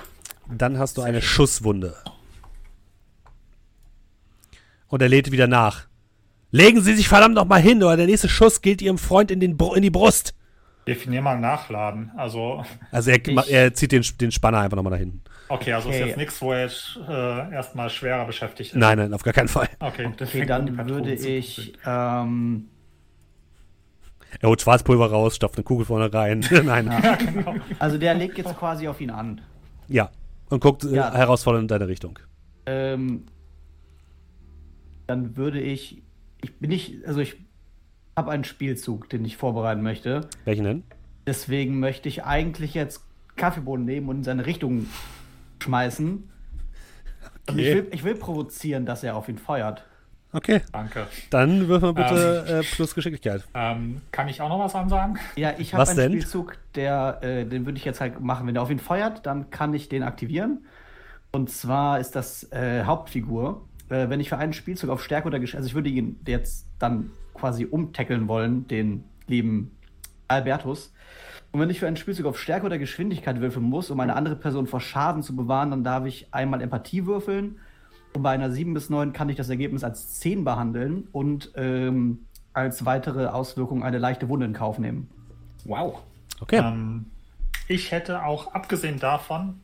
Dann hast du eine Schusswunde. Und er lädt wieder nach. Legen Sie sich verdammt noch mal hin, oder der nächste Schuss geht Ihrem Freund in, den Br in die Brust. Definier mal nachladen. Also, Also er, er zieht den, den Spanner einfach nochmal nach hinten. Okay, also Okay. ist jetzt nichts, wo er jetzt äh, erstmal schwerer beschäftigt ist. Nein, nein, auf gar keinen Fall. Okay, okay, dann würde ich, ähm, Er holt Schwarzpulver raus, stopft eine Kugel vorne rein. nein. Ja. also der legt jetzt quasi auf ihn an. Und guckt äh, Ja. herausfordernd in deine Richtung. Ähm, dann würde ich, ich bin nicht, also ich habe einen Spielzug, den ich vorbereiten möchte. Welchen denn? Deswegen möchte ich eigentlich jetzt Kaffeebohnen nehmen und in seine Richtung schmeißen. Und ich Okay. will, ich will provozieren, dass er auf ihn feuert. Okay. Danke. Dann wirf mal bitte äh, plus Geschicklichkeit. Ähm, kann ich auch noch was ansagen? Ja, ich habe einen denn? Spielzug, der, äh, den würde ich jetzt halt machen. Wenn er auf ihn feuert, dann kann ich den aktivieren. Und zwar ist das äh, Hauptfigur. Äh, wenn ich für einen Spielzug auf Stärke oder Geschicklichkeit, also ich würde ihn jetzt dann quasi umtackeln wollen, den lieben Albertus. Und wenn ich für einen Spielzug auf Stärke oder Geschwindigkeit würfeln muss, um eine andere Person vor Schaden zu bewahren, dann darf ich einmal Empathie würfeln. Und bei einer 7 bis 9 kann ich das Ergebnis als 10 behandeln und ähm, als weitere Auswirkung eine leichte Wunde in Kauf nehmen. Wow. Okay. Ähm, ich hätte auch, abgesehen davon,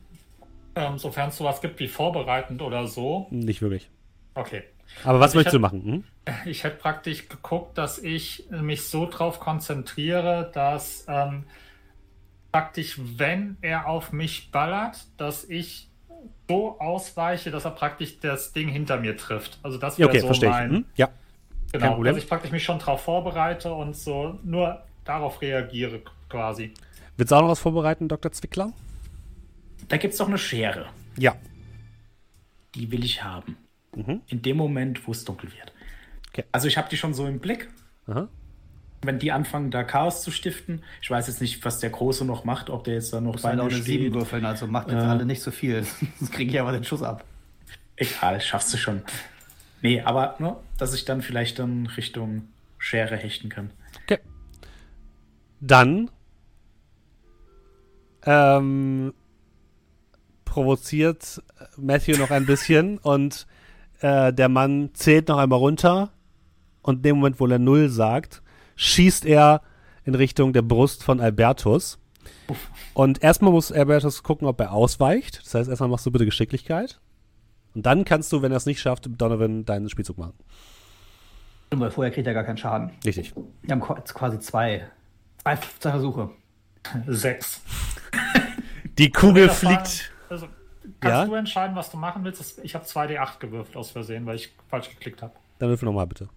ähm, sofern es sowas gibt wie vorbereitend oder so, Nicht wirklich. okay. Aber was Also möchtest du hab- machen? Hm? Ich hätte praktisch geguckt, dass ich mich so drauf konzentriere, dass ähm, praktisch, wenn er auf mich ballert, dass ich so ausweiche, dass er praktisch das Ding hinter mir trifft. Also das wäre okay, so verstehe ich. mein, Hm? Ja. genau, dass ich praktisch mich schon darauf vorbereite und so nur darauf reagiere quasi. Willst du auch noch was vorbereiten, Dr. Zwickler? Da gibt es doch eine Schere. Ja. Die will ich haben. Mhm. In dem Moment, wo es dunkel wird. Okay. Also ich habe die schon so im Blick. Aha. Wenn die anfangen, da Chaos zu stiften. Ich weiß jetzt nicht, was der Große noch macht, ob der jetzt da noch bei halt auch steht. 7 würfeln, also macht jetzt Ja. alle nicht so viel. Sonst kriege ich aber den Schuss ab. Egal, schaffst du schon. Nee, aber nur, dass ich dann vielleicht dann Richtung Schere hechten kann. Okay. Dann ähm, provoziert Matthew noch ein bisschen und äh, der Mann zählt noch einmal runter und in dem Moment, wo er Null sagt, schießt er in Richtung der Brust von Albertus. Und erstmal muss Albertus gucken, ob er ausweicht. Das heißt, erstmal machst du bitte Geschicklichkeit. Und dann kannst du, wenn er es nicht schafft, Donovan deinen Spielzug machen. Weil vorher kriegt er gar keinen Schaden. Richtig. Wir haben qu- quasi zwei. Zwei, zwei Versuche. Sechs. Die Kugel fliegt. Also, kannst Ja? du entscheiden, was du machen willst? Ich habe 2d8 gewürfelt aus Versehen, weil ich falsch geklickt habe. Dann würfel nochmal bitte.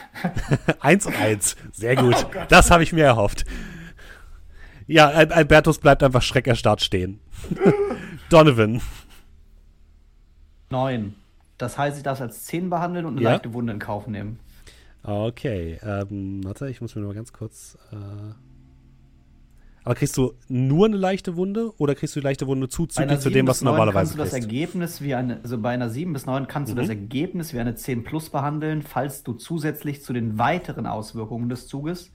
eins und eins. Sehr gut. das habe ich mir erhofft. Ja, Al Albertus bleibt einfach schreckerstarrt stehen. Donovan. Neun. Das heißt, ich darf es als 10 behandeln und eine Ja. leichte Wunde in Kauf nehmen. Okay. Ähm, warte, ich muss mir noch mal ganz kurz. Äh aber kriegst du nur eine leichte Wunde oder kriegst du die leichte Wunde zuzüglich zu 7 dem, was du 9 normalerweise kannst du das kriegst? Ergebnis wie eine, also bei einer 7 bis 9 kannst du das Mhm. Ergebnis wie eine 10 plus behandeln, falls du zusätzlich zu den weiteren Auswirkungen des Zuges,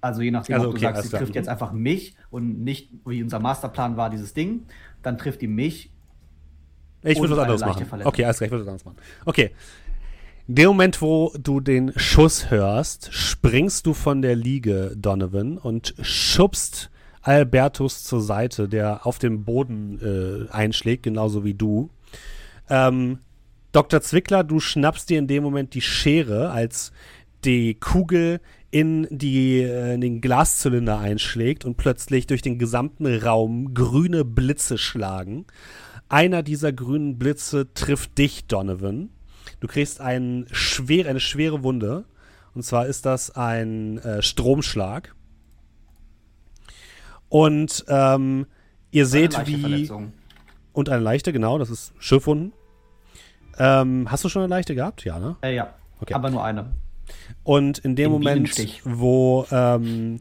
also je nachdem, Also ob okay, du sagst, sie trifft Mhm. jetzt einfach mich und nicht, wie unser Masterplan war, dieses Ding, dann trifft die mich. Ich würde was eine anderes leichte machen. Verletzung. Okay, alles klar, ich würde was anderes machen. Okay. In dem Moment, wo du den Schuss hörst, springst du von der Liege, Donovan, und schubst Albertus zur Seite, der auf dem Boden äh, einschlägt, genauso wie du. Ähm, Dr. Zwickler, du schnappst dir in dem Moment die Schere, als die Kugel in, die, äh, in den Glaszylinder einschlägt und plötzlich durch den gesamten Raum grüne Blitze schlagen. Einer dieser grünen Blitze trifft dich, Donovan. Du kriegst einen schwer, eine schwere Wunde. Und zwar ist das ein äh, Stromschlag. Und ähm, ihr seht, wie. Verletzung. Und eine leichte, genau, das ist Schiffwunden. Ähm, hast du schon eine leichte gehabt? Ja, ne? Äh, ja, Okay. aber nur eine. Und in dem Den Moment, wo, ähm,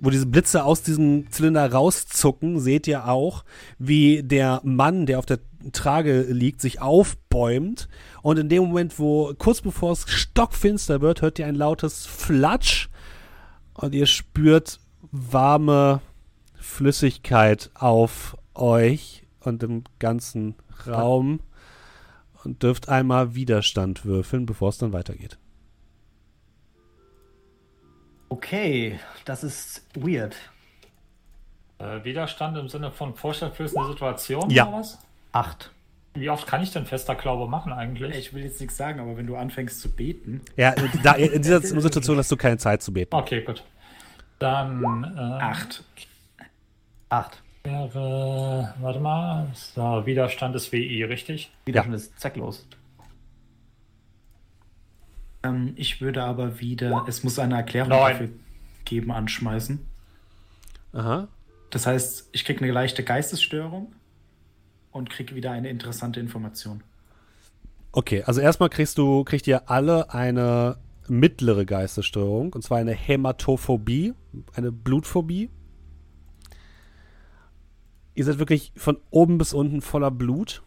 wo diese Blitze aus diesem Zylinder rauszucken, seht ihr auch, wie der Mann, der auf der Trage liegt, sich aufbäumt. Und in dem Moment, wo kurz bevor es stockfinster wird, hört ihr ein lautes Flatsch und ihr spürt warme Flüssigkeit auf euch und im ganzen Raum und dürft einmal Widerstand würfeln, bevor es dann weitergeht. Okay, das ist weird. Äh, Widerstand im Sinne von vorstellungslösende Situation Ja. oder was? Acht. Wie oft kann ich denn fester Glaube machen eigentlich? Ich will jetzt nichts sagen, aber wenn du anfängst zu beten, Ja, da, in dieser Situation hast du keine Zeit zu beten. Okay, gut. Dann äh, acht. Acht. wäre, warte mal, so, Widerstand ist WI, richtig? Widerstand ist zwecklos. Ähm, ich würde aber wieder, es muss eine Erklärung Neun. dafür geben, anschmeißen. Aha. Das heißt, ich kriege eine leichte Geistesstörung und kriege wieder eine interessante Information. Okay, also erstmal kriegst du, kriegt ihr alle eine mittlere Geistesstörung, und zwar eine Hämatophobie, eine Blutphobie. Ihr seid wirklich von oben bis unten voller Blut.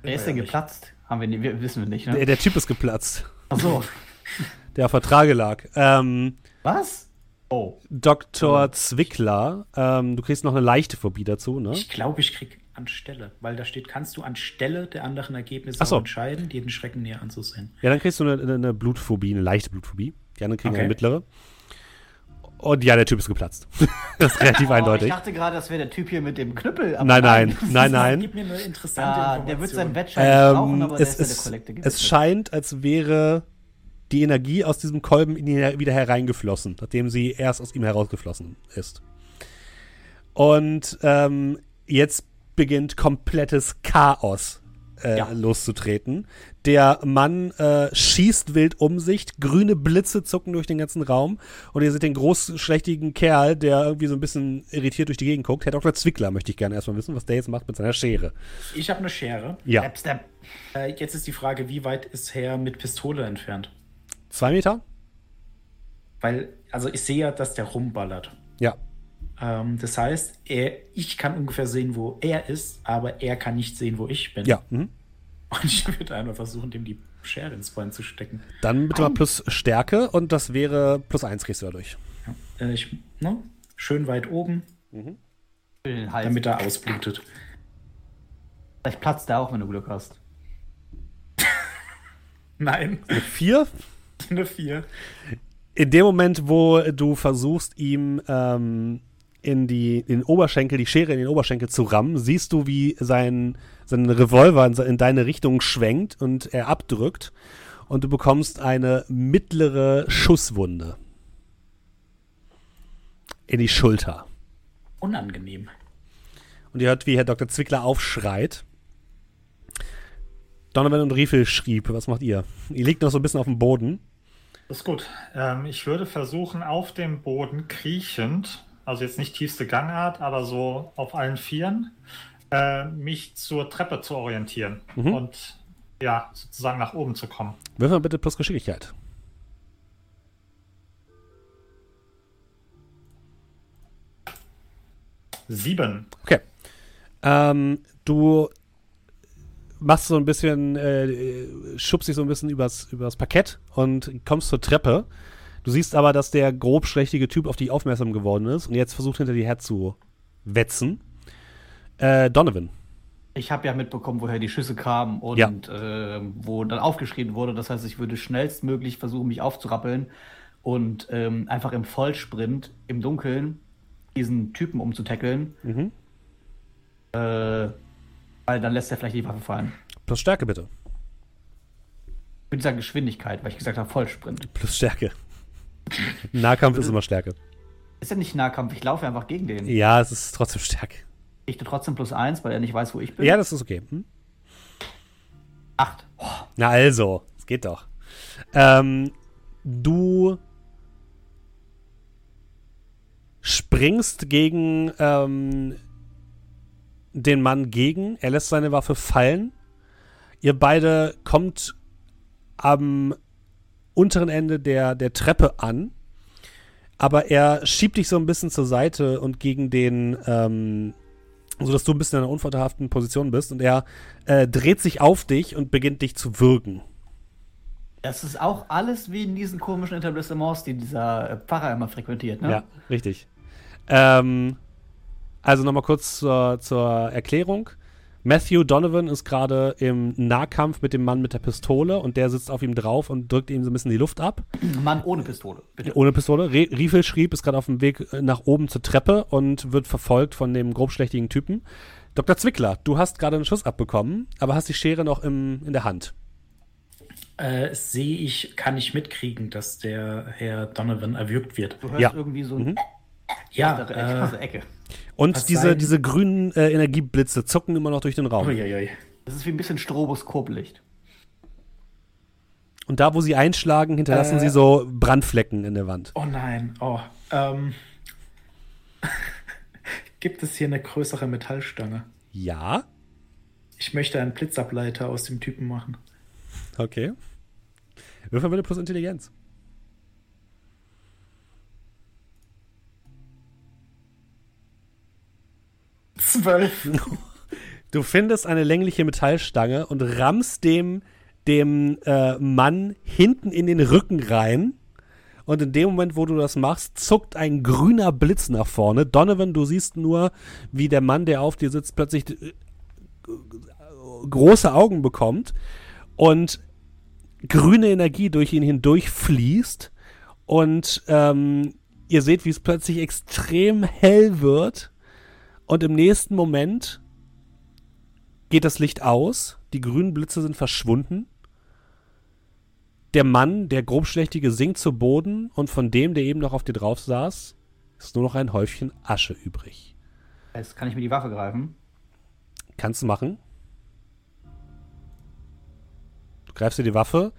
Wer ist denn geplatzt? Haben wir, nie- wir wissen wir nicht, Der, ne? der Typ ist geplatzt, Ach so. der auf der Trage lag. Ähm, Was? Oh. Dr. Zwickler, ähm, du kriegst noch eine leichte Phobie dazu, ne? Ich glaube, ich kriege anstelle, weil da steht, kannst du anstelle der anderen Ergebnisse so. entscheiden, dir den Schrecken näher anzusehen. Ja, dann kriegst du eine, eine Blutphobie, eine leichte Blutphobie. Die anderen kriegen Okay. eine mittlere. Und ja, der Typ ist geplatzt. das ist relativ Oh, eindeutig. ich dachte gerade, das wäre der Typ hier mit dem Knüppel. aber Nein, nein, nein, nein. Gib mir eine interessante Ja, der wird seinen Wettschein nicht brauchen, Ähm, aber der es, ist ja der es, scheint, als wäre die Energie aus diesem Kolben in ihn wieder hereingeflossen, nachdem sie erst aus ihm herausgeflossen ist. Und ähm, jetzt beginnt komplettes Chaos äh, Ja. loszutreten. Der Mann äh, schießt wild um sich, grüne Blitze zucken durch den ganzen Raum und ihr seht den großschlächtigen Kerl, der irgendwie so ein bisschen irritiert durch die Gegend guckt. Herr Dr. Zwickler möchte ich gerne erstmal wissen, was der jetzt macht mit seiner Schere. Ich habe eine Schere. Ja, Step, step. Äh, jetzt ist die Frage, wie weit ist Herr mit Pistole entfernt? zwei Meter? Weil, also ich sehe ja, dass der rumballert. Ja, Ähm, das heißt, er, ich kann ungefähr sehen, wo er ist, aber er kann nicht sehen, wo ich bin. ja. Mhm. Und ich würde einfach versuchen, dem die Schere ins Bein zu stecken. Dann bitte mal plus Stärke und das wäre plus eins kriegst du dadurch. Ja. Äh, ich, ne? Schön weit oben, den Hals. damit er ausblutet. Vielleicht platzt der auch, wenn du Glück hast. Nein, Vier. eine 4. In dem Moment, wo du versuchst, ihm ähm, in, die, in den Oberschenkel, die Schere in den Oberschenkel zu rammen, siehst du, wie sein, sein Revolver in, in deine Richtung schwenkt und er abdrückt. Und du bekommst eine mittlere Schusswunde. In die Schulter. Unangenehm. Und ihr hört, wie Herr Dr. Zwickler aufschreit. Donovan und Riefel schrieb, was macht ihr? Ihr liegt noch so ein bisschen auf dem Boden. Das ist gut. Ähm, ich würde versuchen, auf dem Boden kriechend, also jetzt nicht tiefste Gangart, aber so auf allen Vieren, äh, mich zur Treppe zu orientieren Mhm. und ja, sozusagen nach oben zu kommen. Wirf mal bitte plus Geschicklichkeit. Sieben. Okay. Ähm, du machst so ein bisschen, äh, schubst dich so ein bisschen übers, übers Parkett und kommst zur Treppe. Du siehst aber, dass der grobschlächtige Typ auf dich aufmerksam geworden ist und jetzt versucht hinter dir her zu wetzen. Äh, Donovan. Ich habe ja mitbekommen, woher die Schüsse kamen und Ja. ähm, wo dann aufgeschrien wurde. Das heißt, ich würde schnellstmöglich versuchen, mich aufzurappeln und ähm, einfach im Vollsprint im Dunkeln diesen Typen umzutackeln. Mhm. Äh, weil dann lässt er vielleicht die Waffe fallen. Plus Stärke bitte. Ich würde sagen Geschwindigkeit, weil ich gesagt habe Vollsprint. Plus Stärke. Nahkampf ist immer Stärke. Ist ja nicht Nahkampf, ich laufe einfach gegen den. Ja, es ist trotzdem Stärke. Ich tue trotzdem plus eins, weil er nicht weiß, wo ich bin. Ja, das ist okay. Hm? Acht. Na also, es geht doch. Ähm, du springst gegen ähm, den Mann gegen. Er lässt seine Waffe fallen. Ihr beide kommt am unteren Ende der, der Treppe an. Aber er schiebt dich so ein bisschen zur Seite und gegen den, ähm, sodass du ein bisschen in einer unvorteilhaften Position bist. Und er äh, dreht sich auf dich und beginnt dich zu würgen. Das ist auch alles wie in diesen komischen Etablissements, die dieser äh, Pfarrer immer frequentiert, ne? Ja, richtig. Ähm, also nochmal kurz zur, zur Erklärung. Matthew Donovan ist gerade im Nahkampf mit dem Mann mit der Pistole und der sitzt auf ihm drauf und drückt ihm so ein bisschen die Luft ab. Mann ohne Pistole, bitte. Ohne Pistole. Re Riefel schrieb, ist gerade auf dem Weg äh, nach oben zur Treppe und wird verfolgt von dem grobschlächtigen Typen. Dr. Zwickler, du hast gerade einen Schuss abbekommen, aber hast die Schere noch im, in der Hand. Äh, sehe ich, kann ich mitkriegen, dass der Herr Donovan erwürgt wird. Du hörst Ja. irgendwie so ein Mhm. Ja, andere äh, Ecke. Ecke. Und diese, sein- diese grünen äh, Energieblitze zucken immer noch durch den Raum. uiuiui. Das ist wie ein bisschen Stroboskoplicht. Und da, wo sie einschlagen, hinterlassen Äh. sie so Brandflecken in der Wand. Oh nein, oh. Ähm, gibt es hier eine größere Metallstange? Ja, Ich möchte einen Blitzableiter aus dem Typen machen. okay. Würfel bitte plus Intelligenz. Zwölf. Du findest eine längliche Metallstange und rammst dem, dem äh, Mann hinten in den Rücken rein. Und in dem Moment, wo du das machst, zuckt ein grüner Blitz nach vorne. Donovan, du siehst nur, wie der Mann, der auf dir sitzt, plötzlich äh, große Augen bekommt und grüne Energie durch ihn hindurch fließt. Und ähm, Ihr seht, wie es plötzlich extrem hell wird und im nächsten Moment geht das Licht aus, die grünen Blitze sind verschwunden. Der Mann, der grobschlächtige, sinkt zu Boden und von dem, der eben noch auf dir drauf saß, ist nur noch ein Häufchen Asche übrig. Jetzt kann ich mir die Waffe greifen. Kannst du machen. Du greifst dir die Waffe.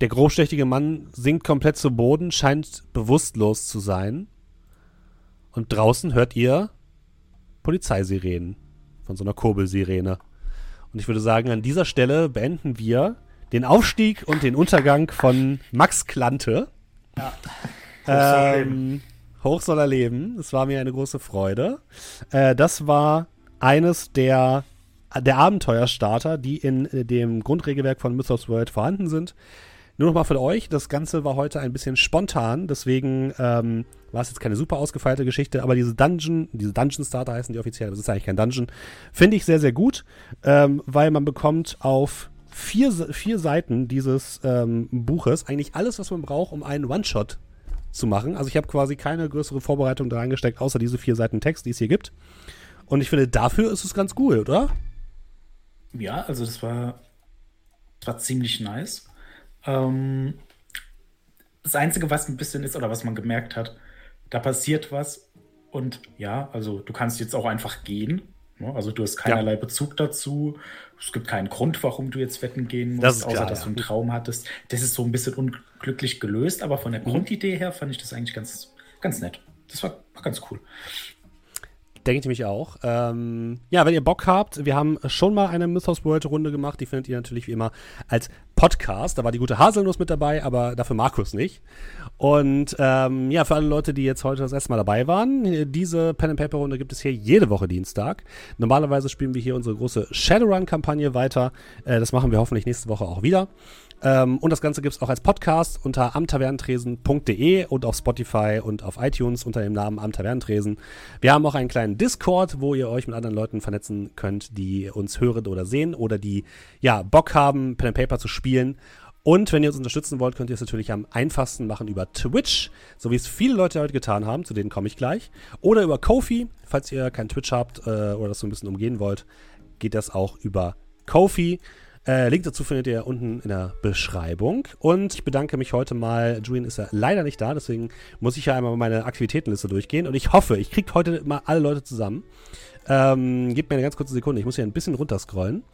Der grobschlächtige Mann sinkt komplett zu Boden, scheint bewusstlos zu sein. Und draußen hört ihr Polizeisirenen von so einer Kurbelsirene. Und ich würde sagen, an dieser Stelle beenden wir den Aufstieg und den Untergang von Max Klante. Ja. Hoch soll er Ähm, hoch soll er leben. Es war mir eine große Freude. Äh, das war eines der, der Abenteuerstarter, die in äh, dem Grundregelwerk von Mythos World vorhanden sind. Nur noch mal für euch, das Ganze war heute ein bisschen spontan, deswegen ähm, war es jetzt keine super ausgefeilte Geschichte, aber diese Dungeon, diese Dungeon Starter heißen die offiziell, aber es ist eigentlich kein Dungeon, finde ich sehr, sehr gut, ähm, weil man bekommt auf vier, vier Seiten dieses ähm, Buches eigentlich alles, was man braucht, um einen One-Shot zu machen. Also ich habe quasi keine größere Vorbereitung da reingesteckt, außer diese vier Seiten Text, die es hier gibt. Und ich finde, dafür ist es ganz cool, oder? Ja, also das war, das war ziemlich nice. Ähm, das Einzige, was ein bisschen ist oder was man gemerkt hat, da passiert was und ja, also du kannst jetzt auch einfach gehen. ne? Also du hast keinerlei Bezug dazu. Es gibt keinen Grund, warum du jetzt wetten gehen musst, Das außer klar, dass ja. du einen Traum hattest. Das ist so ein bisschen unglücklich gelöst, aber von der Mhm. Grundidee her fand ich das eigentlich ganz, ganz nett. Das war, war ganz cool. Denke ich mich auch. Ähm, ja, wenn ihr Bock habt, wir haben schon mal eine Mythos World Runde gemacht. Die findet ihr natürlich wie immer als Podcast. Da war die gute Haselnuss mit dabei, aber dafür Markus nicht. Und ähm, ja, für alle Leute, die jetzt heute das erste Mal dabei waren, diese Pen and Paper Runde gibt es hier jede Woche Dienstag. Normalerweise spielen wir hier unsere große Shadowrun-Kampagne weiter. Äh, das machen wir hoffentlich nächste Woche auch wieder. Ähm, und das Ganze gibt es auch als Podcast unter amtavernentresen.de und auf Spotify und auf iTunes unter dem Namen Am Tavernentresen. Wir haben auch einen kleinen Discord, wo ihr euch mit anderen Leuten vernetzen könnt, die uns hören oder sehen oder die ja Bock haben, Pen and Paper zu spielen. Und wenn ihr uns unterstützen wollt, könnt ihr es natürlich am einfachsten machen über Twitch, so wie es viele Leute heute getan haben, zu denen komme ich gleich. Oder über Kofi, falls ihr kein Twitch habt äh, oder das so ein bisschen umgehen wollt, geht das auch über Kofi. Äh, Link dazu findet ihr unten in der Beschreibung. Und ich bedanke mich heute mal. Julian ist ja leider nicht da, deswegen muss ich ja einmal meine Aktivitätenliste durchgehen. Und ich hoffe, ich kriege heute mal alle Leute zusammen. Ähm, gebt mir eine ganz kurze Sekunde, ich muss hier ein bisschen runterscrollen.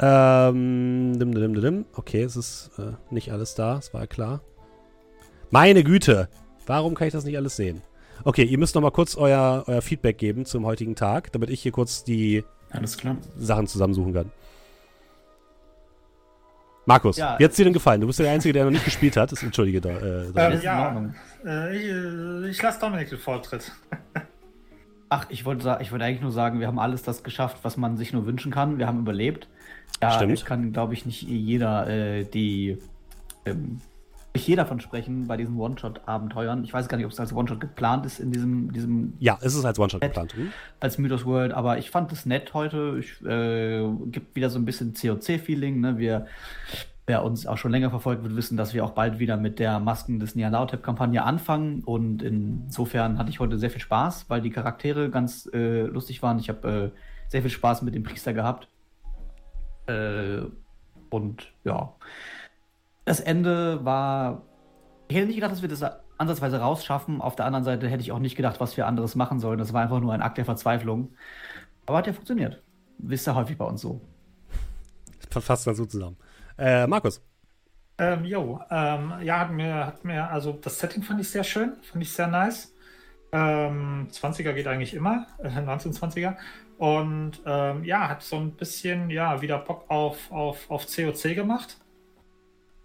Ähm, dim, dim, dim. Okay, es ist äh, nicht alles da, es war ja klar. Meine Güte, warum kann ich das nicht alles sehen? Okay, ihr müsst noch mal kurz euer, euer Feedback geben zum heutigen Tag, damit ich hier kurz die. Sachen zusammensuchen kann. Markus, Ja. wie hat's dir denn gefallen? Du bist der Einzige, der noch nicht gespielt hat. Das, entschuldige da. Äh, Ähm, ja, äh, ich, äh, ich lasse Dominik den Vortritt. Ach, ich wollte ich wollte eigentlich nur sagen, wir haben alles das geschafft, was man sich nur wünschen kann. Wir haben überlebt. Ja, Stimmt. es kann, glaube ich, nicht jeder äh, die ähm, nicht jeder davon sprechen bei diesen One-Shot-Abenteuern. Ich weiß gar nicht, ob es als One-Shot geplant ist in diesem, diesem ja, es ist als One-Shot geplant. Hm? als Mythos World, aber ich fand es nett heute. Ich, äh, gibt wieder so ein bisschen COC-Feeling. Ne? Wir, wer uns auch schon länger verfolgt, wird wissen, dass wir auch bald wieder mit der Masken des Nialautep-Kampagne anfangen. Und insofern hatte ich heute sehr viel Spaß, weil die Charaktere ganz äh, lustig waren. Ich habe äh, sehr viel Spaß mit dem Priester gehabt. Äh, und ja, das Ende war. Ich hätte nicht gedacht, dass wir das ansatzweise rausschaffen. Auf der anderen Seite hätte ich auch nicht gedacht, was wir anderes machen sollen. Das war einfach nur ein Akt der Verzweiflung. Aber hat ja funktioniert. Wisst ihr häufig bei uns so. Das Fasst ganz gut zusammen. Äh, Markus. Ähm, jo, ähm, ja, hat mir, hat mir, also das Setting fand ich sehr schön, fand ich sehr nice. Ähm, 20er geht eigentlich immer, äh, 1920er. Und ähm, ja, hat so ein bisschen, ja, wieder Bock auf, auf, auf COC gemacht.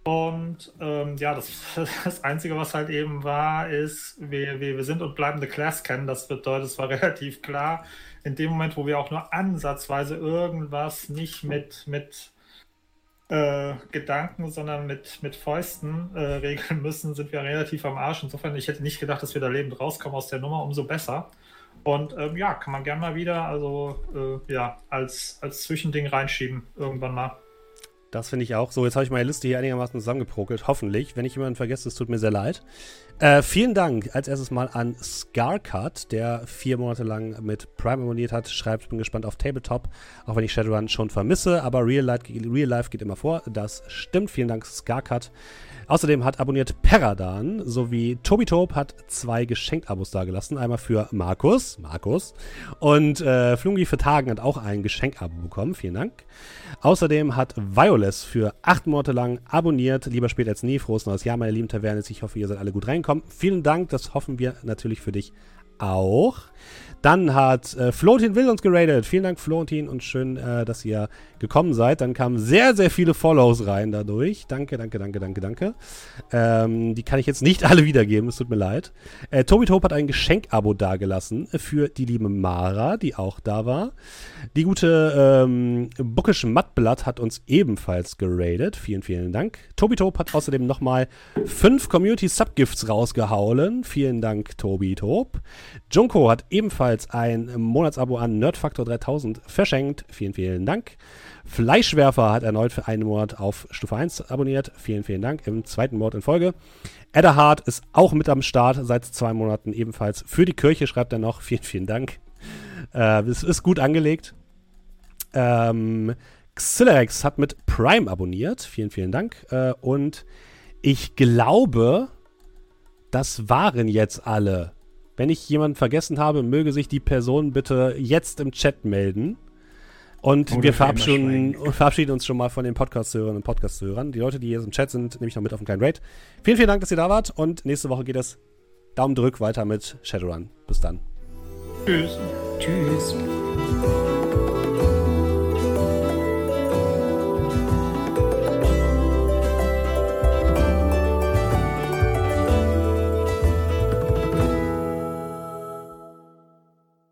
Und ähm, ja, das, das Einzige, was halt eben war, ist, wir, wir, wir sind und bleiben The Class kennen. Das bedeutet, es war relativ klar, in dem Moment, wo wir auch nur ansatzweise irgendwas nicht mit, mit äh, Gedanken, sondern mit, mit Fäusten äh, regeln müssen, sind wir relativ am Arsch. Insofern, ich hätte nicht gedacht, dass wir da lebend rauskommen aus der Nummer, umso besser. Und ähm, ja, kann man gern mal wieder, also äh, ja, als, als Zwischending reinschieben, irgendwann mal. Das finde ich auch. So, jetzt habe ich meine Liste hier einigermaßen zusammengeprokelt. Hoffentlich. Wenn ich jemanden vergesse, es tut mir sehr leid. Äh, vielen Dank als erstes mal an Scarcut, der vier Monate lang mit Prime abonniert hat. Schreibt, bin gespannt auf Tabletop, auch wenn ich Shadowrun schon vermisse, aber Real Life, Real Life geht immer vor. Das stimmt. Vielen Dank, Scarcut. Außerdem hat abonniert Peradan sowie Tobitop hat zwei Geschenkabos dagelassen. Einmal für Markus, Markus. Und äh, Flungi für Tagen hat auch ein Geschenkabo bekommen. Vielen Dank. Außerdem hat Violess für acht Monate lang abonniert. Lieber spät als nie. Frohes neues Jahr, meine lieben Tavernes. Ich hoffe, ihr seid alle gut reingekommen. Vielen Dank. Das hoffen wir natürlich für dich auch. Dann hat äh, Florentin Will uns geradet. Vielen Dank, Florentin, und schön, äh, dass ihr gekommen seid. Dann kamen sehr, sehr viele Follows rein dadurch. Danke, danke, danke, danke, danke. Ähm, die kann ich jetzt nicht alle wiedergeben, es tut mir leid. Äh, Tobi Top hat ein Geschenkabo dagelassen für die liebe Mara, die auch da war. Die gute ähm, Buckisch Mattblatt hat uns ebenfalls geradet. Vielen, vielen Dank. Tobi Top hat außerdem nochmal fünf Community Subgifts rausgehauen. Vielen Dank, Tobi Top. Junko hat ebenfalls ein Monatsabo an Nerdfaktor 3000 verschenkt. Vielen, vielen Dank. Fleischwerfer hat erneut für einen Monat auf Stufe 1 abonniert. Vielen, vielen Dank im zweiten Monat in Folge. Edderhard ist auch mit am Start seit zwei Monaten ebenfalls für die Kirche, schreibt er noch. Vielen, vielen Dank. Äh, es ist gut angelegt. Ähm, Xilex hat mit Prime abonniert. Vielen, vielen Dank. Äh, und ich glaube, das waren jetzt alle. Wenn ich jemanden vergessen habe, möge sich die Person bitte jetzt im Chat melden. Und Oder wir für verabschieden, verabschieden uns schon mal von den Podcast-Hörern und Podcast-Hörern. Die Leute, die hier im Chat sind, nehme ich noch mit auf einen kleinen Raid. Vielen, vielen Dank, dass ihr da wart. Und nächste Woche geht es Daumen drück weiter mit Shadowrun. Bis dann. Tschüss. Tschüss.